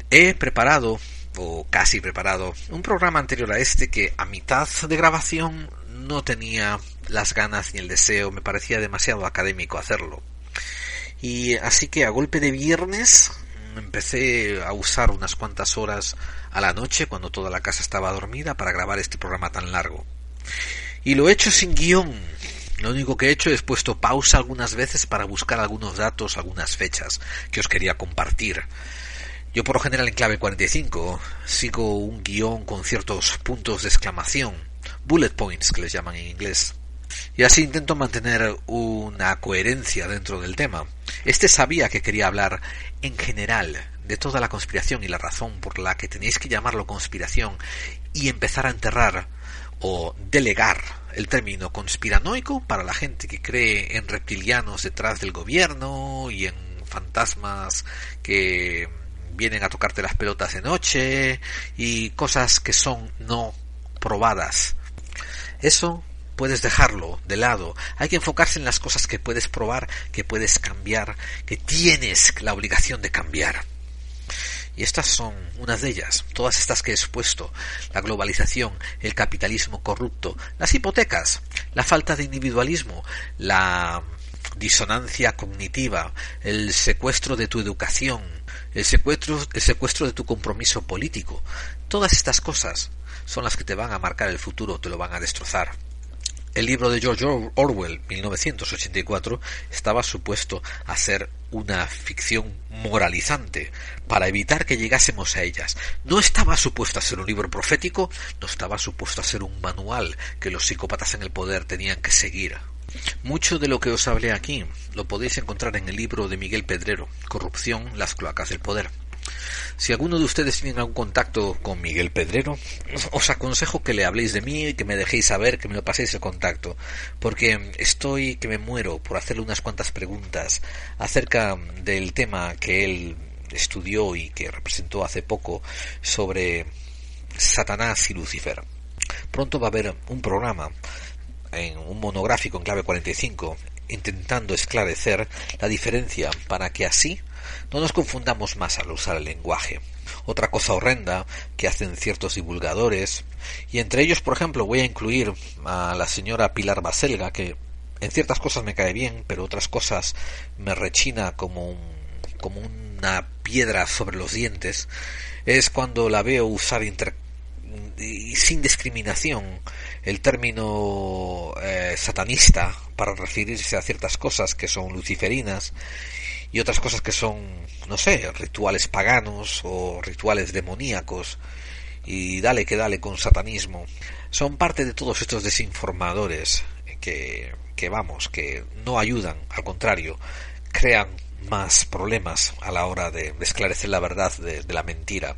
He preparado, o casi preparado, un programa anterior a este que a mitad de grabación no tenía las ganas ni el deseo, me parecía demasiado académico hacerlo. Y así que a golpe de viernes empecé a usar unas cuantas horas a la noche cuando toda la casa estaba dormida para grabar este programa tan largo. Y lo he hecho sin guion. Lo único que he hecho es puesto pausa algunas veces para buscar algunos datos, algunas fechas que os quería compartir. Yo por lo general en clave 45 sigo un guion con ciertos puntos de exclamación, bullet points que les llaman en inglés. Y así intento mantener una coherencia dentro del tema. Este sabía que quería hablar en general de toda la conspiración y la razón por la que tenéis que llamarlo conspiración y empezar a enterrar o delegar el término conspiranoico para la gente que cree en reptilianos detrás del gobierno y en fantasmas que vienen a tocarte las pelotas de noche y cosas que son no probadas. Eso puedes dejarlo de lado. Hay que enfocarse en las cosas que puedes probar, que puedes cambiar, que tienes la obligación de cambiar. Y estas son unas de ellas, todas estas que he expuesto, la globalización, el capitalismo corrupto, las hipotecas, la falta de individualismo, la disonancia cognitiva, el secuestro de tu educación, el secuestro, el secuestro de tu compromiso político. Todas estas cosas son las que te van a marcar el futuro, te lo van a destrozar. El libro de George Orwell, 1984, estaba supuesto a ser una ficción moralizante para evitar que llegásemos a ellas. No estaba supuesto a ser un libro profético, no estaba supuesto a ser un manual que los psicópatas en el poder tenían que seguir. Mucho de lo que os hablé aquí lo podéis encontrar en el libro de Miguel Pedrero, Corrupción, las cloacas del poder. Si alguno de ustedes tiene algún contacto con Miguel Pedrero, os aconsejo que le habléis de mí y que me dejéis saber, que me lo paséis el contacto, porque estoy que me muero por hacerle unas cuantas preguntas acerca del tema que él estudió y que representó hace poco sobre Satanás y Lucifer. Pronto va a haber un programa en un monográfico en clave 45 intentando esclarecer la diferencia para que así no nos confundamos más al usar el lenguaje. Otra cosa horrenda que hacen ciertos divulgadores, y entre ellos, por ejemplo, voy a incluir a la señora Pilar Baselga, que en ciertas cosas me cae bien, pero otras cosas me rechina como un, como una piedra sobre los dientes, es cuando la veo usar sin discriminación el término eh, satanista para referirse a ciertas cosas que son luciferinas y otras cosas que son, no sé, rituales paganos o rituales demoníacos y dale que dale con satanismo. Son parte de todos estos desinformadores que, que vamos, que no ayudan, al contrario, crean más problemas a la hora de, esclarecer la verdad de, la mentira.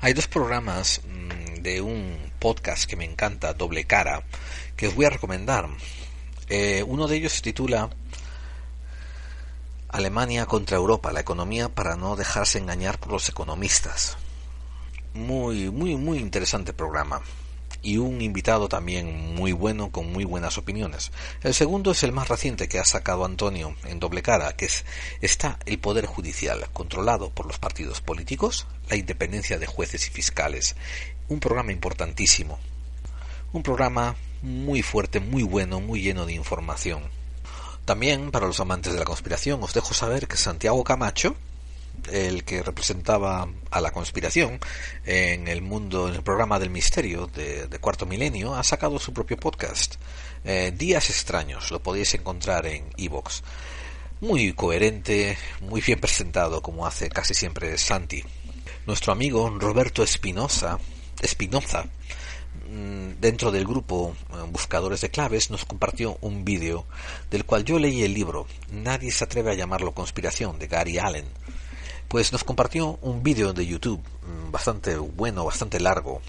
Hay dos programas mm, de un podcast que me encanta, Doble Cara, que os voy a recomendar. Eh, uno de ellos se titula Alemania contra Europa, la economía para no dejarse engañar por los economistas. Muy, muy, muy interesante programa. Y un invitado también muy bueno, con muy buenas opiniones. El segundo es el más reciente que ha sacado Antonio en doble cara, que es está el Poder Judicial, controlado por los partidos políticos, la independencia de jueces y fiscales. Un programa importantísimo. Un programa muy fuerte, muy bueno, muy lleno de información también, para los amantes de la conspiración, os dejo saber que Santiago Camacho, el que representaba a la conspiración en el mundo, en el programa del misterio de, Cuarto Milenio, ha sacado su propio podcast, eh, Días Extraños, lo podéis encontrar en Evox. Muy coherente, muy bien presentado, como hace casi siempre Santi. Nuestro amigo Roberto Espinosa, Espinoza, dentro del grupo eh, Buscadores de Claves nos compartió un vídeo del cual yo leí el libro Nadie se atreve a llamarlo conspiración de Gary Allen. Pues nos compartió un vídeo de YouTube mm, bastante bueno, bastante largo,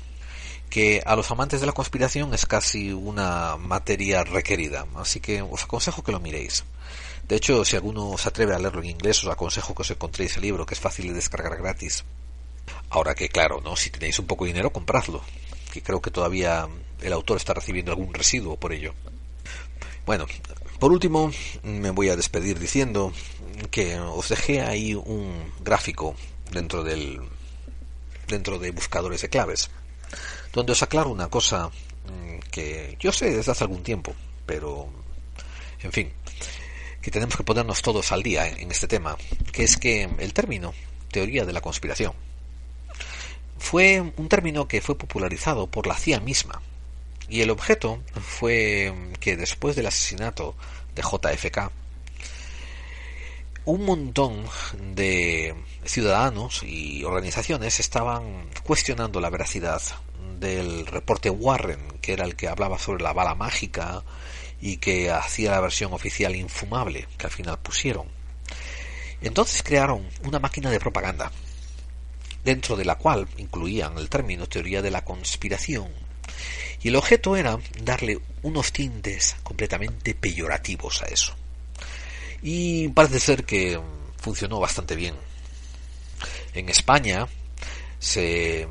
que a los amantes de la conspiración es casi una materia requerida, así que os aconsejo que lo miréis. De hecho, si alguno se atreve a leerlo en inglés, os aconsejo que os encontréis el libro, que es fácil de descargar gratis. Ahora que claro, ¿no? Si tenéis un poco de dinero, compradlo que creo que todavía el autor está recibiendo algún residuo por ello. Bueno, por último, me voy a despedir diciendo que os dejé ahí un gráfico dentro del dentro de buscadores de claves, donde os aclaro una cosa mm, que yo sé desde hace algún tiempo, pero en fin, que tenemos que ponernos todos al día en este tema, que es que el término teoría de la conspiración fue un término que fue popularizado por la CIA misma. Y el objeto fue que después del asesinato de JFK, un montón de ciudadanos y organizaciones estaban cuestionando la veracidad del reporte Warren, que era el que hablaba sobre la bala mágica y que hacía la versión oficial infumable que al final pusieron. Entonces crearon una máquina de propaganda, dentro de la cual incluían el término teoría de la conspiración. Y el objeto era darle unos tintes completamente peyorativos a eso. Y parece ser que funcionó bastante bien. En España se,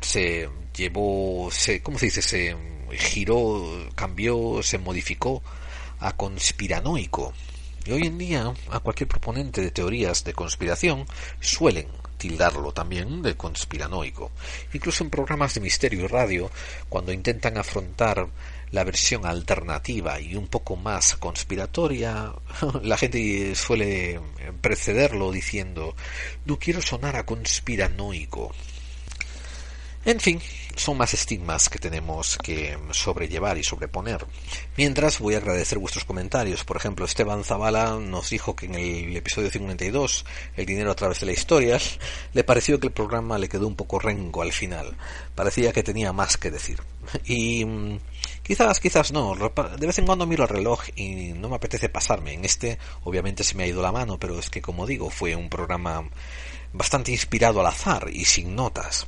se llevó, se, ¿cómo se dice? Se giró, cambió, se modificó a conspiranoico. Y hoy en día a cualquier proponente de teorías de conspiración suelen tildarlo también de conspiranoico. Incluso en programas de misterio y radio, cuando intentan afrontar la versión alternativa y un poco más conspiratoria, la gente suele precederlo diciendo no quiero sonar a conspiranoico. En fin, son más estigmas que tenemos que sobrellevar y sobreponer. Mientras voy a agradecer vuestros comentarios. Por ejemplo, Esteban Zavala nos dijo que en el episodio 52, El dinero a través de la historia, le pareció que el programa le quedó un poco rengo al final. Parecía que tenía más que decir. Y mm, quizás, quizás no. De vez en cuando miro el reloj y no me apetece pasarme. En este, obviamente, se me ha ido la mano, pero es que, como digo, fue un programa bastante inspirado al azar y sin notas.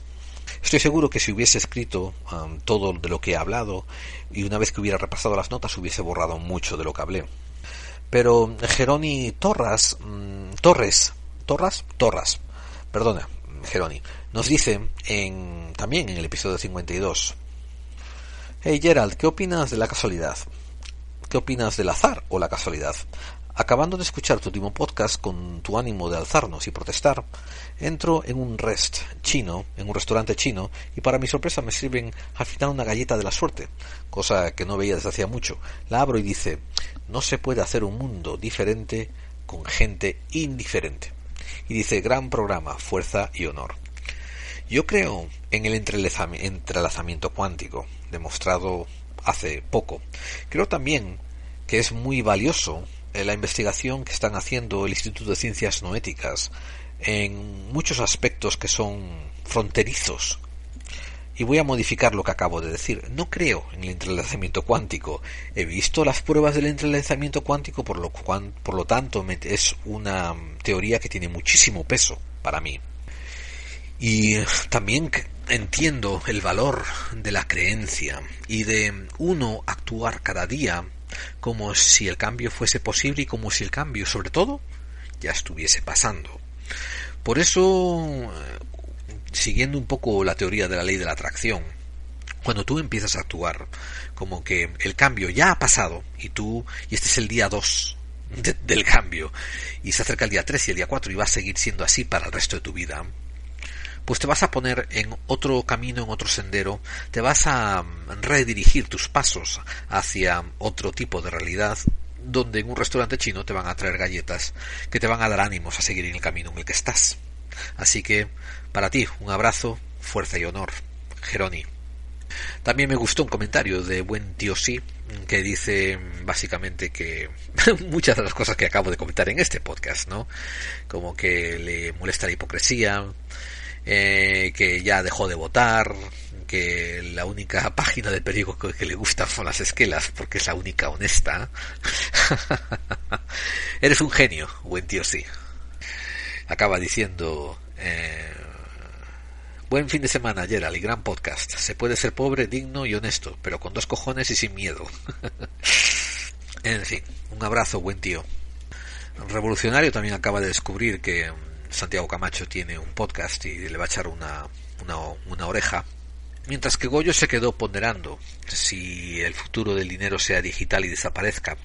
Estoy seguro que si hubiese escrito um, todo de lo que he hablado y una vez que hubiera repasado las notas hubiese borrado mucho de lo que hablé. Pero Geroni Torras, mm, Torres, Torras, Torras, perdona, Geroni, nos dice en, también en el episodio 52. Hey Gerald, ¿qué opinas de la casualidad? ¿Qué opinas del azar o la casualidad? Acabando de escuchar tu último podcast con tu ánimo de alzarnos y protestar, entro en un rest chino, en un restaurante chino, y para mi sorpresa me sirven al final una galleta de la suerte, cosa que no veía desde hacía mucho. La abro y dice, no se puede hacer un mundo diferente con gente indiferente. Y dice, gran programa, fuerza y honor. Yo creo en el entrelazamiento cuántico, demostrado hace poco. Creo también que es muy valioso la investigación que están haciendo el Instituto de Ciencias Noéticas en muchos aspectos que son fronterizos. Y voy a modificar lo que acabo de decir. No creo en el entrelazamiento cuántico. He visto las pruebas del entrelazamiento cuántico, por lo, por lo tanto es una teoría que tiene muchísimo peso para mí. Y también entiendo el valor de la creencia y de uno actuar cada día como si el cambio fuese posible y como si el cambio, sobre todo, ya estuviese pasando. Por eso, eh, siguiendo un poco la teoría de la ley de la atracción, cuando tú empiezas a actuar como que el cambio ya ha pasado y tú, y este es el día 2 del cambio, y se acerca el día 3 y el día 4 y va a seguir siendo así para el resto de tu vida, pues te vas a poner en otro camino, en otro sendero, te vas a mm, redirigir tus pasos hacia otro tipo de realidad donde en un restaurante chino te van a traer galletas que te van a dar ánimos a seguir en el camino en el que estás. Así que, para ti, un abrazo, fuerza y honor. Geroni. También me gustó un comentario de buen tío sí que dice básicamente que muchas de las cosas que acabo de comentar en este podcast, ¿no? Como que le molesta la hipocresía, eh, que ya dejó de votar, que la única página de periódico que le gusta son las esquelas porque es la única honesta. Eres un genio, buen tío sí. Acaba diciendo... Eh, Buen fin de semana, Gerald, y gran podcast. Se puede ser pobre, digno y honesto, pero con dos cojones y sin miedo. en fin, un abrazo, buen tío. Revolucionario también acaba de descubrir que Santiago Camacho tiene un podcast y le va a echar una, una, oreja. Mientras que Goyo se quedó ponderando si el futuro del dinero sea digital y desaparezca.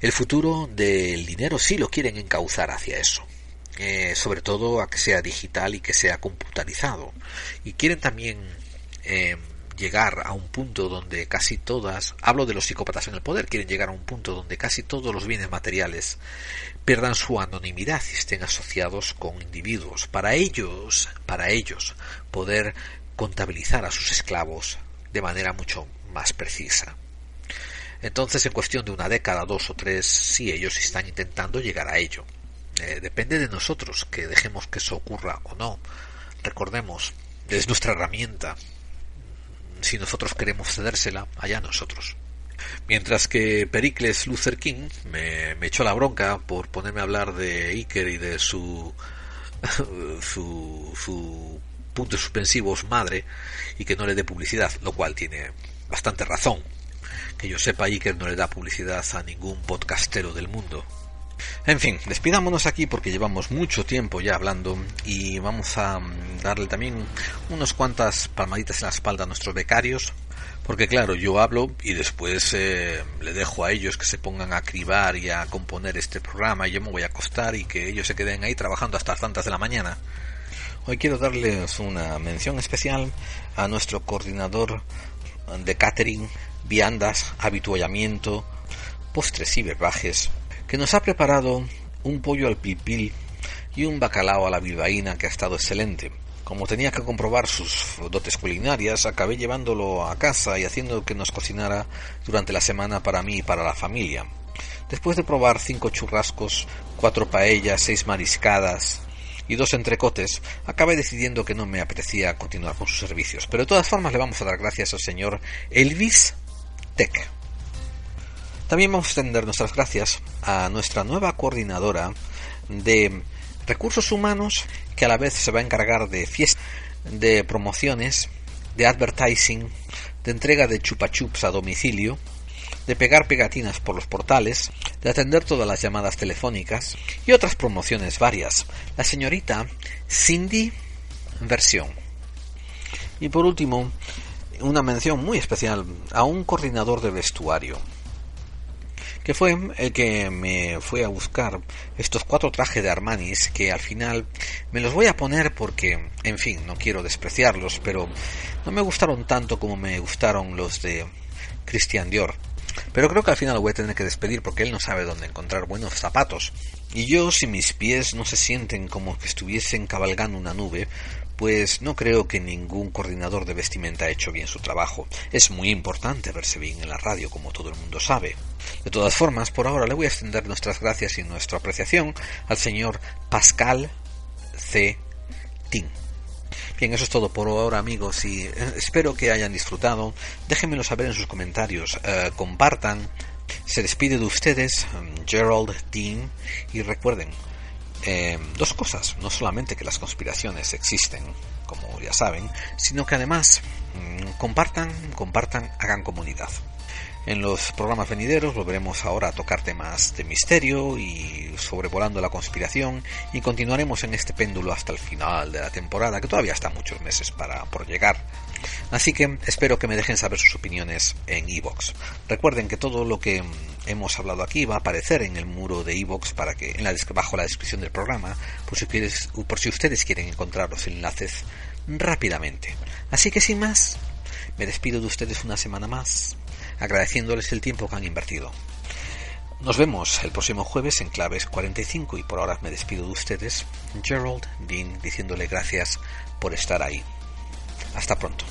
El futuro del dinero sí lo quieren encauzar hacia eso. Eh, sobre todo a que sea digital y que sea computarizado. Y quieren también eh, llegar a un punto donde casi todas, hablo de los psicópatas en el poder, quieren llegar a un punto donde casi todos los bienes materiales pierdan su anonimidad y estén asociados con individuos. Para ellos, para ellos, poder contabilizar a sus esclavos de manera mucho más precisa. Entonces, en cuestión de una década, dos o tres, sí, ellos están intentando llegar a ello. Eh, depende de nosotros que dejemos que eso ocurra o no. Recordemos, es nuestra herramienta. Si nosotros queremos cedérsela, allá nosotros. Mientras que Pericles Luther King me, echó la bronca por ponerme a hablar de Iker y de su su, su puntos suspensivos madre y que no le dé publicidad, lo cual tiene bastante razón. Que yo sepa, Iker no le da publicidad a ningún podcastero del mundo. En fin, despidámonos aquí porque llevamos mucho tiempo ya hablando y vamos a darle también unos cuantas palmaditas en la espalda a nuestros becarios porque claro, yo hablo y después eh, le dejo a ellos que se pongan a cribar y a componer este programa y yo me voy a acostar y que ellos se queden ahí trabajando hasta las tantas de la mañana. Hoy quiero darles una mención especial a nuestro coordinador de catering, viandas, habituallamiento, postres y verbajes, que nos ha preparado un pollo al pilpil y un bacalao a la bilbaína que ha estado excelente. Como tenía que comprobar sus dotes culinarias, acabé llevándolo a casa y haciendo que nos cocinara durante la semana para mí y para la familia. Después de probar cinco churrascos, cuatro paellas, seis mariscadas y dos entrecotes, acabé decidiendo que no me apetecía continuar con sus servicios. Pero de todas formas le vamos a dar gracias al señor Elvis Tech. También vamos a extender nuestras gracias a nuestra nueva coordinadora de recursos humanos que a la vez se va a encargar de fiestas, de promociones, de advertising, de entrega de chupa chups a domicilio, de pegar pegatinas por los portales, de atender todas las llamadas telefónicas y otras promociones varias. La señorita Cindy Versión. Y por último, una mención muy especial a un coordinador de vestuario, que fue el que me fue a buscar estos cuatro trajes de Armanis que al final me los voy a poner porque, en fin, no quiero despreciarlos, pero no me gustaron tanto como me gustaron los de Christian Dior. Pero creo que al final lo voy a tener que despedir porque él no sabe dónde encontrar buenos zapatos. Y yo, si mis pies no se sienten como que estuviesen cabalgando una nube, pues no creo que ningún coordinador de vestimenta haya hecho bien su trabajo. Es muy importante verse bien en la radio, como todo el mundo sabe. De todas formas, por ahora le voy a extender nuestras gracias y nuestra apreciación al señor Pascal C. Tin. Bien, eso es todo por ahora amigos y eh, espero que hayan disfrutado. Déjenmelo saber en sus comentarios, eh, compartan. Se despide de ustedes um, Gerald Dean y recuerden, eh, dos cosas, no solamente que las conspiraciones existen, como ya saben, sino que además mm, compartan, compartan, hagan comunidad. En los programas venideros volveremos ahora a tocar temas de misterio y sobrevolando la conspiración y continuaremos en este péndulo hasta el final de la temporada, que todavía está muchos meses para por llegar. Así que espero que me dejen saber sus opiniones en iVoox. Recuerden que todo lo que hemos hablado aquí va a aparecer en el muro de iVoox para que en la bajo la descripción del programa, por si, por si ustedes quieren encontrar los enlaces rápidamente. Así que sin más, me despido de ustedes una semana más agradeciéndoles el tiempo que han invertido. Nos vemos el próximo jueves en Claves 45 y por ahora me despido de ustedes, Gerald Dean, diciéndole gracias por estar ahí. Hasta pronto.